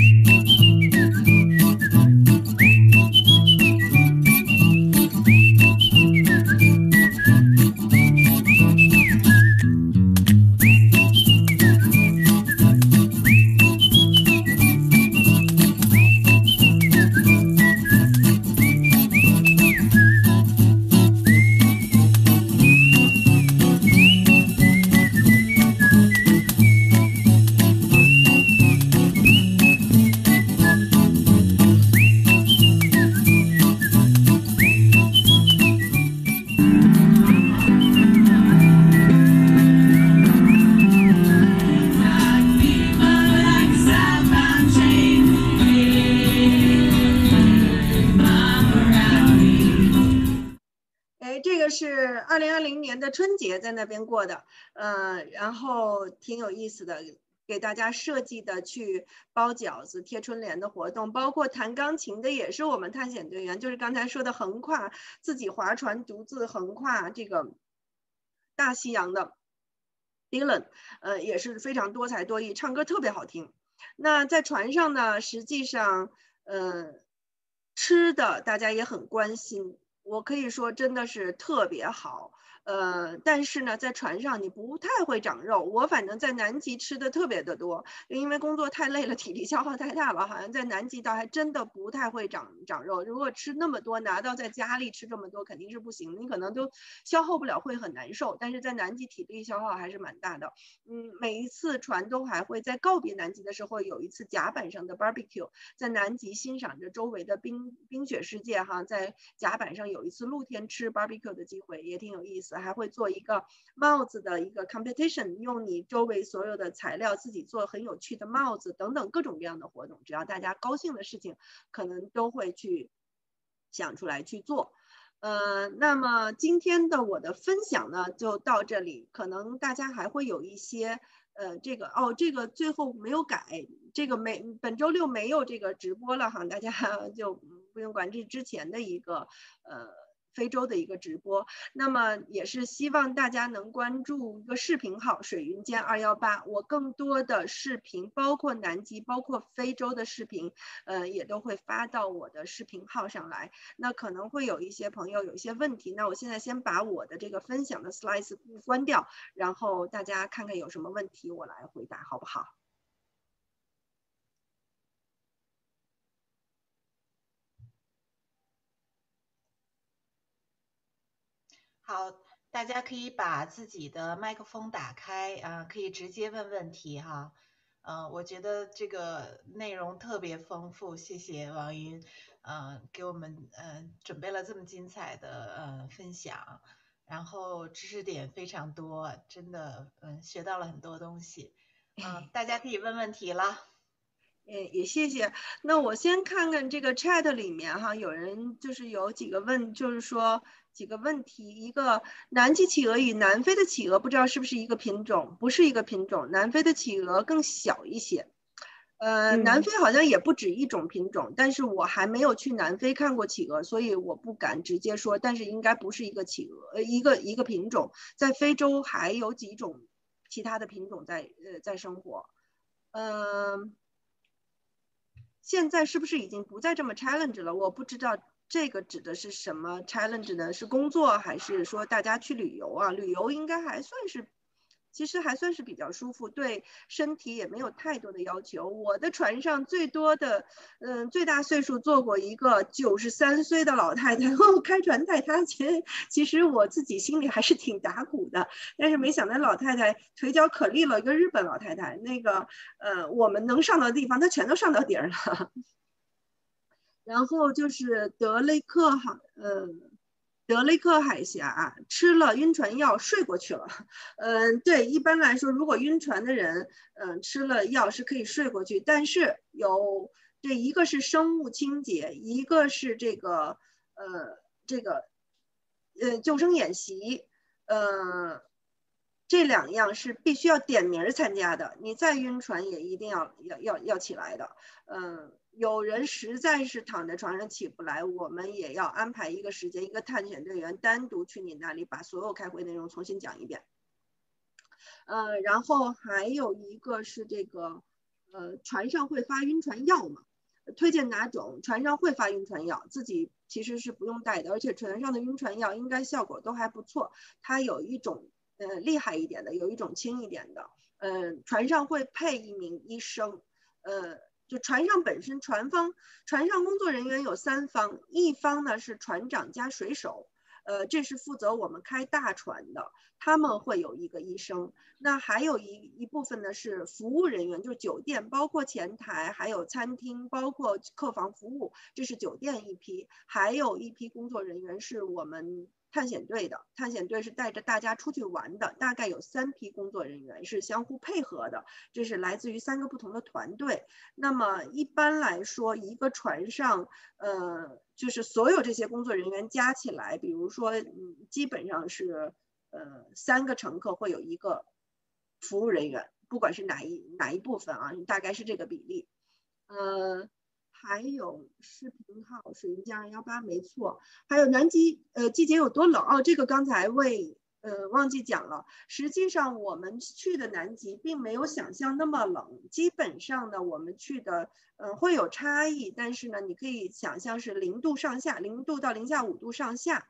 节在那边过的，嗯，然后挺有意思的，给大家设计的去包饺子、贴春联的活动，包括弹钢琴的也是我们探险队员，就是刚才说的横跨自己划船独自横跨这个大西洋的 Dylan，呃，也是非常多才多艺，唱歌特别好听。那在船上呢，实际上，呃，吃的大家也很关心，我可以说真的是特别好。呃，但是呢，在船上你不太会长肉。我反正在南极吃的特别的多，因为工作太累了，体力消耗太大了，好像在南极倒还真的不太会长长肉。如果吃那么多，拿到在家里吃这么多肯定是不行，你可能都消耗不了，会很难受。但是在南极体力消耗还是蛮大的。嗯，每一次船都还会在告别南极的时候有一次甲板上的 barbecue，在南极欣赏着周围的冰冰雪世界哈，在甲板上有一次露天吃 barbecue 的机会，也挺有意思。还会做一个帽子的一个 competition，用你周围所有的材料自己做很有趣的帽子等等各种各样的活动，只要大家高兴的事情，可能都会去想出来去做。呃，那么今天的我的分享呢就到这里，可能大家还会有一些呃这个哦这个最后没有改，这个没本周六没有这个直播了哈，大家 <laughs> 就不用管这之前的一个呃。非洲的一个直播，那么也是希望大家能关注一个视频号“水云间二幺八”，我更多的视频，包括南极、包括非洲的视频，呃，也都会发到我的视频号上来。那可能会有一些朋友有一些问题，那我现在先把我的这个分享的 slide 关掉，然后大家看看有什么问题，我来回答，好不好？好，大家可以把自己的麦克风打开啊，可以直接问问题哈。嗯，我觉得这个内容特别丰富，谢谢王云，嗯，给我们嗯准备了这么精彩的呃分享，然后知识点非常多，真的嗯学到了很多东西。嗯，<laughs> 大家可以问问题了。诶，也谢谢。那我先看看这个 chat 里面哈，有人就是有几个问，就是说几个问题。一个南极企鹅与南非的企鹅不知道是不是一个品种？不是一个品种，南非的企鹅更小一些。呃，南非好像也不止一种品种，但是我还没有去南非看过企鹅，所以我不敢直接说。但是应该不是一个企鹅，呃，一个一个品种。在非洲还有几种其他的品种在呃在生活。嗯。现在是不是已经不再这么 challenge 了？我不知道这个指的是什么 challenge 呢？是工作还是说大家去旅游啊？旅游应该还算是。其实还算是比较舒服，对身体也没有太多的要求。我的船上最多的，嗯，最大岁数坐过一个九十三岁的老太太。<laughs> 哦，开船带她，其实其实我自己心里还是挺打鼓的。但是没想到老太太腿脚可利了，一个日本老太太。那个，呃，我们能上到的地方，她全都上到顶了。<laughs> 然后就是德雷克哈，嗯。德雷克海峡吃了晕船药睡过去了。嗯，对，一般来说，如果晕船的人，嗯，吃了药是可以睡过去。但是有这一个是生物清洁，一个是这个呃这个呃救生演习，呃这两样是必须要点名参加的。你再晕船也一定要要要要起来的。嗯。有人实在是躺在床上起不来，我们也要安排一个时间，一个探险队员单独去你那里，把所有开会内容重新讲一遍。呃，然后还有一个是这个，呃，船上会发晕船药嘛？推荐哪种？船上会发晕船药，自己其实是不用带的，而且船上的晕船药应该效果都还不错。它有一种呃厉害一点的，有一种轻一点的。嗯，船上会配一名医生，呃。就船上本身，船方船上工作人员有三方，一方呢是船长加水手，呃，这是负责我们开大船的，他们会有一个医生。那还有一一部分呢是服务人员，就是酒店，包括前台，还有餐厅，包括客房服务，这是酒店一批，还有一批工作人员是我们。探险队的探险队是带着大家出去玩的，大概有三批工作人员是相互配合的，这是来自于三个不同的团队。那么一般来说，一个船上，呃，就是所有这些工作人员加起来，比如说，嗯，基本上是，呃，三个乘客会有一个服务人员，不管是哪一哪一部分啊，大概是这个比例，呃。还有视频号水云江二幺八没错，还有南极呃季节有多冷哦，这个刚才为呃忘记讲了。实际上我们去的南极并没有想象那么冷，基本上呢我们去的呃会有差异，但是呢你可以想象是零度上下，零度到零下五度上下。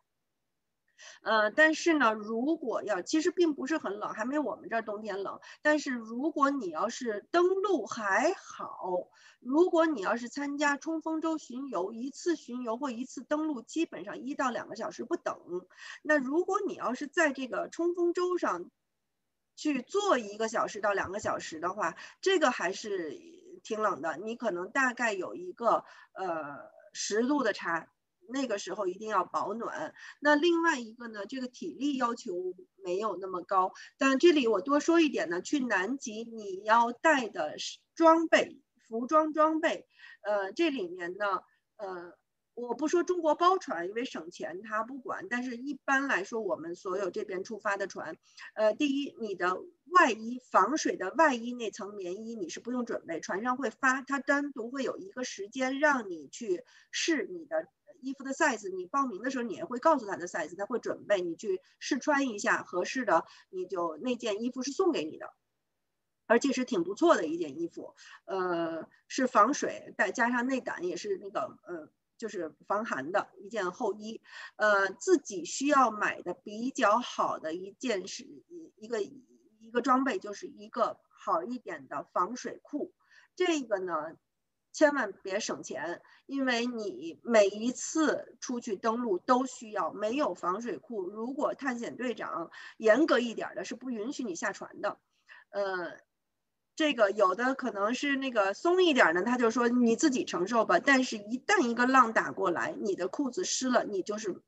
呃，但是呢，如果要其实并不是很冷，还没有我们这儿冬天冷。但是如果你要是登陆还好，如果你要是参加冲锋舟巡游，一次巡游或一次登陆基本上一到两个小时不等。那如果你要是在这个冲锋舟上去坐一个小时到两个小时的话，这个还是挺冷的。你可能大概有一个呃十度的差。那个时候一定要保暖。那另外一个呢，这个体力要求没有那么高。但这里我多说一点呢，去南极你要带的是装备、服装装备，呃，这里面呢，呃，我不说中国包船，因为省钱他不管。但是一般来说，我们所有这边出发的船，呃，第一，你的外衣防水的外衣那层棉衣你是不用准备，船上会发，它单独会有一个时间让你去试你的。衣服的 size，你报名的时候你也会告诉他的 size，他会准备你去试穿一下，合适的你就那件衣服是送给你的，而且是挺不错的一件衣服，呃，是防水，再加上内胆也是那个呃，就是防寒的一件厚衣，呃，自己需要买的比较好的一件是一个一个装备，就是一个好一点的防水裤，这个呢。千万别省钱，因为你每一次出去登陆都需要，没有防水裤，如果探险队长严格一点的，是不允许你下船的。呃，这个有的可能是那个松一点的，他就说你自己承受吧。但是，一旦一个浪打过来，你的裤子湿了，你就是。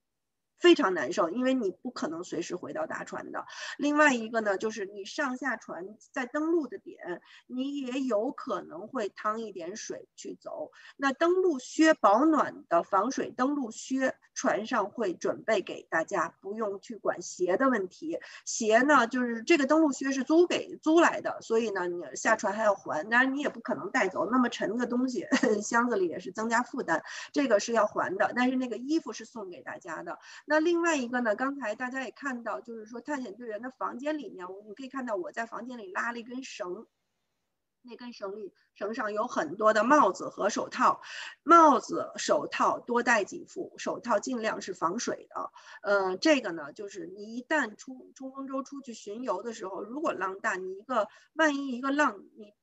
非常难受，因为你不可能随时回到大船的。另外一个呢，就是你上下船在登陆的点，你也有可能会趟一点水去走。那登陆靴保暖的防水登陆靴，船上会准备给大家，不用去管鞋的问题。鞋呢，就是这个登陆靴是租给租来的，所以呢，你下船还要还。当然你也不可能带走那么沉的东西，<laughs> 箱子里也是增加负担，这个是要还的。但是那个衣服是送给大家的。那那另外一个呢？刚才大家也看到，就是说探险队员的房间里面，我们可以看到我在房间里拉了一根绳，那根绳里绳上有很多的帽子和手套，帽子、手套多带几副，手套尽量是防水的。呃，这个呢，就是你一旦出冲锋舟出去巡游的时候，如果浪大，你一个万一一个浪你。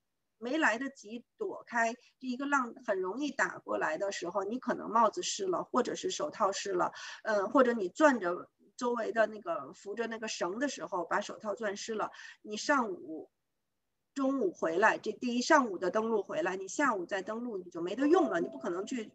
没来得及躲开这一个浪，很容易打过来的时候，你可能帽子湿了，或者是手套湿了，嗯，或者你攥着周围的那个扶着那个绳的时候，把手套攥湿了。你上午、中午回来，这第一上午的登陆回来，你下午再登陆，你就没得用了，你不可能去。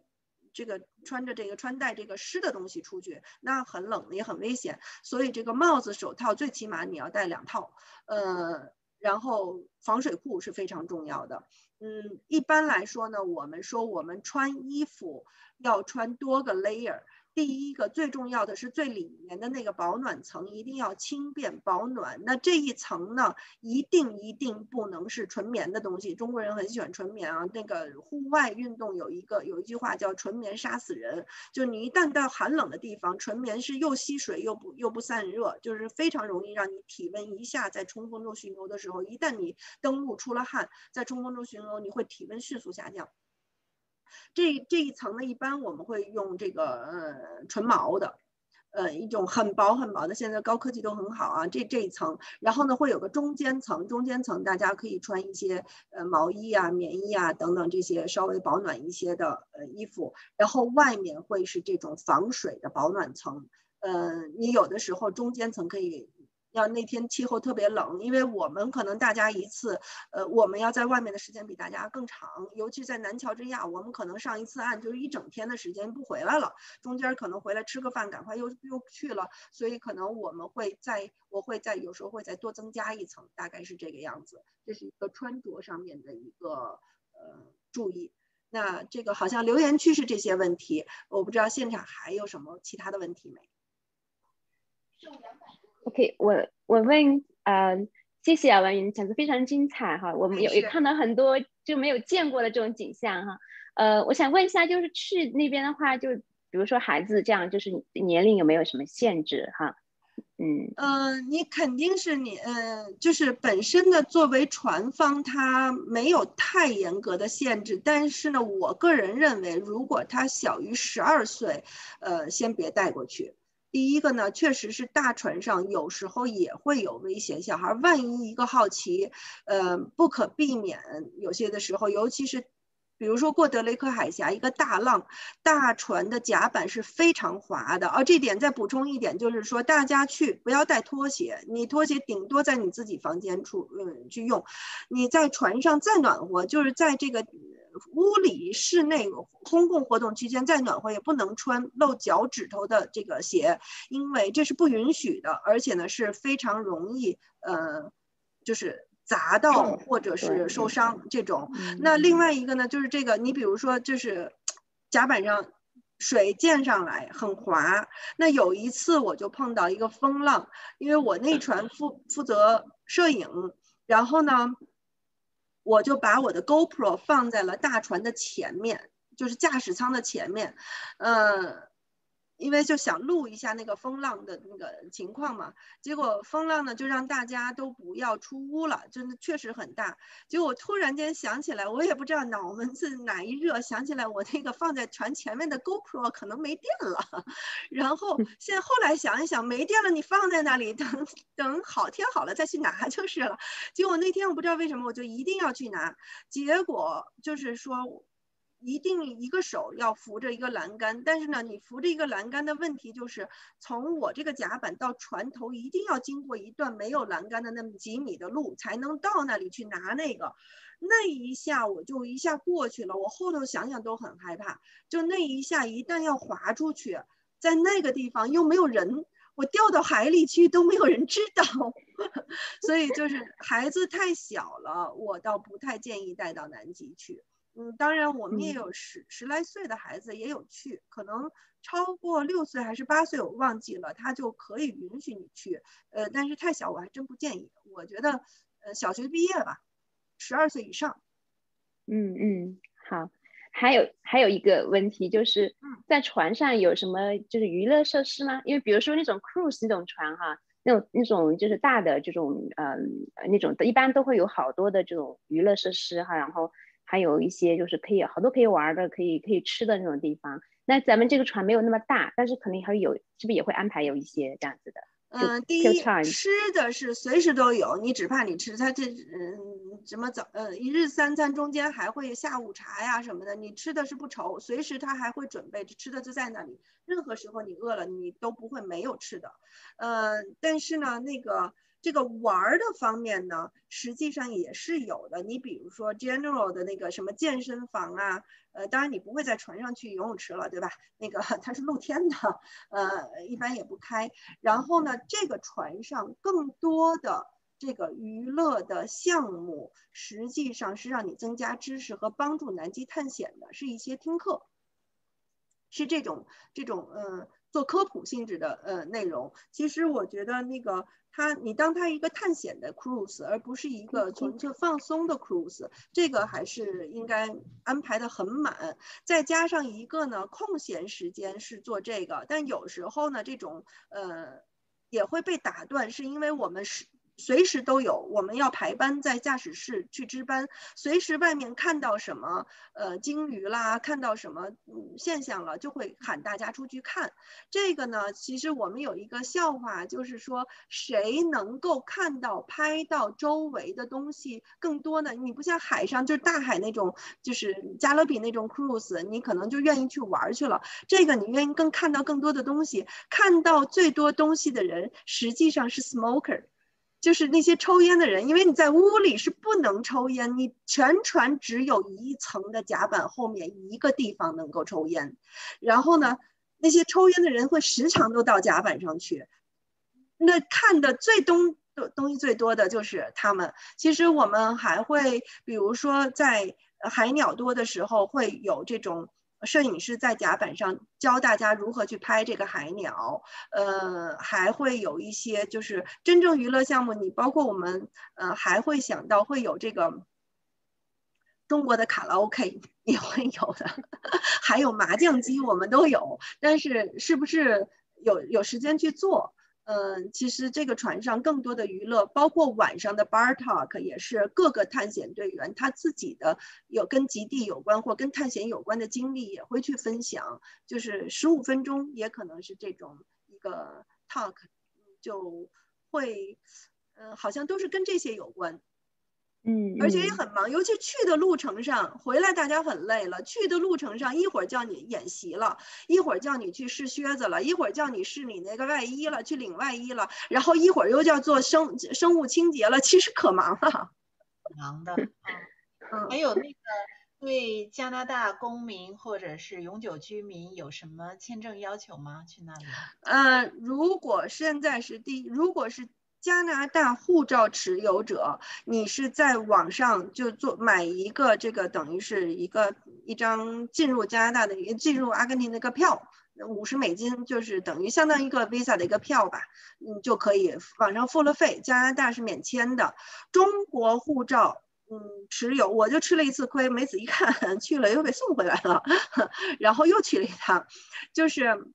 这个穿着这个穿戴这个湿的东西出去，那很冷也很危险。所以这个帽子、手套最起码你要戴两套，呃，然后防水裤是非常重要的。嗯，一般来说呢，我们说我们穿衣服要穿多个 layer。第一个最重要的是最里面的那个保暖层一定要轻便保暖。那这一层呢，一定一定不能是纯棉的东西。中国人很喜欢纯棉啊。那个户外运动有一个有一句话叫“纯棉杀死人”，就你一旦到寒冷的地方，纯棉是又吸水又不又不散热，就是非常容易让你体温一下在冲锋中巡游的时候，一旦你登陆出了汗，在冲锋中巡游，你会体温迅速下降。这这一层呢，一般我们会用这个呃纯毛的，呃一种很薄很薄的，现在高科技都很好啊。这这一层，然后呢会有个中间层，中间层大家可以穿一些呃毛衣啊、棉衣啊等等这些稍微保暖一些的呃衣服，然后外面会是这种防水的保暖层。呃，你有的时候中间层可以。要那天气候特别冷，因为我们可能大家一次，呃，我们要在外面的时间比大家更长，尤其在南乔治亚，我们可能上一次岸就是一整天的时间不回来了，中间可能回来吃个饭，赶快又又去了，所以可能我们会在，我会在有时候会再多增加一层，大概是这个样子。这是一个穿着上面的一个呃注意。那这个好像留言区是这些问题，我不知道现场还有什么其他的问题没？OK，我我问，呃，谢谢啊，文云讲的非常精彩哈，我们有也看到很多就没有见过的这种景象哈，呃，我想问一下，就是去那边的话，就比如说孩子这样，就是年龄有没有什么限制哈？嗯呃，你肯定是你，呃，就是本身的作为船方，他没有太严格的限制，但是呢，我个人认为，如果他小于十二岁，呃，先别带过去。第一个呢，确实是大船上有时候也会有危险，小孩万一一个好奇，呃，不可避免，有些的时候，尤其是，比如说过德雷克海峡，一个大浪，大船的甲板是非常滑的，而这点再补充一点，就是说大家去不要带拖鞋，你拖鞋顶多在你自己房间处，嗯，去用，你在船上再暖和，就是在这个。屋里室内公共活动期间再暖和也不能穿露脚趾头的这个鞋，因为这是不允许的，而且呢是非常容易呃就是砸到或者是受伤这种。那另外一个呢就是这个，你比如说就是甲板上水溅上来很滑，那有一次我就碰到一个风浪，因为我那 <laughs> 船负负责摄影，然后呢。我就把我的 GoPro 放在了大船的前面，就是驾驶舱的前面，嗯。因为就想录一下那个风浪的那个情况嘛，结果风浪呢就让大家都不要出屋了，真的确实很大。结果我突然间想起来，我也不知道脑门子哪一热，想起来我那个放在船前面的 GoPro 可能没电了。然后现在后来想一想，没电了，你放在那里，等等好天好了再去拿就是了。结果那天我不知道为什么，我就一定要去拿，结果就是说。一定一个手要扶着一个栏杆，但是呢，你扶着一个栏杆的问题就是，从我这个甲板到船头一定要经过一段没有栏杆的那么几米的路，才能到那里去拿那个。那一下我就一下过去了，我后头想想都很害怕。就那一下，一旦要滑出去，在那个地方又没有人，我掉到海里去都没有人知道。<laughs> 所以就是孩子太小了，我倒不太建议带到南极去。嗯，当然，我们也有十十来岁的孩子也有去，可能超过六岁还是八岁，我忘记了，他就可以允许你去。呃，但是太小，我还真不建议。我觉得，呃，小学毕业吧，十二岁以上。嗯嗯，好。还有还有一个问题就是，在船上有什么就是娱乐设施吗？因为比如说那种 cruise 那种船哈，那种那种就是大的这种呃那种一般都会有好多的这种娱乐设施哈，然后。还有一些就是可以好多可以玩的，可以可以吃的那种地方。那咱们这个船没有那么大，但是肯定还有，是不是也会安排有一些这样子的？嗯，第一吃的是随时都有，你只怕你吃它这嗯什么早呃一日三餐中间还会下午茶呀什么的，你吃的是不愁，随时他还会准备吃的就在那里，任何时候你饿了你都不会没有吃的。嗯，但是呢那个。这个玩儿的方面呢，实际上也是有的。你比如说 general 的那个什么健身房啊，呃，当然你不会在船上去游泳池了，对吧？那个它是露天的，呃，一般也不开。然后呢，这个船上更多的这个娱乐的项目，实际上是让你增加知识和帮助南极探险的，是一些听课，是这种这种嗯。做科普性质的呃内容，其实我觉得那个他你当他一个探险的 cruise，而不是一个纯粹放松的 cruise，这个还是应该安排的很满。再加上一个呢，空闲时间是做这个，但有时候呢，这种呃也会被打断，是因为我们是。随时都有，我们要排班在驾驶室去值班，随时外面看到什么呃鲸鱼啦，看到什么现象了，就会喊大家出去看。这个呢，其实我们有一个笑话，就是说谁能够看到拍到周围的东西更多呢？你不像海上就是大海那种，就是加勒比那种 cruise，你可能就愿意去玩去了。这个你愿意更看到更多的东西，看到最多东西的人实际上是 smoker。就是那些抽烟的人，因为你在屋里是不能抽烟，你全船只有一层的甲板后面一个地方能够抽烟，然后呢，那些抽烟的人会时常都到甲板上去，那看的最东的东西最多的就是他们。其实我们还会，比如说在海鸟多的时候，会有这种。摄影师在甲板上教大家如何去拍这个海鸟，呃，还会有一些就是真正娱乐项目，你包括我们，呃，还会想到会有这个中国的卡拉 OK <laughs> 也会有的，<laughs> 还有麻将机我们都有，但是是不是有有时间去做？嗯，其实这个船上更多的娱乐，包括晚上的 bar talk，也是各个探险队员他自己的有跟极地有关或跟探险有关的经历也会去分享，就是十五分钟也可能是这种一个 talk，就会，嗯，好像都是跟这些有关。嗯，而且也很忙，尤其去的路程上，回来大家很累了。去的路程上，一会儿叫你演习了，一会儿叫你去试靴子了，一会儿叫你试你那个外衣了，去领外衣了，然后一会儿又叫做生生物清洁了，其实可忙了。<laughs> 忙的，嗯，还有那个对加拿大公民或者是永久居民有什么签证要求吗？去那里？呃，如果现在是第，如果是。加拿大护照持有者，你是在网上就做买一个这个等于是一个一张进入加拿大的一个进入阿根廷的一个票，五十美金就是等于相当于一个 visa 的一个票吧，嗯就可以网上付了费，加拿大是免签的。中国护照，嗯持有我就吃了一次亏，没仔细看 <laughs> 去了又给送回来了，<laughs> 然后又去了一趟，就是。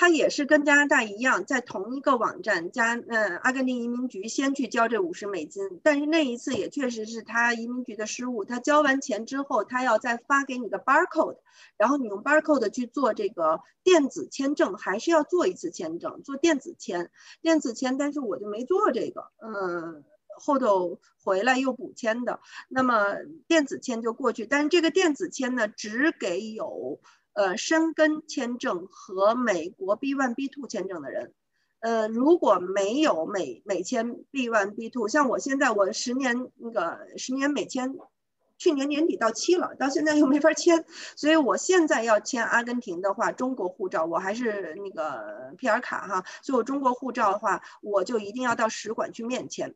他也是跟加拿大一样，在同一个网站加，呃，阿根廷移民局先去交这五十美金，但是那一次也确实是他移民局的失误，他交完钱之后，他要再发给你个 barcode，然后你用 barcode 去做这个电子签证，还是要做一次签证，做电子签，电子签，但是我就没做这个，嗯，后头回来又补签的，那么电子签就过去，但是这个电子签呢，只给有。呃，申根签证和美国 B1、B2 签证的人，呃，如果没有美美签 B1、B2，像我现在我十年那个十年美签，去年年底到期了，到现在又没法签，所以我现在要签阿根廷的话，中国护照我还是那个 PR 卡哈，所以我中国护照的话，我就一定要到使馆去面签，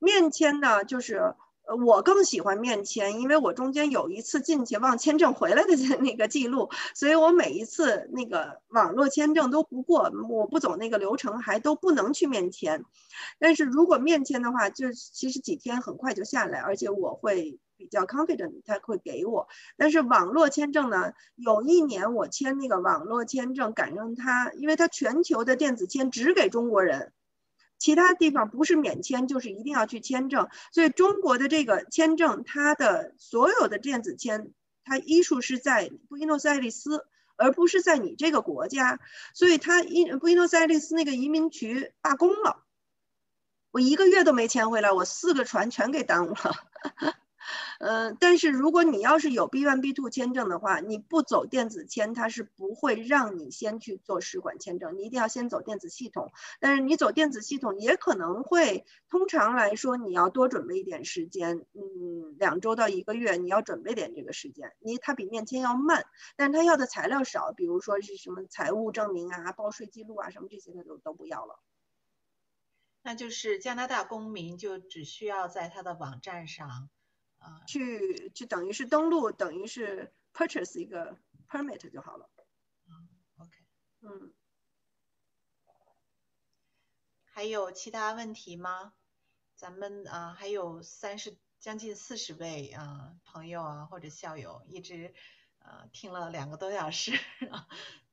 面签呢就是。我更喜欢面签，因为我中间有一次进去忘签证回来的 <laughs> 那个记录，所以我每一次那个网络签证都不过，我不走那个流程还都不能去面签。但是如果面签的话，就其实几天很快就下来，而且我会比较 confident 他会给我。但是网络签证呢，有一年我签那个网络签证赶上他，因为他全球的电子签只给中国人。其他地方不是免签就是一定要去签证，所以中国的这个签证，它的所有的电子签，它医术是在布宜诺斯艾利斯，而不是在你这个国家，所以它伊布宜诺斯艾利斯那个移民局罢工了，我一个月都没签回来，我四个船全给耽误了。嗯，但是如果你要是有 B one B two 签证的话，你不走电子签，它是不会让你先去做使馆签证，你一定要先走电子系统。但是你走电子系统也可能会，通常来说你要多准备一点时间，嗯，两周到一个月，你要准备点这个时间。你它比面签要慢，但是它要的材料少，比如说是什么财务证明啊、报税记录啊什么这些，它都都不要了。那就是加拿大公民就只需要在他的网站上，啊，去就等于是登录，等于是 purchase 一个 permit 就好了。嗯，OK，嗯，还有其他问题吗？咱们啊还有三十将近四十位啊朋友啊或者校友一直呃听了两个多小时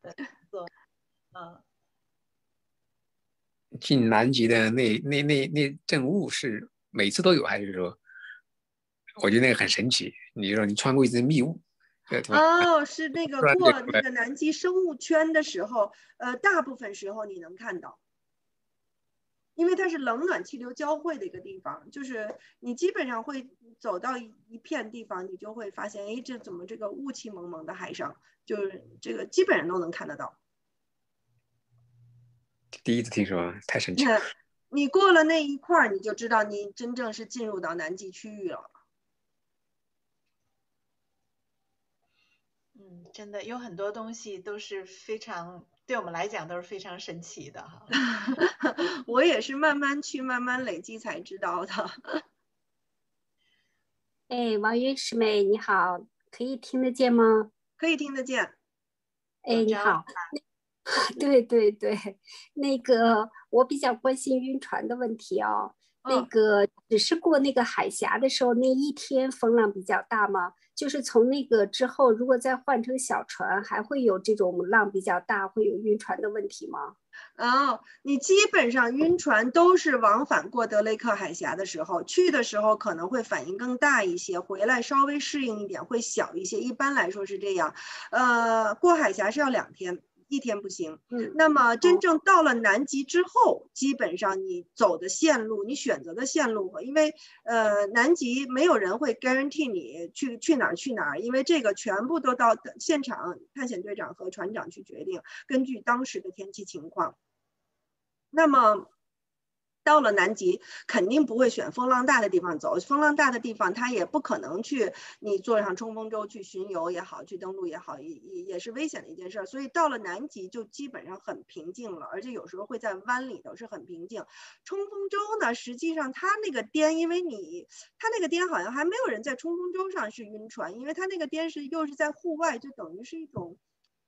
的做，嗯。进南极的那那那那证物是每次都有，还是说？我觉得那个很神奇。你说你穿过一层密雾，哦，是那个过那个南极生物圈的时候，呃，大部分时候你能看到，因为它是冷暖气流交汇的一个地方，就是你基本上会走到一片地方，你就会发现，哎，这怎么这个雾气蒙蒙的海上，就是这个基本上都能看得到。第一次听说，太神奇了！你过了那一块儿，你就知道你真正是进入到南极区域了。嗯，真的有很多东西都是非常对我们来讲都是非常神奇的哈。<laughs> 我也是慢慢去、慢慢累积才知道的。<laughs> 哎，王云师妹你好，可以听得见吗？可以听得见。哎，你好。<laughs> 对对对，那个我比较关心晕船的问题哦。那个只是过那个海峡的时候那一天风浪比较大吗？就是从那个之后，如果再换成小船，还会有这种浪比较大，会有晕船的问题吗？哦，你基本上晕船都是往返过德雷克海峡的时候，去的时候可能会反应更大一些，回来稍微适应一点会小一些。一般来说是这样。呃，过海峡是要两天。一天不行，嗯，那么真正到了南极之后，基本上你走的线路，你选择的线路，因为呃南极没有人会 guarantee 你去去哪儿去哪儿，因为这个全部都到现场探险队长和船长去决定，根据当时的天气情况，那么。到了南极，肯定不会选风浪大的地方走。风浪大的地方，他也不可能去。你坐上冲锋舟去巡游也好，去登陆也好，也也是危险的一件事。所以到了南极就基本上很平静了，而且有时候会在湾里头是很平静。冲锋舟呢，实际上它那个颠，因为你它那个颠好像还没有人在冲锋舟上是晕船，因为它那个颠是又是在户外，就等于是一种，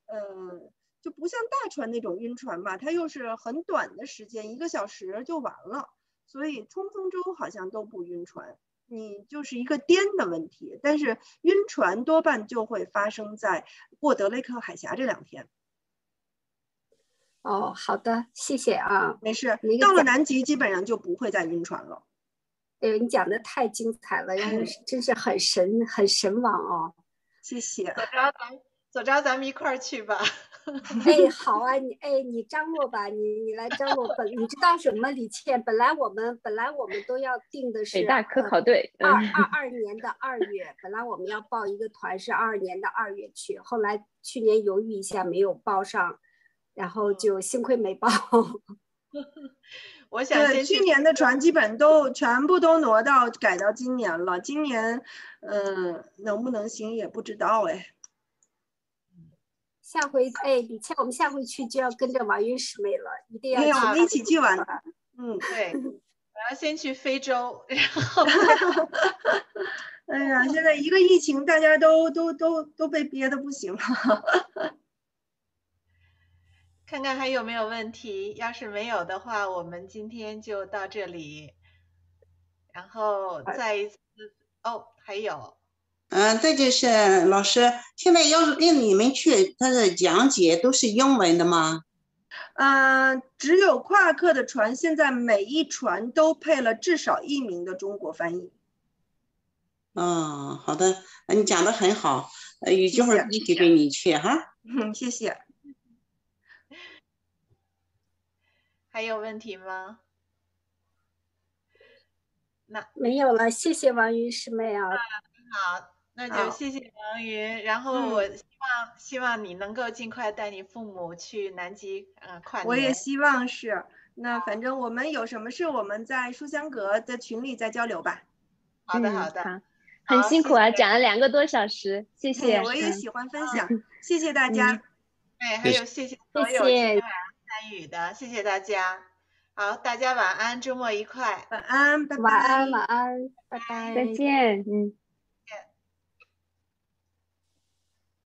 呃。就不像大船那种晕船吧，它又是很短的时间，一个小时就完了。所以冲锋舟好像都不晕船，你就是一个颠的问题。但是晕船多半就会发生在过德雷克海峡这两天。哦，好的，谢谢啊，没事。到了南极基本上就不会再晕船了。哎，你讲的太精彩了，<laughs> 真是很神，很神往哦。谢谢。走着咱，走着咱们一块儿去吧。<laughs> 哎，好啊，你哎，你张罗吧，你你来张罗。本你知道什么，李倩？本来我们本来我们都要定的是北大科考队二二二年的二月，本来我们要报一个团是二二年的二月去，后来去年犹豫一下没有报上，然后就幸亏没报。<laughs> 我想去年的船基本都全部都挪到改到今年了，今年嗯能不能行也不知道哎。下回哎，李倩，我们下回去就要跟着王云师妹了，一定要。我们一起去玩。<laughs> 嗯，对，<laughs> 我要先去非洲，然后。<laughs> 哎呀，现在一个疫情，大家都都都都被憋的不行了。看看还有没有问题，要是没有的话，我们今天就到这里。然后再一次，哦，还有。嗯，这就是老师。现在要是跟你们去，他的讲解都是英文的吗？嗯，只有夸克的船，现在每一船都配了至少一名的中国翻译。嗯，好的，你讲的很好，呃，有机会一起跟你去哈。嗯，<laughs> 谢谢。<laughs> 还有问题吗？那没有了，谢谢王云师妹啊。好，那就谢谢王云。然后我希望希望你能够尽快带你父母去南极，呃，跨年。我也希望是。那反正我们有什么事，我们在书香阁的群里再交流吧。好的，好的。很辛苦啊，讲了两个多小时，谢谢。我也喜欢分享，谢谢大家。<laughs> 哎，还有谢谢所有今天晚上参与的，谢谢大家。好，大家晚安，周末愉快。晚安，拜拜。晚安，晚安，拜拜。再见，嗯。